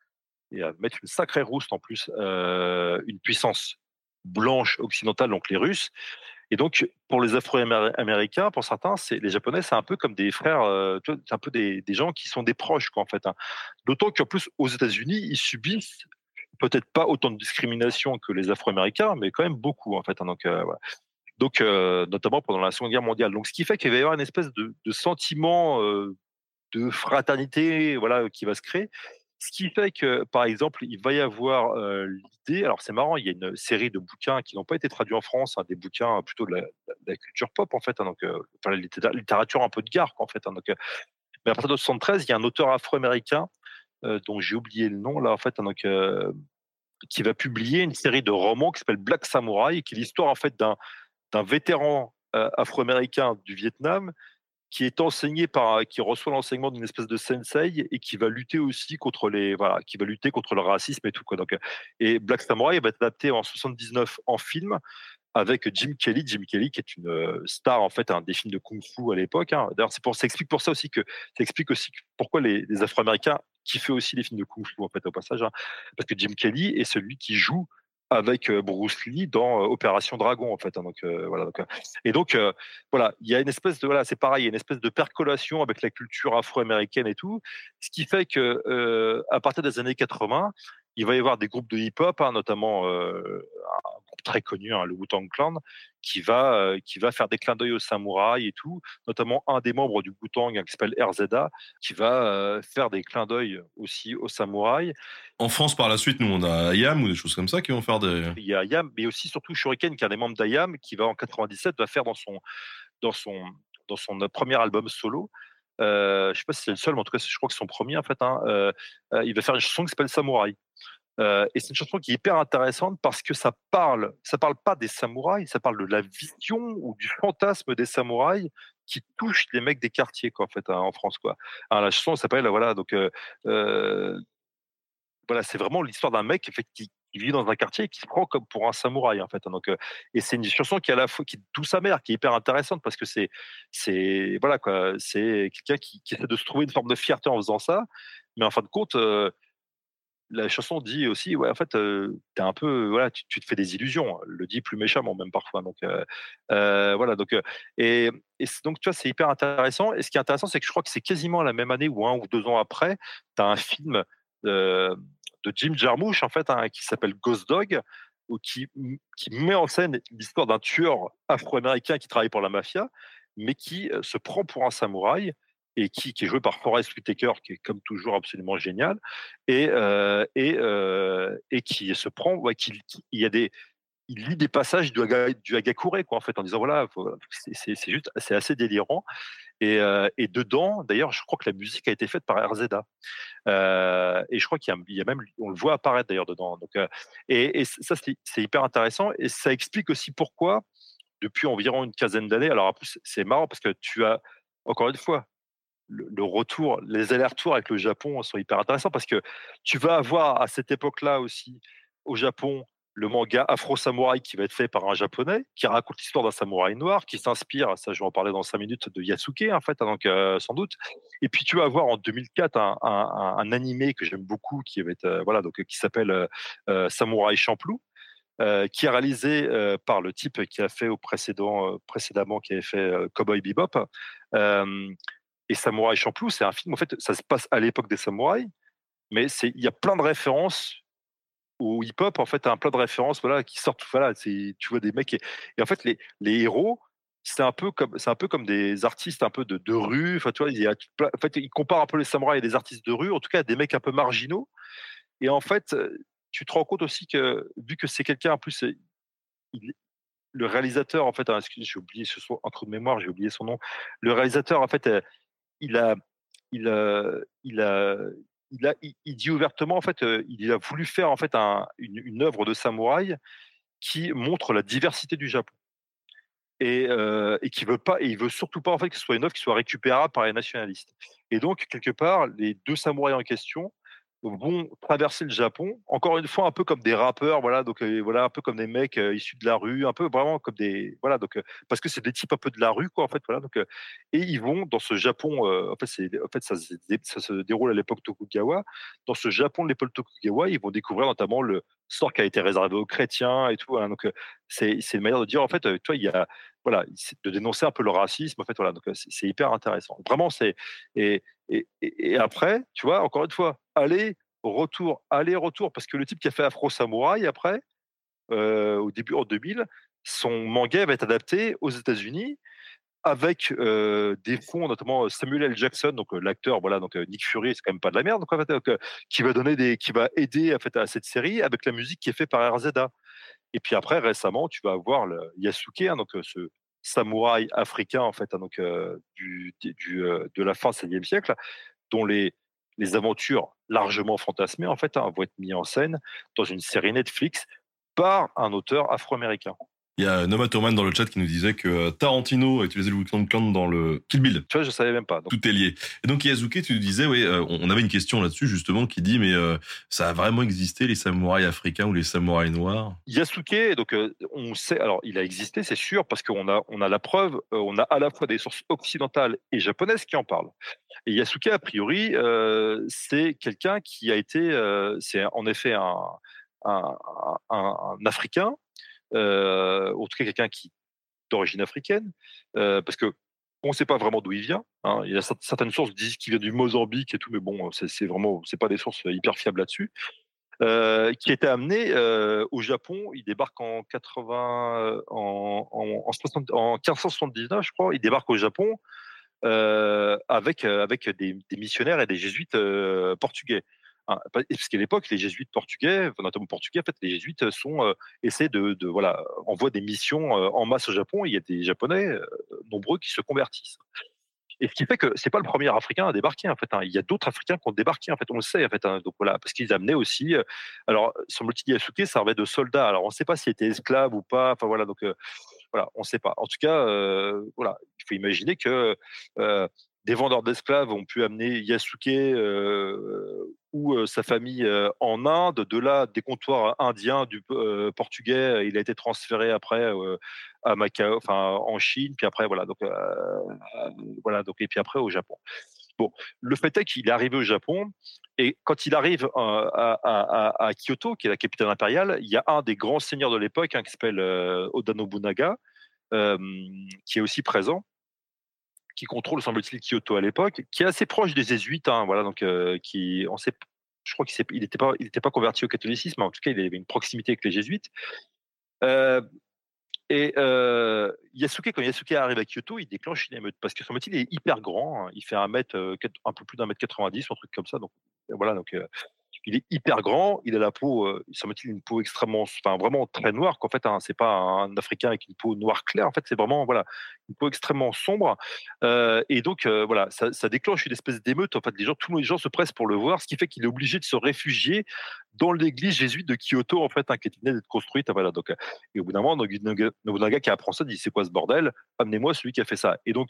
et à mettre une sacrée rouste en plus, euh, une puissance blanche occidentale, donc les Russes. Et donc, pour les Afro-Américains, pour certains, les Japonais, c'est un peu comme des frères, euh, c'est un peu des, gens qui sont des proches, en fait. Hein. D'autant qu'en plus, aux États-Unis, ils subissent peut-être pas autant de discrimination que les Afro-Américains, mais quand même beaucoup, en fait. Hein. donc, euh, euh, notamment pendant la Seconde Guerre mondiale. Donc, ce qui fait qu'il va y avoir une espèce de, de sentiment de fraternité, voilà, qui va se créer. Ce qui fait que, par exemple, il va y avoir l'idée. Alors, c'est marrant, il y a une série de bouquins qui n'ont pas été traduits en France, hein, des bouquins plutôt de la, culture pop, en fait, hein, donc, la littérature un peu de gare, en fait. Hein, donc, mais à partir de 73, il y a un auteur afro-américain dont j'ai oublié le nom, là, en fait, donc, qui va publier une série de romans qui s'appelle Black Samurai, qui est l'histoire, en fait, d'un vétéran afro-américain du Vietnam qui est enseigné par, qui reçoit l'enseignement d'une espèce de sensei et qui va lutter aussi contre les, voilà, qui va lutter contre le racisme et tout quoi. Donc, et Black Samurai va être adapté en 79 en film avec Jim Kelly, Jim Kelly qui est une euh, star en fait, un des films de kung-fu à l'époque. Hein. D'ailleurs, c'est pour, ça explique pour ça aussi que, ça aussi pourquoi les, Afro-Américains kiffaient aussi les films de kung-fu en fait au passage, hein. parce que Jim Kelly est celui qui joue avec Bruce Lee dans Opération Dragon en fait. Hein, donc voilà. et donc voilà, il y a une espèce de voilà, c'est pareil, une espèce de percolation avec la culture afro-américaine et tout, ce qui fait que à partir des années 80, il va y avoir des groupes de hip-hop, hein, notamment un groupe très connu, hein, le Wu-Tang Clan, qui va, qui va faire des clins d'œil aux samouraïs et tout, notamment un des membres du Wu-Tang qui s'appelle RZA, qui va faire des clins d'œil aussi aux samouraïs. En France, par la suite, nous, on a Ayam ou des choses comme ça qui vont faire des. Il y a Ayam, mais aussi surtout Shuriken, qui est un des membres d'Ayam, qui va en 97 va faire dans son, dans son, dans son premier album solo. Euh, je sais pas si c'est le seul, mais en tout cas, je crois que c'est son premier en fait. Hein, il va faire une chanson qui s'appelle Samouraï. Euh, et c'est une chanson qui est hyper intéressante parce que ça parle, ça parle pas des samouraïs, ça parle de la vision ou du fantasme des samouraïs qui touche les mecs des quartiers quoi en fait hein, en France quoi. La chanson s'appelle voilà donc euh, euh, voilà c'est vraiment l'histoire d'un mec qui, vit dans un quartier et qui se prend comme pour un samouraï en fait. Hein, donc et c'est une chanson qui à la fois qui tout sa mère qui est hyper intéressante parce que c'est c'est voilà quoi c'est quelqu'un qui, qui, essaie de se trouver une forme de fierté en faisant ça, mais en fin de compte la chanson dit aussi, ouais, en fait, es un peu, voilà, tu, te fais des illusions. Le dit plus méchamment même parfois. Donc voilà. Donc et, donc tu vois, c'est hyper intéressant. Et ce qui est intéressant, c'est que je crois que c'est quasiment la même année ou un ou deux ans après, tu as un film de, Jim Jarmusch en fait, hein, qui s'appelle Ghost Dog, ou qui, qui met en scène l'histoire d'un tueur afro-américain qui travaille pour la mafia, mais qui se prend pour un samouraï et qui, est joué par Forrest Whitaker, qui est comme toujours absolument génial, et, euh, et, euh, et qui se prend, ouais, qui, il y a des, il lit des passages du, du Hagakure, quoi, en fait, en disant voilà, c'est juste, c'est assez délirant. Et, euh, et dedans, d'ailleurs, je crois que la musique a été faite par RZA. et je crois qu'il y, a même, on le voit apparaître d'ailleurs dedans. Donc, et, et, ça, c'est hyper intéressant. Et ça explique aussi pourquoi, depuis environ une quinzaine d'années, alors en plus, c'est marrant parce que tu as, encore une fois, le, retour, les allers-retours avec le Japon sont hyper intéressants parce que tu vas avoir à cette époque-là aussi au Japon le manga Afro Samouraï qui va être fait par un japonais qui raconte l'histoire d'un samouraï noir qui s'inspire, ça je vais en parler dans cinq minutes, de Yasuke en fait, hein, donc euh, sans doute. Et puis tu vas avoir en 2004 un, un, animé que j'aime beaucoup qui euh, voilà donc qui s'appelle euh, Samouraï Champloo. qui est réalisé par le type qui a fait au précédent, précédemment, qui avait fait Cowboy Bebop. Et Samouraï Champloo, c'est un film, en fait, ça se passe à l'époque des samouraïs, mais il y a plein de références au hip-hop, en fait, un plein de références voilà, qui sortent. Voilà, tu vois des mecs. Et, en fait, les, les héros, c'est un, peu comme, un peu comme des artistes un peu de, rue. Enfin, tu vois, il y a, en fait, ils comparent un peu les samouraïs à des artistes de rue, en tout cas, des mecs un peu marginaux. Et en fait, tu te rends compte aussi que, vu que c'est quelqu'un, en plus, le réalisateur, en fait, hein, j'ai oublié ce son, entre de mémoire, j'ai oublié son nom. Le réalisateur, en fait, il a, il a, il a, il, a, dit ouvertement en fait, il a voulu faire en fait un, une, œuvre de samouraï qui montre la diversité du Japon et, et qui veut pas, il veut surtout pas en fait que ce soit une œuvre qui soit récupérable par les nationalistes. Et donc quelque part, les deux samouraïs en question vont traverser le Japon, encore une fois un peu comme des rappeurs, voilà, donc voilà, un peu comme des mecs issus de la rue, un peu vraiment comme des, voilà, donc parce que c'est des types un peu de la rue, quoi, en fait, voilà, donc et ils vont dans ce Japon, en fait, ça, se déroule à l'époque Tokugawa, dans ce Japon de l'époque Tokugawa, ils vont découvrir notamment le sort qui a été réservé aux chrétiens et tout, donc c'est, une manière de dire, en fait, tu vois, il y a, voilà, de dénoncer un peu le racisme, en fait, voilà, donc c'est, hyper intéressant, vraiment, c'est et, et, après, tu vois, encore une fois, aller, retour, aller-retour, parce que le type qui a fait Afro Samouraï après, euh, au début en 2000, son manga va être adapté aux États-Unis avec euh, des fonds, notamment Samuel L. Jackson, donc euh, l'acteur, voilà, donc Nick Fury, c'est quand même pas de la merde, donc, en fait, qui va donner des, qui va aider en fait, à cette série avec la musique qui est faite par RZA. Et puis après, récemment, tu vas avoir Yasuke, hein, donc ce samouraï africain en fait, hein, donc du, du de la fin du XVIe siècle, dont les les aventures largement fantasmées, en fait, hein, vont être mises en scène dans une série Netflix par un auteur afro-américain. Il y a Noma Thurman dans le chat qui nous disait que euh, Tarantino a utilisé le Weekend Clan dans le Kill Bill. Tu vois, je savais même pas. Tout est lié. Et donc Yazuke, tu nous disais, oui, euh, on avait une question là-dessus justement qui dit, mais euh, ça a vraiment existé les samouraïs africains ou les samouraïs noirs? Yasuke, donc on sait, alors il a existé, c'est sûr, parce qu'on a on a la preuve, on a à la fois des sources occidentales et japonaises qui en parlent. Et Yasuke, a priori, c'est quelqu'un qui a été, c'est en effet un un, un, Africain, en tout cas quelqu'un qui d'origine africaine, euh, parce que on ne sait pas vraiment d'où il vient. Hein. Il y a certaines sources qui disent qu'il vient du Mozambique et tout, mais bon, c'est vraiment, c'est pas des sources hyper fiables là-dessus. Euh, qui était amené euh, au Japon. Il débarque en 80, en, en, en, 1579, je crois. Il débarque au Japon euh, avec avec des, missionnaires et des jésuites portugais. Parce qu'à l'époque, les jésuites portugais, notamment portugais, en fait, les jésuites sont essaient de, voilà envoient des missions en masse au Japon. il y a des Japonais nombreux qui se convertissent. Et ce qui fait que c'est pas le premier Africain à débarquer en fait. Hein. Il y a d'autres Africains qui ont débarqué en fait. On le sait en fait. Hein. Donc voilà, parce qu'ils amenaient aussi. Euh, alors semble-t-il, Yasuke servait de soldat. Alors on ne sait pas s'il était esclave ou pas. Enfin voilà. Donc euh, voilà, on ne sait pas. En tout cas, euh, voilà, il faut imaginer que des vendeurs d'esclaves ont pu amener Yasuke ou sa famille en Inde. De là, des comptoirs indiens du portugais, il a été transféré après à Macao, enfin en Chine, puis après voilà, donc voilà, donc et puis après au Japon. Bon, le fait est qu'il est arrivé au Japon et quand il arrive à, Kyoto, qui est la capitale impériale, il y a un des grands seigneurs de l'époque hein, qui s'appelle Oda Nobunaga, qui est aussi présent qui contrôle, semble-t-il, Kyoto à l'époque, qui est assez proche des jésuites. Hein, voilà, donc euh, qui, on sait, je crois qu'il n'était pas, pas converti au catholicisme, en tout cas, il avait une proximité avec les jésuites. Euh, et euh, Yasuke, quand Yasuke arrive à Kyoto, il déclenche une émeute parce que semble-t-il, il est hyper grand. Hein, il fait un mètre, un peu plus d'un mètre 90, un truc comme ça. Donc voilà, donc il est hyper grand, il a la peau, euh, il semble-t-il une peau extrêmement, enfin vraiment très noire. Qu'en fait, hein, c'est pas un Africain avec une peau noire claire. En fait, c'est vraiment voilà une peau extrêmement sombre. Euh, et donc euh, voilà, ça, déclenche une espèce d'émeute. En fait, les gens, tous les gens se pressent pour le voir, ce qui fait qu'il est obligé de se réfugier dans l'église jésuite de Kyoto, en fait, hein, qui venait d'être construite. Voilà. Donc, et au bout d'un moment, Nobunaga qui apprend ça dit c'est quoi ce bordel? Amenez-moi celui qui a fait ça. Et donc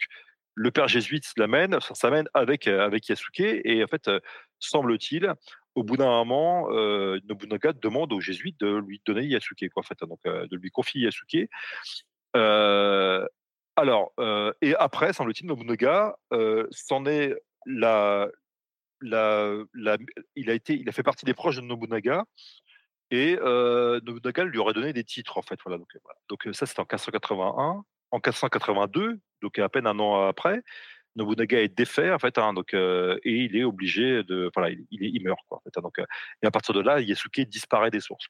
le père jésuite l'amène, s'amène avec avec Yasuke et en fait semble-t-il au bout d'un moment, euh, Nobunaga demande aux jésuites de lui donner Yasuke, quoi, en fait, hein, donc euh, de lui confier Yasuke. Euh, alors, et après, semble-t-il, Nobunaga il a été, il a fait partie des proches de Nobunaga. Et Nobunaga lui aurait donné des titres, en fait. Voilà, donc, donc ça, c'était en 1581. En 1582, donc à peine un an après, Nobunaga est défait en fait, hein, donc et il est obligé de, voilà, il, meurt quoi. Hein, donc et à partir de là, Yasuke disparaît des sources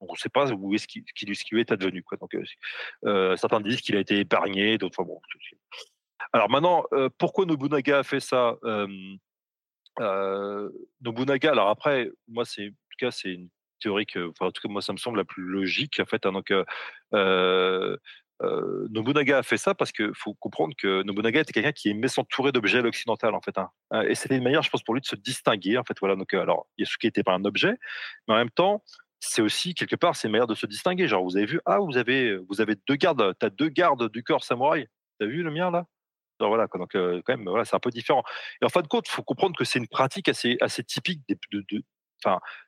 on ne sait pas où est-ce qu'il qu est advenu. Donc certains disent qu'il a été épargné, d'autres bon. Alors maintenant, pourquoi Nobunaga a fait ça Nobunaga, alors après, moi c'est en tout cas c'est une théorie que, enfin, en tout cas moi ça me semble la plus logique en fait. Hein, donc Nobunaga a fait ça parce qu'il faut comprendre que Nobunaga était quelqu'un qui aimait s'entourer d'objets à l'occidental en fait. Hein. Euh, et c'était une manière, je pense, pour lui de se distinguer en fait. Voilà. Donc, alors Yasuke n'était pas un objet, mais en même temps, c'est aussi quelque part c'est une manière de se distinguer. Genre, vous avez vu, ah, vous avez, vous avez deux gardes, t'as deux gardes du corps samouraï. T'as vu le mien là? Voilà, donc quand même, voilà, c'est un peu différent. Et en fin de compte, il faut comprendre que c'est une pratique assez, assez typique de, de,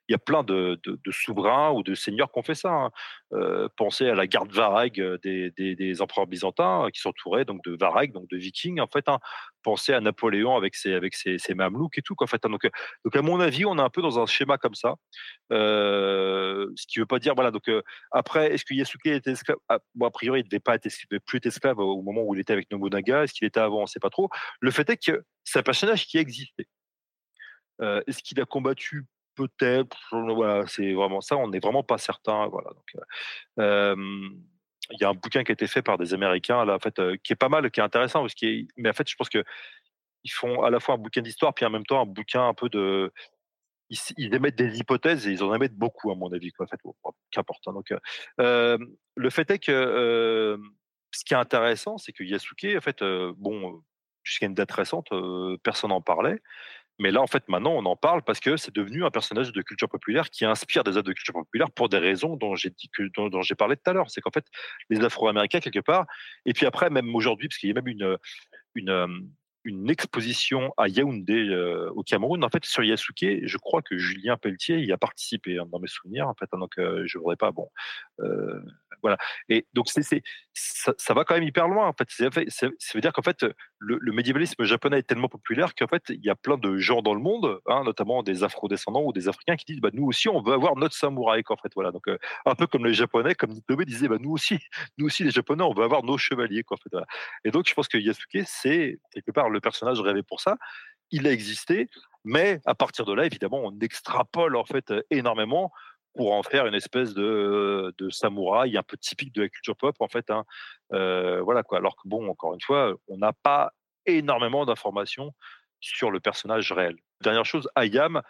Il y a plein de, souverains ou de seigneurs qui ont fait ça. Hein. Euh, pensez à la garde Vareg euh, des, empereurs byzantins euh, qui s'entouraient donc de Vareg, donc de Vikings. En fait, hein. pensez à Napoléon avec ses avec ses, mamelouks et tout. En fait, hein. donc, à mon avis, on est un peu dans un schéma comme ça. ce qui veut pas dire voilà. Donc après, est-ce que Yasuke était esclave? Ah, A priori, il devait pas être devait plus être esclave au moment où il était avec Nobunaga. Est-ce qu'il était avant? On ne sait pas trop. Le fait est que c'est un personnage qui existait. est-ce qu'il a combattu peut-être, c'est vraiment ça, on n'est vraiment pas certain. Voilà, donc, il y a un bouquin qui a été fait par des Américains, là, en fait, qui est pas mal, qui est intéressant, parce qu'il mais en fait, je pense que ils font à la fois un bouquin d'histoire, puis en même temps un bouquin un peu de. Ils, émettent des hypothèses et ils en émettent beaucoup, à mon avis, quoi, en fait, qu'importe. Hein, donc, le fait est que ce qui est intéressant, c'est que Yasuke, en fait, bon, jusqu'à une date récente, personne n'en parlait. Mais là, en fait, maintenant, on en parle parce que c'est devenu un personnage de culture populaire qui inspire des œuvres de culture populaire pour des raisons dont j'ai parlé tout à l'heure. C'est qu'en fait, les Afro-Américains quelque part, et puis après, même aujourd'hui, parce qu'il y a même une, une, une exposition à Yaoundé euh, au Cameroun. En fait, sur Yasuke, je crois que Julien Pelletier y a participé hein, dans mes souvenirs. En fait, hein, donc je voudrais pas. Bon, voilà. Et donc c'est, ça, va quand même hyper loin. En fait, ça, veut dire qu'en fait, le, médiévalisme japonais est tellement populaire qu'en fait, il y a plein de gens dans le monde, hein, notamment des Afro-descendants ou des Africains, qui disent bah, nous aussi, on veut avoir notre samouraï. En fait, voilà. Donc un peu comme les Japonais, comme Nitobe disait bah, nous aussi, nous aussi les Japonais, on veut avoir nos chevaliers. Quoi, en fait. Et donc, je pense que Yasuke, c'est quelque part le personnage rêvé pour ça. Il a existé, mais à partir de là, évidemment, on extrapole en fait énormément pour en faire une espèce de, de, samouraï un peu typique de la culture pop en fait. Hein. Euh, voilà quoi. Alors que bon, encore une fois, on n'a pas énormément d'informations sur le personnage réel. Dernière chose, Ayam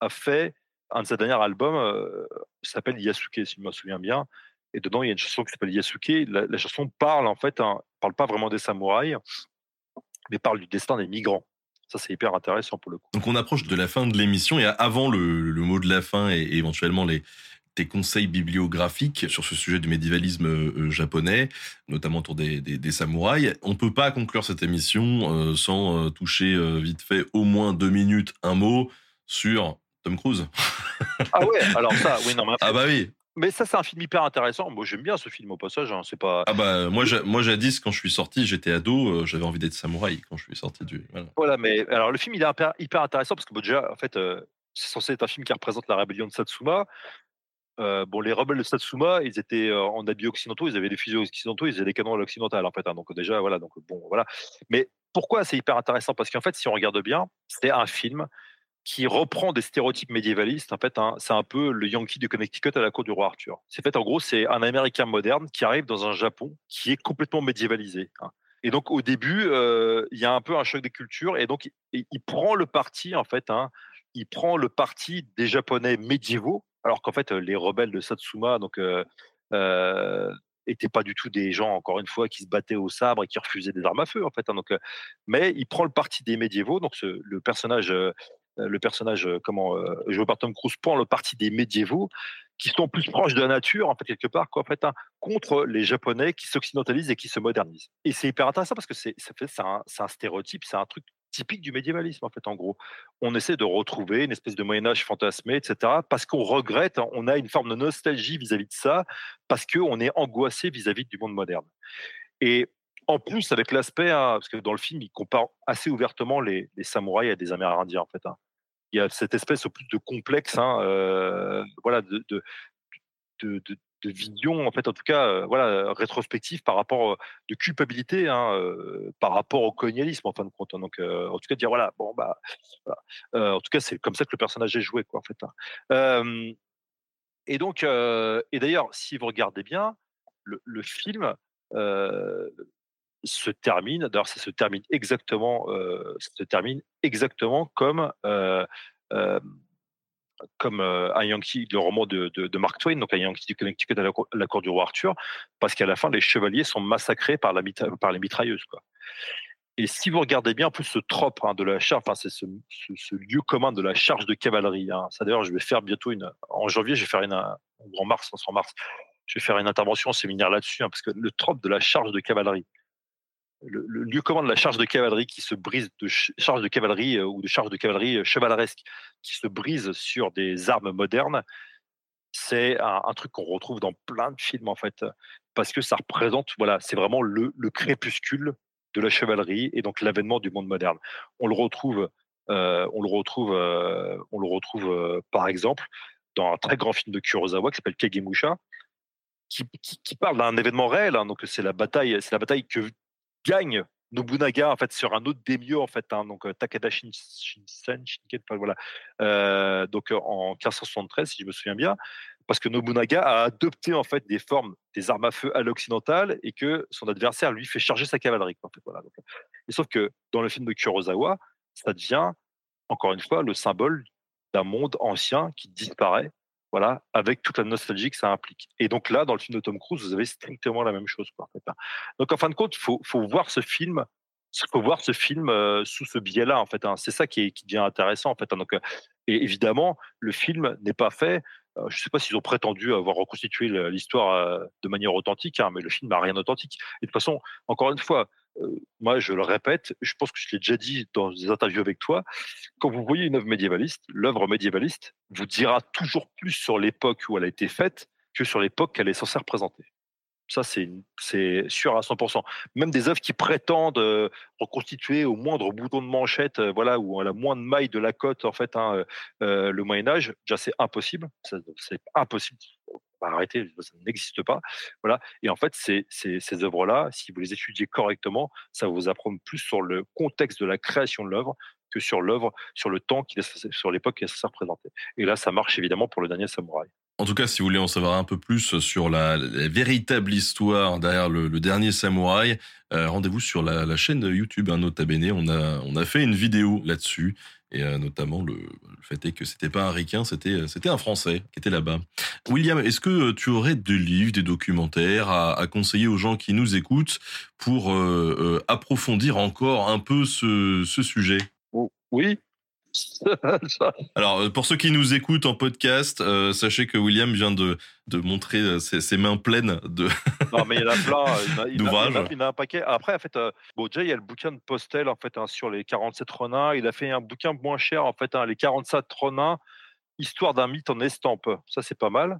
a fait un de ses derniers albums, euh, s'appelle Yasuke, si je me souviens bien. Et dedans, il y a une chanson qui s'appelle Yasuke. La, chanson parle en fait, hein, parle pas vraiment des samouraïs, mais parle du destin des migrants. Ça, c'est hyper intéressant pour le coup. Donc, on approche de la fin de l'émission et avant le, mot de la fin et, éventuellement les, tes conseils bibliographiques sur ce sujet du médiévalisme euh, japonais, notamment autour des, samouraïs. On peut pas conclure cette émission euh, sans euh, toucher vite fait au moins deux minutes un mot sur Tom Cruise. ah ouais, alors ça, oui, non, Ah bah oui, mais ça, c'est un film hyper intéressant. Moi, j'aime bien ce film au passage. Hein. C'est pas. Ah bah moi, moi, jadis, quand je suis sorti, j'étais ado, euh, j'avais envie d'être samouraï quand je suis sorti du. Voilà. mais alors le film, il est hyper, hyper intéressant parce que déjà, en fait, euh, c'est censé être un film qui représente la rébellion de Satsuma. Euh, bon, les rebelles de Satsuma, ils étaient en habits occidentaux, ils avaient des fusils occidentaux, ils avaient des canons à l'occidental, en fait. Hein. donc déjà, voilà. Donc bon, voilà. Mais pourquoi c'est hyper intéressant? Parce qu'en fait, si on regarde bien, c'est un film qui reprend des stéréotypes médiévalistes. En fait, hein, c'est un peu le Yankee du Connecticut à la cour du roi Arthur. C'est fait, en gros, c'est un Américain moderne qui arrive dans un Japon qui est complètement médiévalisé. Hein. Et donc, au début, euh, il y a un peu un choc des cultures, et donc il, prend le parti, en fait, hein, il prend le parti des Japonais médiévaux, alors qu'en fait, les rebelles de Satsuma, donc euh, euh étaient pas du tout des gens, encore une fois, qui se battaient au sabre et qui refusaient des armes à feu, en fait. donc, euh, mais il prend le parti des médiévaux. Donc, le personnage euh, le personnage, euh, comment, euh, joué par Tom Cruise, prend le parti des médiévaux qui sont plus proches de la nature, en fait, quelque part, quoi, en fait, hein, contre les Japonais qui s'occidentalisent et qui se modernisent. Et c'est hyper intéressant parce que c'est, un, stéréotype, c'est un truc typique du médiévalisme, en fait, en gros. On essaie de retrouver une espèce de Moyen-Âge fantasmé, etc., parce qu'on regrette, hein, on a une forme de nostalgie vis-à-vis de ça, parce qu'on est angoissé vis-à-vis du monde moderne. Et en plus, avec l'aspect, hein, parce que dans le film, il compare assez ouvertement les, samouraïs à des Amérindiens, en fait il y a cette espèce au plus de complexe, hein, euh, voilà, de, de, vision, en fait, en tout cas, euh, voilà, rétrospective par rapport de culpabilité, hein, euh, par rapport au colonialisme, en fin de compte. Hein. donc, en tout cas, dire voilà, bon, bah, en tout cas, c'est comme ça que le personnage est joué, quoi, en fait. et donc, et d'ailleurs, si vous regardez bien, le film se termine. D'ailleurs, ça se termine exactement, euh, se termine exactement comme euh, euh, comme un Yankee, le roman de, de, Mark Twain, donc un Yankee du Connecticut à la, cour du roi Arthur, parce qu'à la fin, les chevaliers sont massacrés par, la, par les mitrailleuses. Quoi. Et si vous regardez bien, en plus ce trope hein, de la charge, enfin, c'est ce, lieu commun de la charge de cavalerie. Hein. Ça d'ailleurs, je vais faire bientôt une, en janvier, je vais faire une, en mars, en mars, je vais faire une intervention en séminaire là-dessus, hein, parce que le trope de la charge de cavalerie, le, lieu commun de la charge de cavalerie qui se brise de charge de cavalerie euh, ou de charge de cavalerie euh, chevaleresque qui se brise sur des armes modernes, c'est un, truc qu'on retrouve dans plein de films en fait, parce que ça représente, voilà, c'est vraiment le, crépuscule de la chevalerie et donc l'avènement du monde moderne. On le retrouve, euh, on le retrouve, on le retrouve par exemple dans un très grand film de Kurosawa qui s'appelle Kagemusha, qui, qui, parle d'un événement réel. Hein. donc c'est la bataille, c'est la bataille que gagne Nobunaga en fait sur un autre mieux en fait hein, donc euh, Takada Shinsen voilà euh, donc euh, en 1573 si je me souviens bien parce que Nobunaga a adopté en fait des formes des armes à feu à l'occidental et que son adversaire lui fait charger sa cavalerie voilà et sauf que dans le film de Kurosawa ça devient encore une fois le symbole d'un monde ancien qui disparaît voilà, avec toute la nostalgie que ça implique. Et donc là, dans le film de Tom Cruise, vous avez strictement la même chose. Hein. Donc en fin de compte, il faut, voir ce film, faut voir ce film euh, sous ce biais-là. Hein. c'est ça qui, est, qui, devient intéressant. Hein. euh, et évidemment, le film n'est pas fait. Euh, je ne sais pas s'ils ont prétendu avoir reconstitué l'histoire de manière authentique, mais le film n'a rien d'authentique. Et de toute façon, encore une fois, moi, je le répète, je pense que je l'ai déjà dit dans des interviews avec toi, quand vous voyez une œuvre médiévaliste, l'œuvre médiévaliste vous dira toujours plus sur l'époque où elle a été faite que sur l'époque qu'elle est censée représenter. Ça, c'est sûr à 100%. Même des œuvres qui prétendent reconstituer au moindre bouton de manchette, voilà, ou à la moindre maille de la côte, en fait, hein, le Moyen Âge, déjà c'est impossible. C'est impossible. Arrêtez, ça n'existe pas. Voilà. Et en fait, ces, œuvres-là, si vous les étudiez correctement, ça vous apprendre plus sur le contexte de la création de l'œuvre que sur l'œuvre, sur le temps, sur l'époque qui censée représenter. Et là, ça marche évidemment pour le dernier samouraï. En tout cas, si vous voulez en savoir un peu plus sur la, véritable histoire derrière le, dernier samouraï, euh, rendez-vous sur la, chaîne YouTube, hein, Nota Bene. On a, on a fait une vidéo là-dessus. Et euh, notamment, le, fait est que c'était pas un ricain, c'était, c'était un Français qui était là-bas. William, est-ce que tu aurais des livres, des documentaires à, conseiller aux gens qui nous écoutent pour euh, approfondir encore un peu ce, ce sujet? Oui, Alors, euh, pour ceux qui nous écoutent en podcast, euh, sachez que William vient de, de montrer euh, ses, mains pleines de. non, mais il y en a plein. Il, il, a, un paquet. Après, en fait, bon, déjà, il y a le bouquin de Postel en fait, hein, sur les 47 renins. Il a fait un bouquin moins cher, en fait, hein, les 47 renins, histoire d'un mythe en estampe. Ça, c'est pas mal.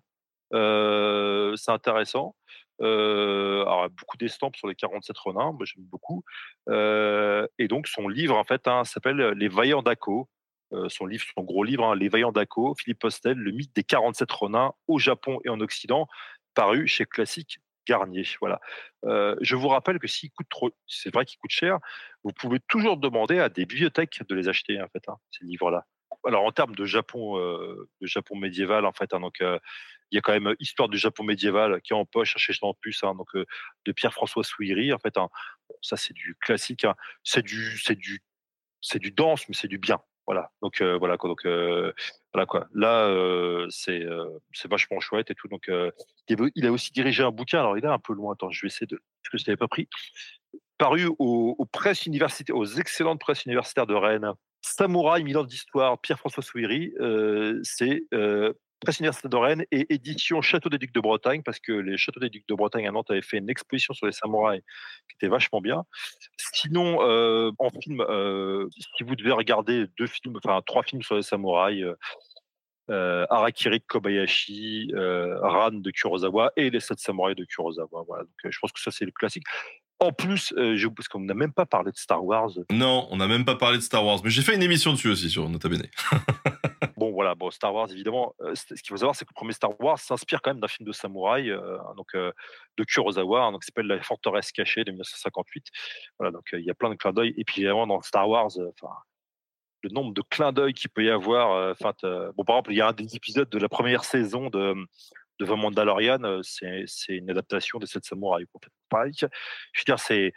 c'est intéressant. alors, beaucoup d'estampes sur les 47 renins, moi j'aime beaucoup. et donc son livre en fait hein, s'appelle Les Vaillants d'Aco. Euh, son livre, son gros livre, hein, Les Vaillants d'Ako, Philippe Postel, le mythe des 47 renins au Japon et en Occident, paru chez Classique Garnier. Voilà. Euh, je vous rappelle que s'il coûte trop, c'est vrai qu'il coûte cher, vous pouvez toujours demander à des bibliothèques de les acheter en fait, hein, ces livres-là. Alors en termes de Japon, euh, de Japon médiéval en fait, hein, donc il y a quand même Histoire du Japon médiéval qui est en poche chez Plus, hein, donc de Pierre-François Souiri en fait. ça c'est du classique, c'est du, c'est du, c'est du dense, mais c'est du bien. Voilà. Donc euh, voilà quoi. Donc euh, voilà quoi. Là euh, c'est c'est vachement chouette et tout. Donc il a aussi dirigé un bouquin. Alors il est un peu loin. Attends, je vais essayer de parce que je n'avais pas pris. Paru aux, presses universitaires, aux excellentes presses universitaires de Rennes. Samouraï, mille d'histoire, Pierre-François Souiri, c'est Presse Université de et édition Château des Ducs de Bretagne, parce que les Châteaux des Ducs de Bretagne à Nantes avaient fait une exposition sur les samouraïs qui était vachement bien. Sinon, euh, en film, euh, si vous devez regarder deux films, enfin trois films sur les samouraïs, euh, euh Kobayashi, Ran de Kurosawa et Les Sept Samouraïs de Kurosawa. Voilà, donc je pense que ça c'est le classique. En plus, parce qu'on n'a même pas parlé de Star Wars. Non, on n'a même pas parlé de Star Wars, mais j'ai fait une émission dessus aussi sur Nota Bene. bon, voilà, Star Wars, évidemment, euh, ce qu'il faut savoir, c'est que le premier Star Wars s'inspire quand même d'un film de samouraï, euh, donc euh, de Kurosawa, hein, donc qui s'appelle La forteresse cachée de 1958. Voilà, donc il y a plein de clins d'œil. Et puis évidemment, dans Star Wars, enfin, le nombre de clins d'œil qu'il peut y avoir. Bon, par exemple, il y a un des épisodes de la première saison de de The Mandalorian, c'est une adaptation de cette samouraï. En fait. Je veux dire, c'est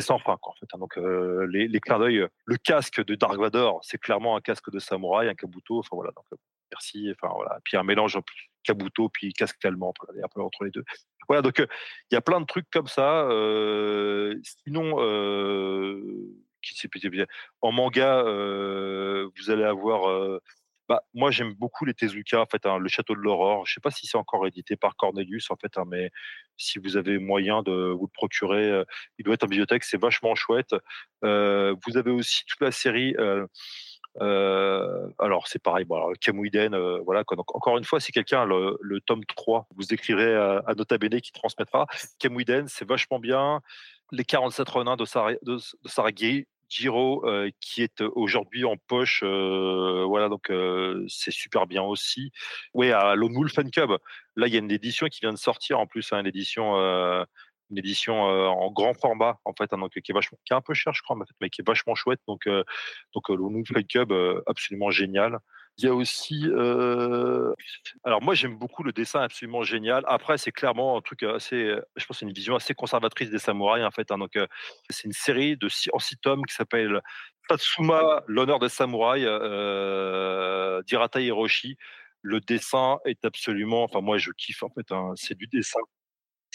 sans. Quoi, en fait. Hein. Donc, les, les, clins d'œil, le casque de Dark Vador, c'est clairement un casque de samouraï, un kabuto. Enfin voilà. Donc, merci. Enfin voilà. Puis un mélange kabuto puis casque allemand, un peu entre les deux. Voilà. Donc, il y a plein de trucs comme ça. sinon. En manga, vous allez avoir bah, moi, j'aime beaucoup les Tezuka, en fait, hein, le Château de l'Aurore. Je ne sais pas si c'est encore édité par Cornelius, en fait, hein, mais si vous avez moyen de vous le procurer, euh, il doit être en bibliothèque, c'est vachement chouette. Euh, vous avez aussi toute la série. Euh, alors c'est pareil, bon, voilà. Donc, encore une fois, si quelqu'un le, le tome 3, vous écrirez à, Nota Bene qui transmettra. Kamuiden, c'est vachement bien. Les 47 renins de, Sar Giro qui est aujourd'hui en poche, voilà donc c'est super bien aussi. Oui, à Lone Wolf Cub, là il y a une édition qui vient de sortir en plus, hein, une édition, une édition en grand format en fait, hein, donc qui est vachement, qui est un peu cher je crois, mais qui est vachement chouette. Donc donc Lone Wolf Cub, absolument génial. Il y a aussi, euh... alors moi j'aime beaucoup le dessin absolument génial. Après c'est clairement un truc assez, je pense c'est une vision assez conservatrice des samouraïs en fait. Hein. Donc c'est une série de six, en six tomes qui s'appelle Tatsuma, l'honneur des samouraïs, euh, Hiroshi. Le dessin est absolument, enfin moi je kiffe en fait. Hein. C'est du dessin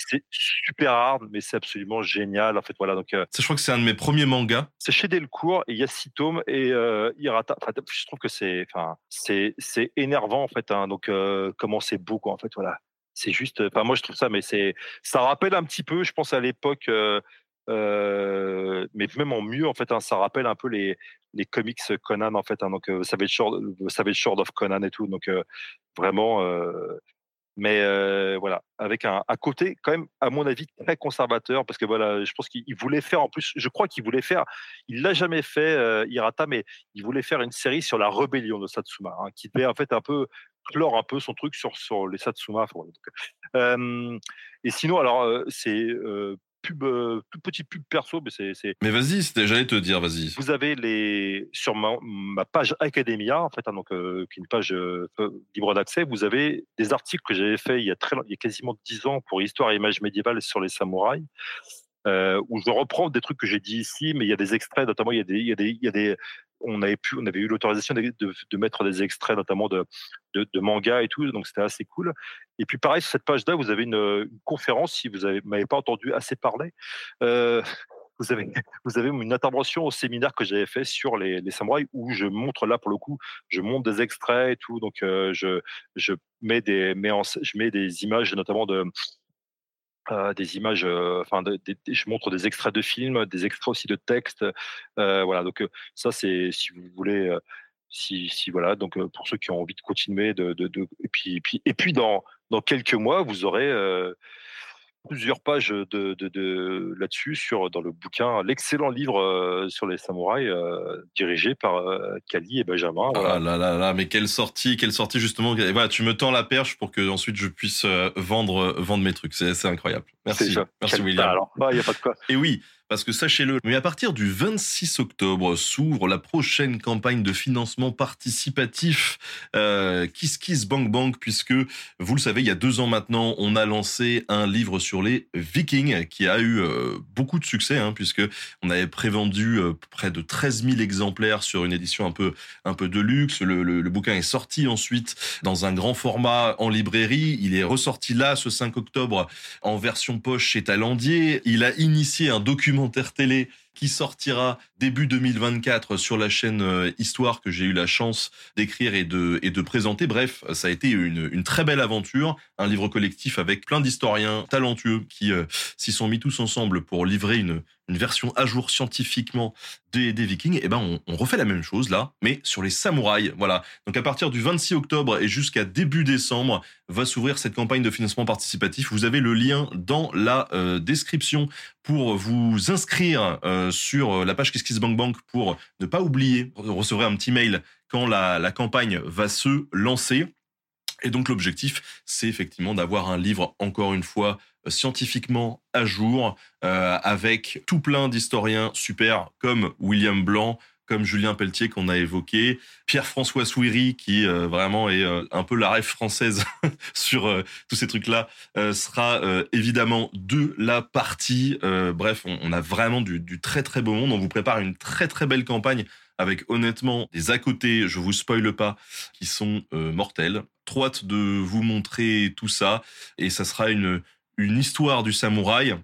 c'est super hard, mais c'est absolument génial. En fait, voilà. Donc, euh, je crois que c'est un de mes premiers mangas. C'est chez Delcourt et il y a six tomes et euh, Hirata. je trouve que c'est, enfin, c'est, c'est énervant en fait. Hein, donc, euh, comment c'est beau, quoi. En fait, voilà. C'est juste. Enfin, moi, je trouve ça, mais c'est, ça rappelle un petit peu, je pense à l'époque. Euh, Euh, mais même en mieux, en fait, hein, ça rappelle un peu les, les comics Conan, en fait. Hein, donc, euh, Savage, Sword, Savage Sword of Conan et tout. Donc, euh, vraiment. Euh, mais euh, voilà, avec un, un côté quand même, à mon avis, très conservateur, parce que voilà, je pense qu'il il voulait faire, en plus, je crois qu'il voulait faire, il l'a jamais fait, euh, Hirata, mais il voulait faire une série sur la rébellion de Satsuma, hein, qui devait en fait un peu clore un peu son truc sur, sur les Satsuma. Donc, euh, et sinon, alors, euh, c'est euh, pub, euh, tout petit pub perso, mais c'est, Mais vas-y, c'était- j'allais te dire, vas-y. vous avez les sur ma, ma page Academia, en fait, hein, donc euh, qui est une page euh, libre d'accès. Vous avez des articles que j'avais fait il y a très, il y a quasiment dix ans pour Histoire et images médiévales sur les samouraïs, euh, où je reprends des trucs que j'ai dit ici, mais il y a des extraits, notamment il y a des, il y a des, il y a des on avait pu, on avait eu l'autorisation de, mettre des extraits, notamment de, de, de mangas et tout, donc c'était assez cool. Et puis pareil sur cette page-là, vous avez une, conférence si vous avez m'avez pas entendu assez parler. Euh, vous avez, vous avez une intervention au séminaire que j'avais fait sur les, les samouraïs où je montre là pour le coup, je montre des extraits et tout, donc euh, je, je mets des, mets en, je mets des images notamment de euh, des images, euh, enfin, je montre des extraits de films, des extraits aussi de textes, euh, voilà. Donc ça, c'est si vous voulez, si, voilà, donc pour ceux qui ont envie de continuer, de, et puis, et puis, et puis dans dans quelques mois, vous aurez plusieurs pages de, de, de là-dessus sur dans le bouquin, l'excellent livre euh, sur les samouraïs euh, dirigé par euh, Kali et Benjamin. Voilà. Ah là là là, mais quelle sortie, quelle sortie justement. Et voilà, tu me tends la perche pour que ensuite je puisse vendre, vendre mes trucs. C'est incroyable. Merci, merci William. Ah, Il n'y a pas de quoi. Et oui, parce que sachez-le, mais à partir du 26 octobre s'ouvre la prochaine campagne de financement participatif euh, Kiss Kiss Bank Bank, puisque vous le savez, il y a deux ans maintenant, on a lancé un livre sur les Vikings qui a eu euh, beaucoup de succès, hein, puisque on avait prévendu euh, près de 13 000 exemplaires sur une édition un peu un peu de luxe. Le, le, bouquin est sorti ensuite dans un grand format en librairie. Il est ressorti là ce 5 octobre en version poche chez Talandier. Il a initié un documentaire télé qui sortira début 2024 sur la chaîne euh, Histoire que j'ai eu la chance d'écrire et de, et de présenter. Bref, ça a été une, une très belle aventure, un livre collectif avec plein d'historiens talentueux qui euh, s'y sont mis tous ensemble pour livrer une, une version à jour scientifiquement des, Vikings. Et ben, on, refait la même chose là, mais sur les samouraïs. Voilà. Donc à partir du 26 octobre et jusqu'à début décembre, va s'ouvrir cette campagne de financement participatif. Vous avez le lien dans la euh, description pour vous inscrire euh, sur la page KissKissBankBank pour ne pas oublier, vous recevrez un petit mail quand la campagne va se lancer. Et donc l'objectif, c'est effectivement d'avoir un livre, encore une fois, euh, scientifiquement à jour, euh, avec tout plein d'historiens super comme William Blanc, comme Julien Pelletier qu'on a évoqué, Pierre-François Souiri qui euh, vraiment est euh, un peu la rêve française sur euh, tous ces trucs-là, euh, sera euh, évidemment de la partie. Bref, on, on a vraiment du, du très très beau monde. On vous prépare une très très belle campagne avec honnêtement des à côté, je vous spoile pas, qui sont euh, mortels. Trop de vous montrer tout ça et ça sera une une histoire du samouraï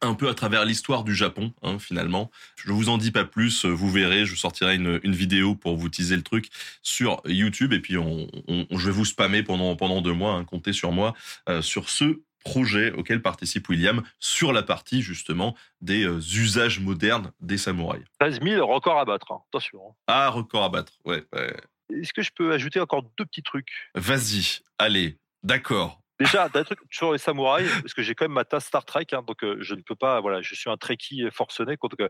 un peu à travers l'histoire du Japon, hein, finalement. Je vous en dis pas plus, vous verrez, je sortirai une, une vidéo pour vous teaser le truc sur YouTube, et puis on, on- je vais vous spammer pendant, pendant deux mois, hein, comptez sur moi, euh, sur ce projet auquel participe William, sur la partie justement des euh, usages modernes des samouraïs. 13 000 records à battre. hein. Attention. hein. Ah, record à battre, ouais. ouais. Est-ce que je peux ajouter encore deux petits trucs? Vas-y, allez, d'accord. Déjà, d'un truc sur les samouraïs, parce que j'ai quand même ma tasse Star Trek, hein, donc euh, je ne peux pas, voilà, je suis un Trekkie forcené. Donc, euh,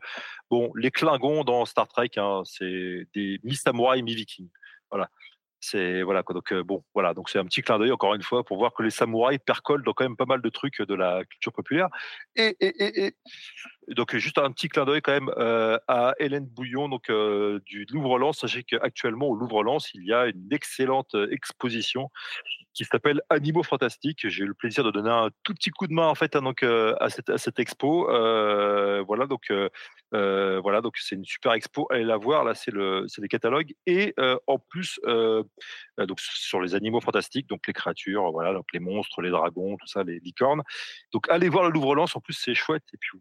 bon, les Klingons dans Star Trek, hein, c'est des mi-samouraïs, mi-vikings. Voilà. C'est voilà. Donc euh, bon, voilà. Donc c'est un petit clin d'œil encore une fois pour voir que les samouraïs percolent dans quand même pas mal de trucs de la culture populaire. Et, et, et donc juste un petit clin d'œil quand même euh, à Hélène Bouillon donc euh, du Louvre-Lens. Sachez qu'actuellement au Louvre-Lens il y a une excellente euh, exposition qui s'appelle Animaux Fantastiques. J'ai eu le plaisir de donner un tout petit coup de main en fait hein, donc euh, à cette expo. Euh, voilà donc euh, euh, voilà donc c'est une super expo. Allez la voir là c'est le c'est des catalogues et euh, en plus euh, euh, donc sur les animaux fantastiques donc les créatures voilà donc les monstres les dragons tout ça les licornes. Donc allez voir le Louvre-Lens en plus c'est chouette et puis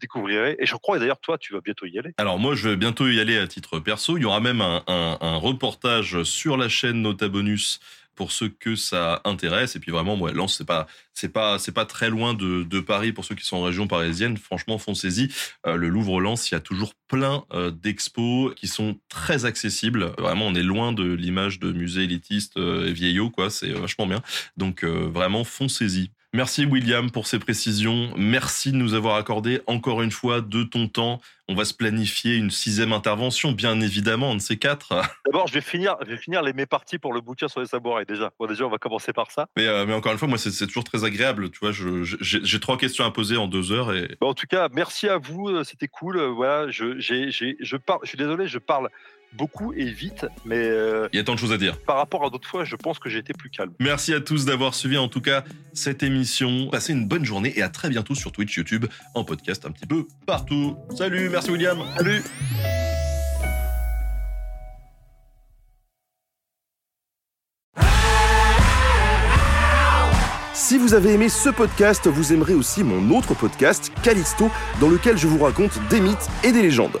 découvrirez et je crois d'ailleurs toi tu vas bientôt y aller. Alors moi, je vais bientôt y aller à titre perso. Il y aura même un, reportage sur la chaîne Nota Bonus pour ceux que ça intéresse. Et puis vraiment, Lens, c'est pas, pas, pas très loin de, Paris pour ceux qui sont en région parisienne. Franchement, foncez-y. Euh, le Louvre-Lens, il y a toujours plein euh, d'expos qui sont très accessibles. Vraiment, on est loin de l'image de musée élitiste et vieillot, quoi. C'est vachement bien. Donc vraiment, foncez-y. Merci William pour ces précisions. Merci de nous avoir accordé encore une fois de ton temps. On va se planifier une sixième intervention, bien évidemment, de ces quatre. D'abord, je vais finir, je vais finir les mes parties pour le bouquin sur les samouraïs déjà. Bon, déjà, on va commencer par ça. Mais, euh, mais encore une fois, moi, c'est toujours très agréable. Tu vois, j'ai trois questions à poser en deux heures. Et... en tout cas, merci à vous. Euh, c'était cool. Euh, voilà, je, je parle. Je suis désolé, je parle beaucoup et vite, mais euh, il y a tant de choses à dire. Par rapport à d'autres fois, je pense que j'ai été plus calme. Merci à tous d'avoir suivi en tout cas cette émission. Passez une bonne journée et à très bientôt sur Twitch, YouTube, en podcast un petit peu partout. Salut, merci William. Salut. Si vous avez aimé ce podcast, vous aimerez aussi mon autre podcast, Callisto, dans lequel je vous raconte des mythes et des légendes.